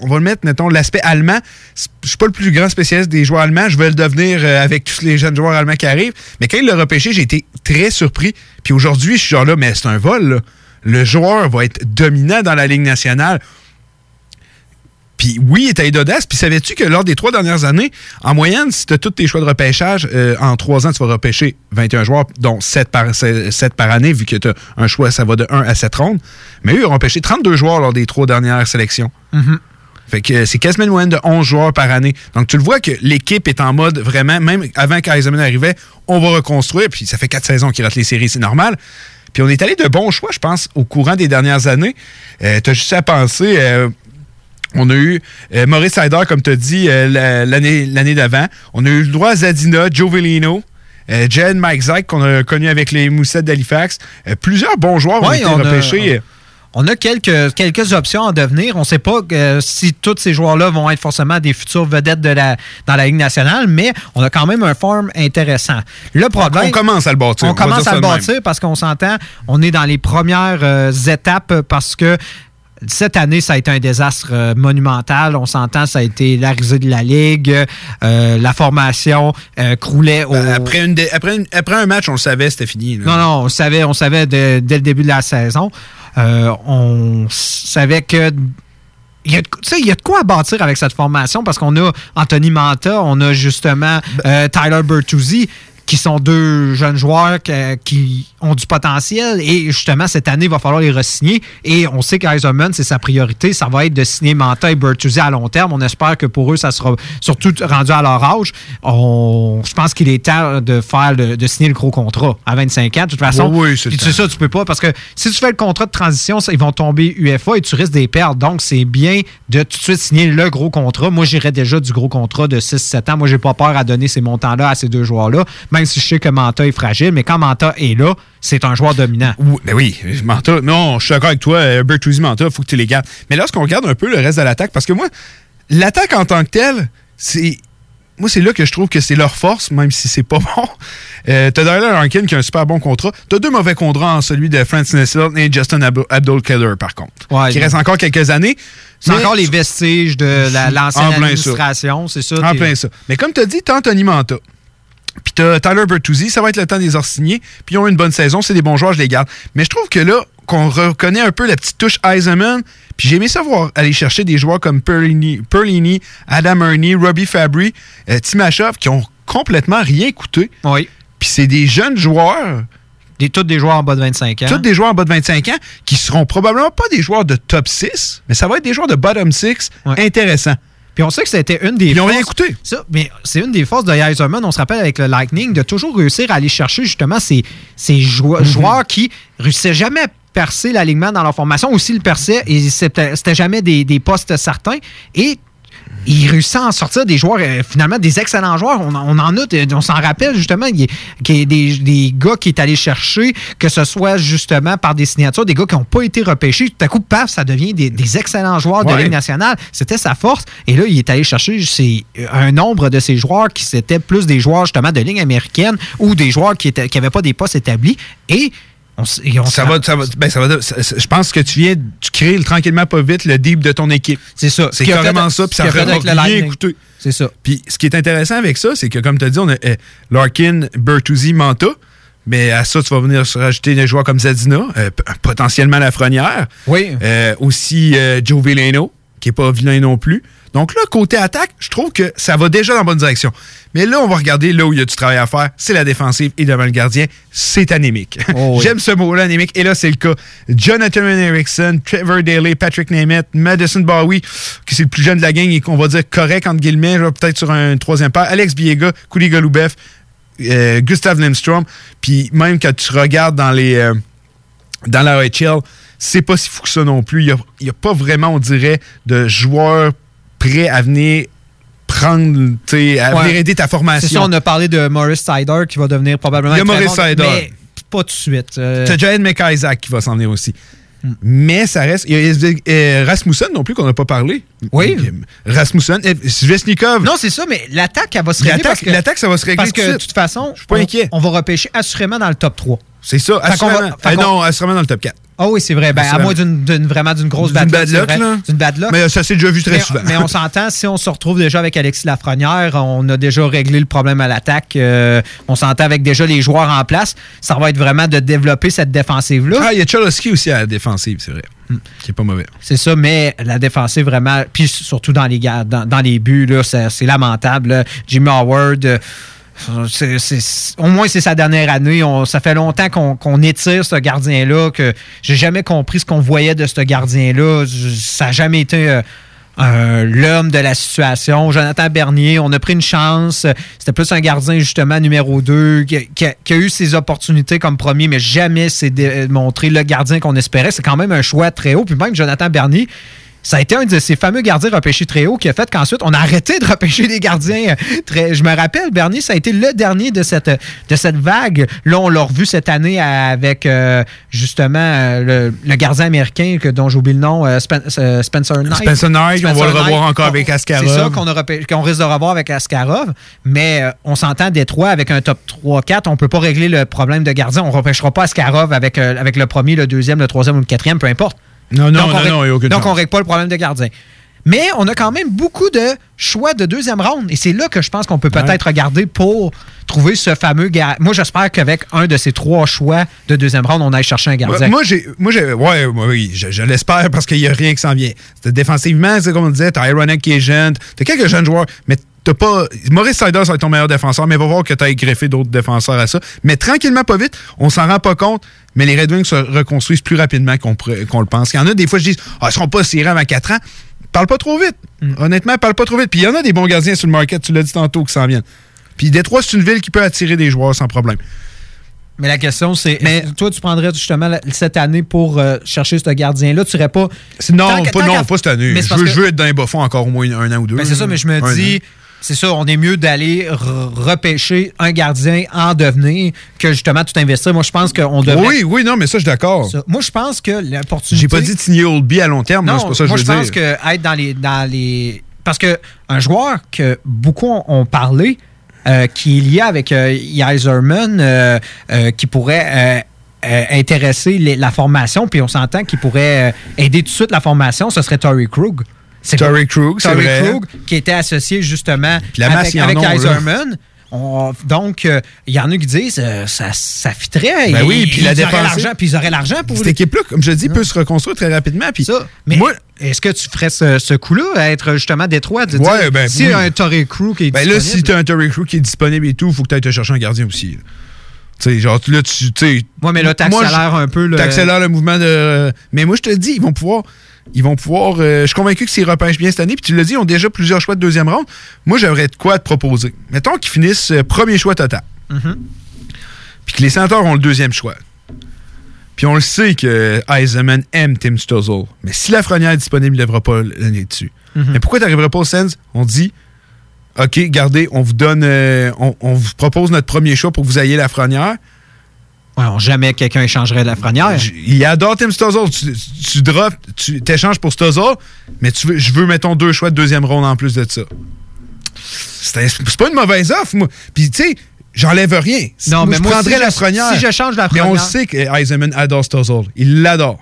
On va le mettre, mettons, l'aspect allemand. Je suis pas le plus grand spécialiste des joueurs allemands. Je vais le devenir euh, avec tous les jeunes joueurs allemands qui arrivent. Mais quand il l'a repêché, j'ai été très surpris. Puis aujourd'hui, je suis genre là, mais c'est un vol. Le joueur va être dominant dans la Ligue nationale Puis oui, il est d'audace. Puis savais-tu que lors des trois dernières années, en moyenne, si tu as tous tes choix de repêchage, euh, en trois ans, tu vas repêcher 21 joueurs, dont 7 par, 7 par année, vu que tu as un choix, ça va de 1 à 7 rondes. Mais eux, ils ont repêché 32 joueurs lors des trois dernières sélections. Fait que c'est quasiment une moyenne de 11 joueurs par année. Donc, tu le vois que l'équipe est en mode vraiment, même avant qu'Eisenman arrivait, on va reconstruire. Puis ça fait quatre saisons qu'il rate les séries, c'est normal. Puis on est allé de bons choix, je pense, au courant des dernières années. Euh, tu as juste à penser. euh, on a eu euh, Maurice Sider, comme tu as dit, euh, la- l'année l'année d'avant. On a eu le droit à Zadina, Joe Vellino, euh, Jen Mike Zach, qu'on a connu avec les Moussettes d'Halifax. Euh, plusieurs bons joueurs ont été on a- repêchés. On a quelques, quelques options à devenir. On ne sait pas euh, si tous ces joueurs-là vont être forcément des futures vedettes de la, dans la Ligue nationale, mais on a quand même un form intéressant. Le problème. On commence à le bâtir. On commence à le même. bâtir parce qu'on s'entend, on est dans les premières euh, étapes parce que cette année, ça a été un désastre euh, monumental. On s'entend, ça a été la risée de la Ligue, euh, la formation euh, croulait au... Ben, Après, une dé- après, une- après un match, on le savait, c'était fini. là. Non, non, on savait, on savait de- dès le début de la saison. Euh, on savait que. Il y, a de, il y a de quoi à bâtir avec cette formation parce qu'on a Anthony Manta, on a justement euh, Tyler Bertuzzi, qui sont deux jeunes joueurs que- qui ont du potentiel. Et justement cette année il va falloir les re-signer. Et on sait qu'Eisenman c'est sa priorité. Ça va être de signer Manta et Bertuzzi à long terme. On espère que pour eux ça sera surtout rendu à leur âge. On, je pense qu'il est temps de faire le- de signer le gros contrat à 25 ans. De toute façon Oui, oui, c'est ça tu peux pas parce que si tu fais le contrat de transition ça, ils vont tomber UFA et tu risques des pertes. Donc c'est bien de tout de suite signer le gros contrat. Moi j'irais déjà du gros contrat de 6-7 ans. Moi j'ai pas peur à donner ces montants là à ces deux joueurs là même si je sais que Manta est fragile mais quand Manta est là c'est un joueur dominant Oui, ben oui, Manta. Non, je suis d'accord avec toi. euh, Bertuzzi, Manta, il faut que tu les gardes. Mais lorsqu'on regarde un peu le reste de l'attaque, parce que moi, l'attaque en tant que telle, c'est. Moi, c'est là que je trouve que c'est leur force, même si c'est pas bon. Euh, T'as Tyler Rankin qui a un super bon contrat. T'as deux mauvais contrats, en celui de Francis Nesselt et Justin Ab- Abdul Keller, par contre. Ouais, qui reste encore quelques années. c'est Mais- encore les vestiges de la- l'ancienne administration c'est ça En plein ça. Mais comme tu as dit, t'as Anthony Manta. Puis t'as Tyler Bertuzzi, ça va être le temps de les signer. Puis ils ont eu une bonne saison, c'est des bons joueurs, je les garde. Mais je trouve que là, qu'on reconnaît un peu la petite touche Eisenman, puis j'ai aimé ça voir aller chercher des joueurs comme Perlini, Perlini Adam Ernie, Robbie Fabry, euh, Timashov, qui ont complètement rien coûté. Oui. Puis c'est des jeunes joueurs. Des, tous des joueurs en bas de 25 ans. Tous des joueurs en bas de 25 ans qui seront probablement pas des joueurs de top 6, mais ça va être des joueurs de bottom 6 intéressants. Puis on sait que c'était une des Ils ont forces. rien coûté. Ça, mais c'est une des forces de Heiserman. On se rappelle avec le Lightning de toujours réussir à aller chercher justement ces, ces jou- joueurs qui réussissaient jamais à percer l'alignement dans leur formation. Aussi le perçaient et c'était c'était jamais des, des postes certains. Et il réussit à en sortir des joueurs, euh, finalement, des excellents joueurs. On, en- on en a, on s'en rappelle justement, il qu'il y a des, des gars qui est allé chercher, que ce soit justement par des signatures, des gars qui n'ont pas été repêchés. Tout à coup, paf, ça devient des, des excellents joueurs de. Ligue nationale. C'était sa force. Et là, il est allé chercher ces- un nombre de ces joueurs qui c'était plus des joueurs justement de ligne américaine ou des joueurs qui n'avaient pas des postes établis. Et on, on Ça va, ça va, ben, ça va, ça- je pense que tu viens, tu crées le- tranquillement pas vite le deep de ton équipe. C'est ça. C'est carrément ça, puis ça bien écouter. C'est ça. Puis ce qui est intéressant avec ça, c'est que comme tu as dit, on a euh, Larkin, Bertuzzi, Manta. Mais à ça, tu vas venir se rajouter des joueurs comme Zadina, euh, potentiellement Lafrenière. Oui. Euh, aussi euh, Joe Villano, qui est pas vilain non plus. Donc là, côté attaque, je trouve que ça va déjà dans la bonne direction. Mais là, on va regarder là où il y a du travail à faire. C'est la défensive et devant le gardien. C'est anémique. Oh oui. J'aime ce mot-là, anémique. Et là, c'est le cas. Jonathan Erickson, Trevor Daly, Patrick Nemeth, Madison Bowie, qui c'est le plus jeune de la gang et qu'on va dire correct, entre guillemets, peut-être sur un troisième paire. Alex Biega, Kouli Golubev, euh, Gustav Lindstrom. Puis même quand tu regardes dans les... euh, dans la OHL, c'est pas si fou que ça non plus. Il n'y a, pas vraiment, on dirait, de joueurs prêts à venir prendre, tu à Ouais. venir aider ta formation. C'est ça, on a parlé de Maurice Sider qui va devenir probablement. Il y a Maurice Sider. Mais pas tout de suite. Euh, T'as Jared McIsaac qui va s'en venir aussi. Mais ça reste. Il y a euh, Rasmussen non plus qu'on n'a pas parlé. Oui. Rasmussen. Svesnikov. Non, c'est ça, mais l'attaque, elle va se régler. L'attaque- parce que- l'attaque, ça va se régler Parce que, de toute façon, suis pas on, inquiet. on va repêcher assurément dans le top 3. C'est ça, va- assurément. Euh, qu'on- non, assurément dans le top 4. Ah oui, c'est vrai. Ben, à moins d'une vraiment d'une grosse bad bad luck. D'une bad luck. Mais ça s'est déjà vu très mais, souvent. Mais on s'entend, si on se retrouve déjà avec Alexis Lafrenière, on a déjà réglé le problème à l'attaque. euh, on s'entend avec déjà les joueurs en place. Ça va être vraiment de développer cette défensive-là. Ah, il y a Cholowski aussi à la défensive, c'est vrai. Qui est pas mauvais. C'est ça, mais la défensive vraiment, puis surtout dans les, dans, dans les buts, c'est c'est lamentable. là. Jimmy Howard, euh, au moins c'est sa dernière année. Ça fait longtemps qu'on étire ce gardien-là, que j'ai jamais compris ce qu'on voyait de ce gardien-là. Ça n'a jamais été euh, un- l'homme de la situation. Jonathan Bernier, on a pris une chance. C'était plus un gardien, justement, numéro 2, qui, qui a, qui a eu ses opportunités comme premier, mais jamais s'est démontré le gardien qu'on espérait. C'est quand même un choix très haut. Puis même Jonathan Bernier, ça a été un de ces fameux gardiens repêchés très haut qui a fait qu'ensuite, on a arrêté de repêcher des gardiens euh, très. Je me rappelle, Bernier, ça a été le dernier de cette, de cette vague. Là, on l'a revu cette année avec euh, justement euh, le, le gardien américain que, dont j'oublie le nom, euh, Spen- Spencer Knight. Spencer Knight, on va le revoir encore avec Askarov. C'est ça qu'on qu'on risque de revoir avec Askarov. Mais euh, on s'entend Détroit avec un top 3-4. On ne peut pas régler le problème de gardien. On ne repêchera pas Askarov avec, avec le premier, le deuxième, le troisième ou le quatrième, peu importe. Non, non, Donc, on non, règle- non, il y a aucune Donc, on règle pas le problème de gardien. Mais on a quand même beaucoup de choix de deuxième ronde. Et c'est là que je pense qu'on peut peut-être regarder pour trouver ce fameux gars. Moi, j'espère qu'avec un de ces trois choix de deuxième ronde, on aille chercher un gardien. Moi, j'ai, moi, j'ai, ouais, oui, je, je l'espère parce qu'il n'y a rien qui s'en vient. C'était défensivement, c'est comme on disait, t'as Ironek qui est jeune, t'as quelques jeunes joueurs, mais t'as pas. Maurice Sider, ça va être ton meilleur défenseur, mais va voir que t'as greffé d'autres défenseurs à ça. Mais tranquillement, pas vite, on s'en rend pas compte, mais les Red Wings se reconstruisent plus rapidement qu'on, le pense. Il y en a des fois, je dis, ah, ils seront pas serrés avant 4 ans. Parle pas trop vite. Honnêtement, parle pas trop vite. Puis il y en a des bons gardiens sur le market, tu l'as dit tantôt, qui s'en viennent. Puis Détroit, c'est une ville qui peut attirer des joueurs sans problème. Mais la question, c'est toi, tu prendrais justement la- cette année pour euh, chercher ce gardien-là? Tu serais pas. Non, Tant pas, tant non pas cette année. Mais Je veux, que- je veux être dans les bas-fonds encore au moins un, an ou deux. Ben, c'est ça, mais je me dis. C'est ça, on est mieux d'aller re- repêcher un gardien en devenir que justement tout investir. Moi, je pense qu'on devrait. Oui, oui, non, mais ça, je suis d'accord. Moi, je pense que l'opportunité. J'ai pas dit de signer Oldby à long terme, Non, c'est pas ça que moi, je je veux pense dire. que être dans les, dans les. Parce que un joueur que beaucoup ont, parlé, euh, qui est lié avec euh, euh, euh, qui pourrait. euh, intéresser les- la formation, puis on s'entend qu'il pourrait euh, aider tout de suite la formation, ce serait Tory Krug. C'est Torrey Krug, c'est vrai. Krug, qui était associé justement avec, avec là. On- donc, euh, il y en a qui disent euh, ça, ça fitterait. Ben oui, puis la ils auraient défense- l'argent, Puis ils auraient l'argent pour Cette équipe-là, comme je dis, peut se reconstruire très rapidement. Puis mais moi, est-ce que tu ferais ce, ce coup-là, à être justement Détroit? De Ouais, dire, ben si oui. un Torrey Crew qui est ben là, si disponible- t'as un Torrey Crew qui est disponible et tout, il faut que tu ailles te chercher un gardien aussi. là. Tu sais, genre, là, tu. tu sais, Ouais, mais là, t'accélères un peu le- T'accélères le mouvement de. Mais moi, je te dis, ils vont pouvoir. Ils vont pouvoir. euh, je suis convaincu que s'ils repêchent bien cette année, puis tu l'as dit, ils ont déjà plusieurs choix de deuxième ronde. Moi, j'aurais de quoi te proposer. Mettons qu'ils finissent euh, premier choix total. Mhm. Puis que les Senators ont le deuxième choix. Puis on le sait que Eisenman aime Tim Stuzzle. Mais si la frenière est disponible, il ne lèvera pas l'année dessus. Mhm. Mais pourquoi tu n'arriverais pas au Sens? On dit OK, gardez, on vous donne. euh, on, on vous propose notre premier choix pour que vous ayez la frenière. Jamais quelqu'un échangerait de la frenière. Il adore Tim Stuzzle. Tu, tu drops, tu t'échanges pour Stuzzle, mais tu veux, je veux, mettons, deux choix de deuxième ronde en plus de ça. C'est pas une mauvaise offre, moi. Puis, tu sais, j'enlève rien. Non, Moi, mais je moi, prendrais si la je- frenière. si je change la Mais on le frenière- sait que Eisenman adore Stuzzle. Il l'adore.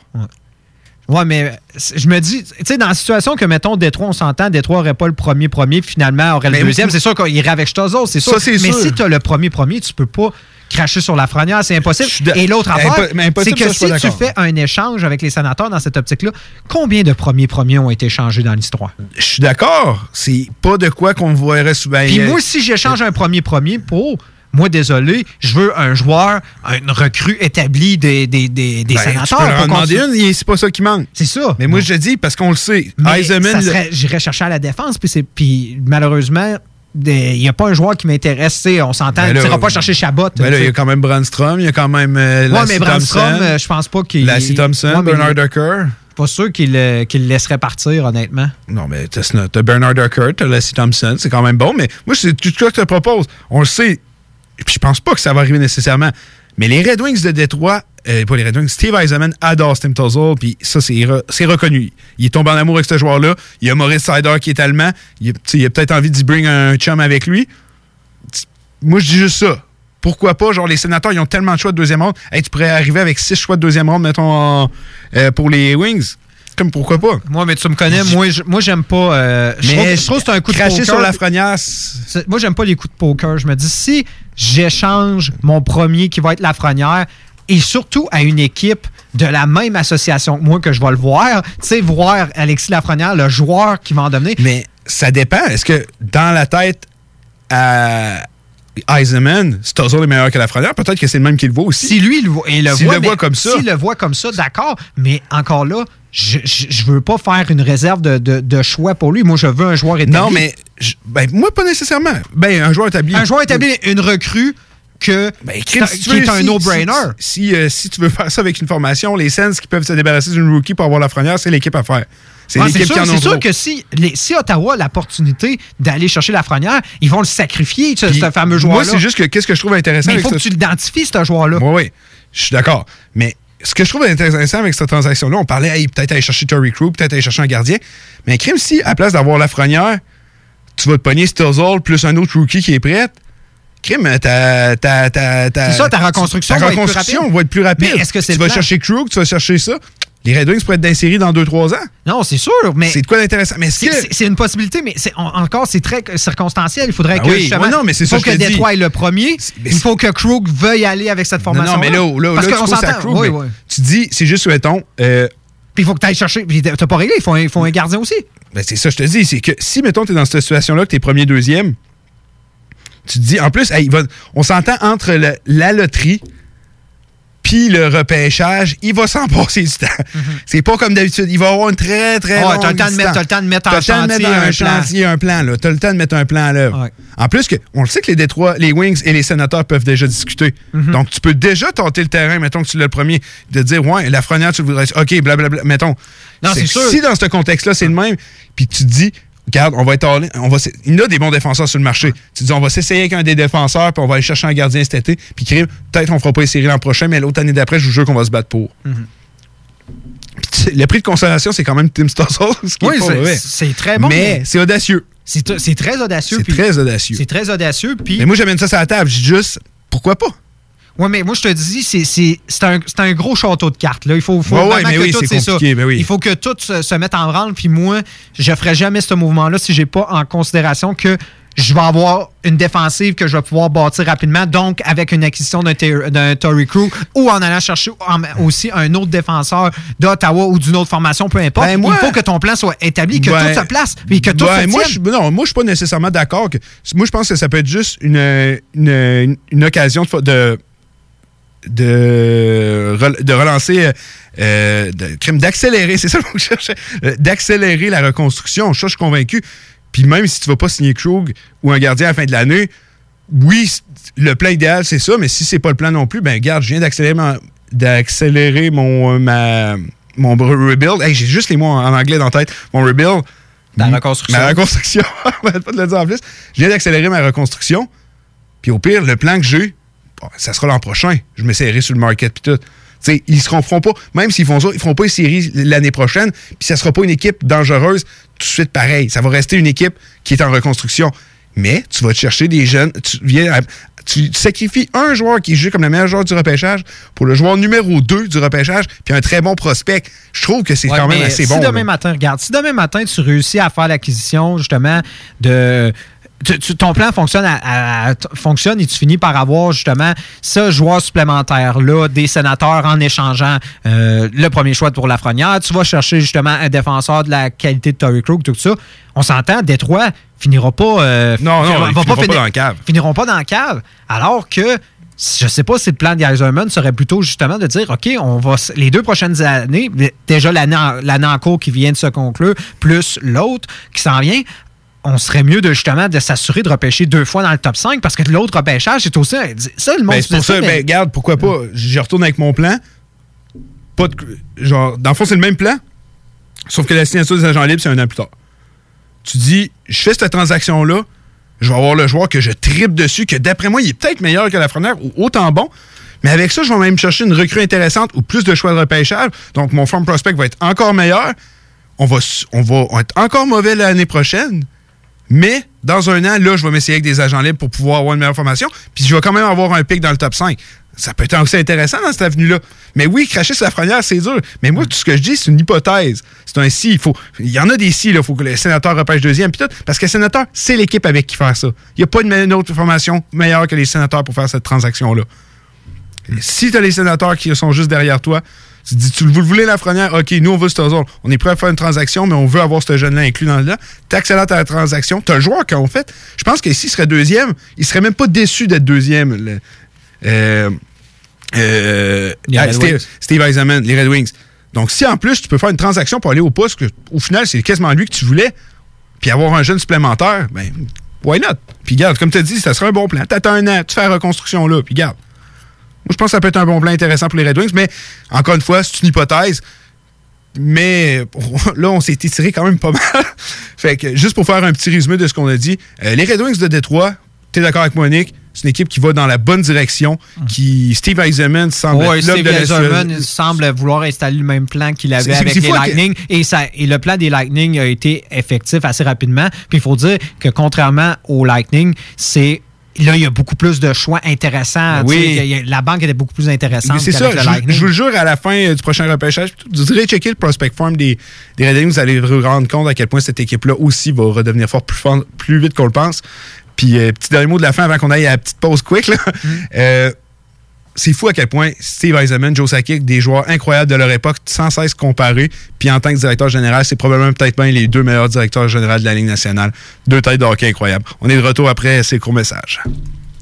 Ouais, mais je me dis, tu sais, dans la situation que, mettons, Détroit, on s'entend, Détroit n'aurait pas le premier premier, puis finalement aurait le Mais deuxième, c'est sûr qu'il irait avec Stozo, c'est sûr. Ça, mais sûr. si tu as le premier premier, tu peux pas cracher sur la frenière, c'est impossible. Et l'autre affaire, c'est que si tu fais un échange avec les sénateurs dans cette optique-là, combien de premiers premiers ont été échangés dans l'histoire? Je suis d'accord. C'est pas de quoi qu'on voirait souvent. Puis moi, si j'échange un premier premier pour. Moi, désolé, je veux un joueur, une recrue établie des, des, des, des Ben, sénateurs. Tu peux leur demander une, et c'est pas ça qui manque. C'est ça. Mais moi, je dis, parce qu'on le sait, Mais Eisenman. j'irais chercher à la défense, puis, malheureusement, il n'y a pas un joueur qui m'intéresse. tu sais, On s'entend, tu là, n'iras pas chercher Chabot. Là, il y a quand même Brandstrom, il y a quand même euh, Ouais, mais Brandstrom, euh, je pense pas qu'il. Lassie Thompson, Ouais, Bernard Ducker. Pas sûr qu'il euh, qu'il le laisserait partir, honnêtement. Non, mais t'as t'as Bernard Ducker, t'as Lassie Thompson, c'est quand même bon, mais moi, c'est tout ce que je te propose. On le sait, et puis je pense pas que ça va arriver nécessairement, mais les Red Wings de Détroit, euh, pas les Red Wings, Steve Eisenman adore Tim Tuzzle, puis ça, c'est re- c'est reconnu. Il est tombé en amour avec ce joueur-là. Il y a Maurice Sider qui est allemand. Il, il a peut-être envie d'y bring un chum avec lui. Moi, je dis juste ça. pourquoi pas? Genre, les sénateurs, ils ont tellement de choix de deuxième ronde. Hey, tu pourrais arriver avec six choix de deuxième ronde, mettons, en- euh, pour les Wings. Comme pourquoi pas? Moi, mais tu me connais, moi, je- moi j'aime pas. euh, je, Mais trouve, je trouve que c'est un coup de poker. sur la frenière, Moi, j'aime pas les coups de poker. Je me dis, si j'échange mon premier qui va être Lafrenière et surtout à une équipe de la même association que moi que je vais le voir, tu sais, voir Alexis Lafrenière, le joueur qui va en devenir. Mais ça dépend. Est-ce que dans la tête à Eisenman, Stuzzle est meilleur que la frenière? Peut-être que c'est le même qui le voit aussi. Si lui il le voit, il le S'il voit, le mais- voit comme ça. S'il le voit comme ça, d'accord. Mais encore là, je, je, je veux pas faire une réserve de, de- de choix pour lui. Moi, je veux un joueur établi. Non, mais je- ben, moi, pas nécessairement. Ben, un joueur établi. Un joueur établi, une recrue que Ben, qui, Chris, si tu veux, est un si- no-brainer. Si, si, euh, si tu veux faire ça avec une formation, les Sens qui peuvent se débarrasser d'une rookie pour avoir la frenière, c'est l'équipe à faire. C'est Ah, qui en sûr, sûr que si, les- si Ottawa a l'opportunité d'aller chercher la frenière, ils vont le sacrifier, ce, Puis, ce fameux joueur-là. Moi, c'est juste que qu'est-ce que je trouve intéressant Mais il faut que tu l'identifies, ce joueur-là. Oui, oui. Je suis d'accord. Mais ce que je trouve intéressant avec cette transaction-là, on parlait hey, peut-être aller chercher Tory Crew, peut-être aller chercher un gardien. Mais un crime, si, à la place d'avoir Lafrenière, tu vas te pogner Stuzzle plus un autre rookie qui est prêt, crime, ta. ta, ta, ta C'est ça, ta reconstruction ta va être plus reconstruction rapide. va être plus rapide. Mais est-ce que c'est Tu le vas plan? chercher Krug, tu vas chercher ça. Les Red Wings pourraient être d'insérie dans 2-3 ans. Non, c'est sûr, mais. C'est de quoi d'intéressant? Mais C'est que. une possibilité, mais c'est- encore, c'est très circonstanciel. Il faudrait Ah que oui, ouais, non, mais c'est il faut ça que que. Détroit est le premier. Il faut que Krug veuille aller avec cette formation. non, mais là, là, Parce là, qu'on tu à. Krug, Oui, mais oui. Tu dis, c'est juste, mettons. euh, Puis il faut que tu ailles chercher. Puis t'as pas réglé, il faut un, il faut un gardien aussi. Ben, c'est ça, je te dis. C'est que si, mettons, tu es dans cette situation-là, que tu es premier, deuxième, tu te dis, en plus, hey, on s'entend entre la loterie puis le repêchage, il va s'en passer du temps. C'est pas comme d'habitude. Il va avoir une très, très. Ouais, longue t'as le temps de mettre- t'as le temps de mettre en de chantier mettre un un plan. un plan. là. T'as le temps de mettre un plan à l'œuvre. En plus, que, on le sait que les Détroits, les Wings et les sénateurs peuvent déjà discuter. Mhm. Donc, tu peux déjà tenter le terrain, mettons que tu l'as le premier, de dire, ouais, la frenière, tu le voudrais. OK, blablabla. Mettons. Non, c'est sûr. Si dans ce contexte-là, c'est le même, puis tu te dis, regarde, on va être on va, il y a des bons défenseurs sur le marché. Tu dis, on va s'essayer avec un des défenseurs, puis on va aller chercher un gardien cet été, puis crime, peut-être on fera pas les séries l'an prochain, mais l'autre année d'après, je vous jure qu'on va se battre pour. Mhm. Le prix de consolation, c'est quand même Tim Stossel, ce qui Oui, c'est- très bon. Mais c'est audacieux. C'est très audacieux. C'est puis- très audacieux. C'est très audacieux. Puis Mais moi, j'amène ça sur la table. Je dis juste, pourquoi pas? Oui, mais moi, je te dis, c'est- c'est c'est un, c'est un gros château de cartes. Là. Il faut, faut Ouais, ouais, que oui, tout, c'est ça. compliqué, oui. Il faut que tout se, se mette en branle. Puis moi, je ferai jamais ce mouvement-là si j'ai pas en considération que je vais avoir une défensive que je vais pouvoir bâtir rapidement. Donc, avec une acquisition d'un Tory Crew ou en allant chercher aussi un autre défenseur d'Ottawa ou d'une autre formation, peu importe. Ben, moi- il faut que ton plan soit établi, que Ben, tout se place, puis que tout ben, se moi, je, non, moi, je suis pas nécessairement d'accord. que Moi, je pense que ça peut être juste une, une, une- une occasion de, de, de, rel- de relancer, euh, euh, d'accélérer, c'est ça que je cherchais, euh, d'accélérer la reconstruction. Ça, je suis convaincu. Puis même si tu vas pas signer Krug ou un gardien à la fin de l'année, oui, le plan idéal, c'est ça, mais si c'est pas le plan non plus, ben regarde, je viens d'accélérer ma- d'accélérer mon, ma, mon rebuild. Hey, j'ai juste les mots en, anglais dans la tête. Mon rebuild. La reconstruction. Ma reconstruction. Pas de le dire en plus. Je viens d'accélérer ma reconstruction. Puis au pire, le plan que j'ai, ça sera l'an prochain. Je m'essayerai sur le market puis tout. Tu sais, ils se feront pas, même s'ils font ça, ils feront pas une série l'année prochaine, puis ça sera pas une équipe dangereuse tout de suite pareil. Ça va rester une équipe qui est en reconstruction. Mais tu vas te chercher des jeunes, tu viens à- tu sacrifies un joueur qui est jugé comme le meilleur joueur du repêchage pour le joueur numéro 2 du repêchage, puis un très bon prospect. Je trouve que c'est Ouais, quand même assez si bon. demain là. matin, regarde, si demain matin tu réussis à faire l'acquisition justement de tu- tu- ton plan fonctionne, à- à- t- fonctionne et tu finis par avoir justement ce joueur supplémentaire-là des sénateurs en échangeant euh, le premier choix pour la frenière. Tu vas chercher justement un défenseur de la qualité de Tory Krug, tout ça. On s'entend, Détroit finira pas. euh, Non, non, finira- pas dans la cave. finiront pas dans la cave. Alors que je sais pas si le plan de Geiserman serait plutôt justement de dire OK, on va les deux prochaines années, déjà l'année en, l'année en cours qui vient de se conclure, plus l'autre qui s'en vient. On serait mieux de justement de s'assurer de repêcher deux fois dans le top 5 parce que l'autre repêchage, c'est aussi. Ça, le monde Ben, c'est pour ça, mais- ben, regarde, pourquoi pas, je retourne avec mon plan. Pas de, genre, dans le fond, c'est le même plan, sauf que la signature des agents libres, c'est un an plus tard. Tu dis, je fais cette transaction-là, je vais avoir le joueur que je tripe dessus, que d'après moi, il est peut-être meilleur que la Frontière, ou autant bon, mais avec ça, je vais même chercher une recrue intéressante ou plus de choix de repêchage, donc mon farm prospect va être encore meilleur. On va, s- on va être encore mauvais l'année prochaine, mais dans un an, là, je vais m'essayer avec des agents libres pour pouvoir avoir une meilleure formation, puis je vais quand même avoir un pic dans le top 5. Ça peut être aussi intéressant dans cette avenue-là. Mais oui, cracher sur la fronnière, c'est dur. Mais moi, tout ce que je dis, c'est une hypothèse. C'est un si. Il, faut, il y en a des si, il faut que le sénateur repêche deuxième. Parce que le sénateur, c'est l'équipe avec qui faire ça. Il n'y a pas une autre formation meilleure que les sénateurs pour faire cette transaction-là. Si tu as les sénateurs qui sont juste derrière toi, tu dis, tu vous le voulez la frenière? OK, nous, on veut ce autres. On est prêt à faire une transaction, mais on veut avoir ce jeune-là inclus dans le là. Tu accélères ta transaction. Tu as le joueur quand on fait. Je pense que s'il serait deuxième, il serait même pas déçu d'être deuxième. le- euh, euh, ah, Steve. Steve Eisenman, les Red Wings. Donc, si en plus, tu peux faire une transaction pour aller au poste, que, au final, c'est quasiment lui que tu voulais, puis avoir un jeune supplémentaire, ben, why not? Puis garde, comme tu as dit, ça serait un bon plan. T'attends un an, tu fais la reconstruction là, puis garde. Je pense que ça peut être un bon plan intéressant pour les Red Wings, mais encore une fois, c'est une hypothèse. Mais là, on s'est étiré quand même pas mal. fait que juste pour faire un petit résumé de ce qu'on a dit, euh, les Red Wings de Détroit, tu es d'accord avec moi, Nick? C'est une équipe qui va dans la bonne direction. Qui Steve Eisenman semble Ouais, Steve de Eisenman semble vouloir installer le même plan qu'il avait avec les que- Lightning. Et, ça, et le plan des Lightning a été effectif assez rapidement. Puis il faut dire que contrairement aux Lightning, c'est. Là, il y a beaucoup plus de choix intéressants. Oui. Y a- La banque était beaucoup plus intéressante c'est ça, je, vous le jure, à la fin euh, du prochain repêchage, vous irez checker le prospect form des, des Red Wings, vous allez vous rendre compte à quel point cette équipe-là aussi va redevenir fort plus, fort- plus vite qu'on le pense. Puis, euh, petit dernier mot de la fin avant qu'on aille à la petite pause quick. là. Mm. Euh, c'est fou à quel point Steve Eisenman, Joe Sakic, des joueurs incroyables de leur époque, sans cesse comparés. Puis en tant que directeur général, c'est probablement peut-être bien les deux meilleurs directeurs généraux de la Ligue nationale. Deux têtes de hockey incroyables. On est de retour après ces courts messages.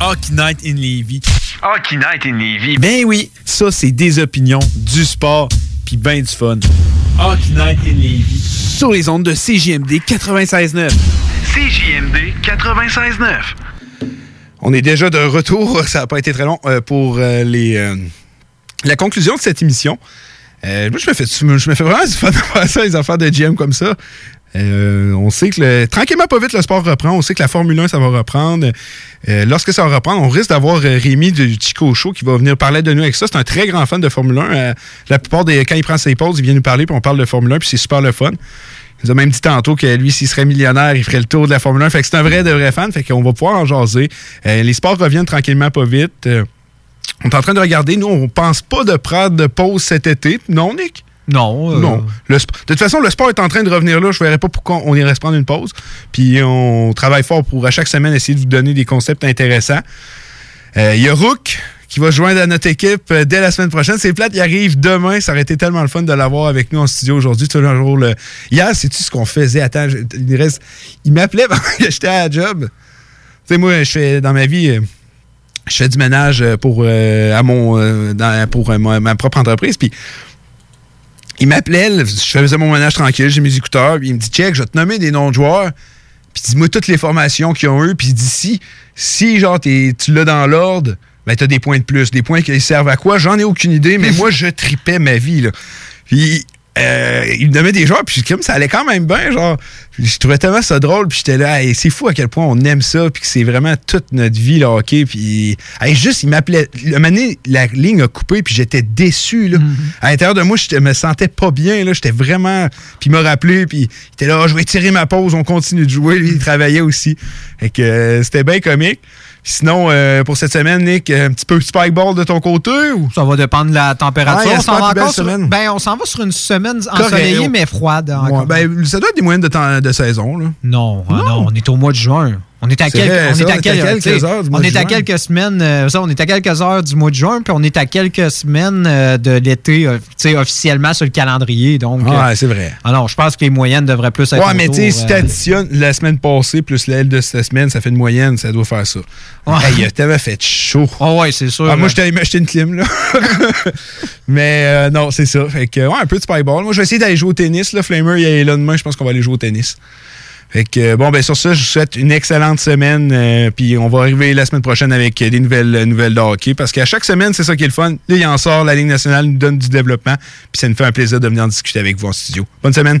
Hockey Night in Levy. Hockey Night in Levy. Ben oui, ça, c'est des opinions, du sport, puis ben du fun. Hockey Night in Levy. Sur les ondes de CJMD 96.9. CJMD 96.9. On est déjà de retour, ça n'a pas été très long, euh, pour euh, les, euh, la conclusion de cette émission. Euh, moi, je me fais, je me fais vraiment du fun de faire ça, les affaires de GM comme ça. Euh, on sait que le- tranquillement, pas vite, le sport reprend. On sait que la Formule 1, ça va reprendre. Euh, lorsque ça va reprendre, on risque d'avoir euh, Rémi de Chico Show qui va venir parler de nous avec ça. C'est un très grand fan de Formule 1. Euh, la plupart des quand il prend ses pauses, il vient nous parler puis on parle de Formule 1 puis c'est super le fun. Il nous a même dit tantôt que lui, s'il serait millionnaire, il ferait le tour de la Formule 1. Fait que c'est un vrai de vrai fan. Fait qu'on va pouvoir en jaser. Les sports reviennent tranquillement pas vite. On est en train de regarder. Nous, on pense pas de prendre de pause cet été. Non, Nick? Non. euh, Non. De toute façon, le sport est en train de revenir là. Je ne verrais pas pourquoi on irait se prendre une pause. Puis on travaille fort pour à chaque semaine essayer de vous donner des concepts intéressants. Euh, Il y a Rook qui va joindre à notre équipe euh, dès la semaine prochaine. C'est plate, il arrive demain. Ça aurait été tellement le fun de l'avoir avec nous en studio aujourd'hui. Jour, le... Hier, sais-tu ce qu'on faisait? Attends, il, reste... il m'appelait pendant que j'étais à la job. Tu sais, moi, je fais dans ma vie. euh, je fais du ménage euh, pour, euh, à mon, euh, pour euh, ma, ma propre entreprise. Puis il m'appelait, je faisais mon ménage tranquille, j'ai mes écouteurs, puis il me dit Check, je vais te nommer des noms de joueurs, puis dis-moi toutes les formations qu'ils ont eu, puis dit si, genre tu l'as dans l'ordre, ben t'as des points de plus. Des points qui servent à quoi? J'en ai aucune idée, mais moi je tripais ma vie. Là. Puis euh, il me donnait des joueurs, puis comme ça allait quand même bien, genre, je trouvais tellement ça drôle, puis j'étais là, Hey, c'est fou à quel point on aime ça, puis que c'est vraiment toute notre vie, le hockey, puis hey, juste, il m'appelait, le la ligne a coupé, puis j'étais déçu, là. À l'intérieur de moi, je me sentais pas bien, là, j'étais vraiment, puis il m'a rappelé, puis il était là, Ah, je vais tirer ma pause, on continue de jouer, lui, il travaillait aussi, fait que euh, c'était bien comique. Sinon, euh, pour cette semaine, Nick, un petit peu spikeball de ton côté ou? Ça va dépendre de la température. Ouais, on s'en va encore sur, semaine. ben, on s'en va sur une semaine ensoleillée, mais froide. encore. Ouais, ben, ça doit être des moyennes de, temps, de saison, là. Non, ah non, on est au mois de juin. On est à quelques, vrai, on ça, est on à est à quel- quelques tu sais, heures du on mois de est à juin. quelques semaines, euh, ça, on est à quelques heures du mois de juin, puis on est à quelques semaines euh, de l'été, euh, officiellement sur le calendrier. Donc, Ouais, euh, c'est vrai. Alors, je pense que les moyennes devraient plus être. Ouais, mais tu sais, si tu additionnes la semaine passée plus l'aile de cette semaine, ça fait une moyenne, ça doit faire ça. Hey, il a tellement fait chaud. Oh ouais, c'est sûr. Ah, moi, je t'allais m'acheter une clim, là. mais non, c'est ça. Fait que, ouais, un peu de spikeball. Moi, je vais essayer d'aller jouer au tennis. Là. Flamer, il est là demain. Je pense qu'on va aller jouer au tennis. Fait que, euh, bon, ben sur ça, je vous souhaite une excellente semaine. euh, puis on va arriver la semaine prochaine avec euh, des nouvelles, euh, nouvelles de hockey. Parce qu'à chaque semaine, c'est ça qui est le fun. Là, il en sort, la Ligue nationale nous donne du développement. Puis ça nous fait un plaisir de venir en discuter avec vous en studio. Bonne semaine.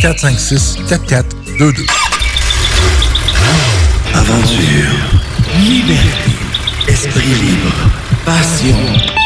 456 4422. Aventure, liberté, esprit libre, passion.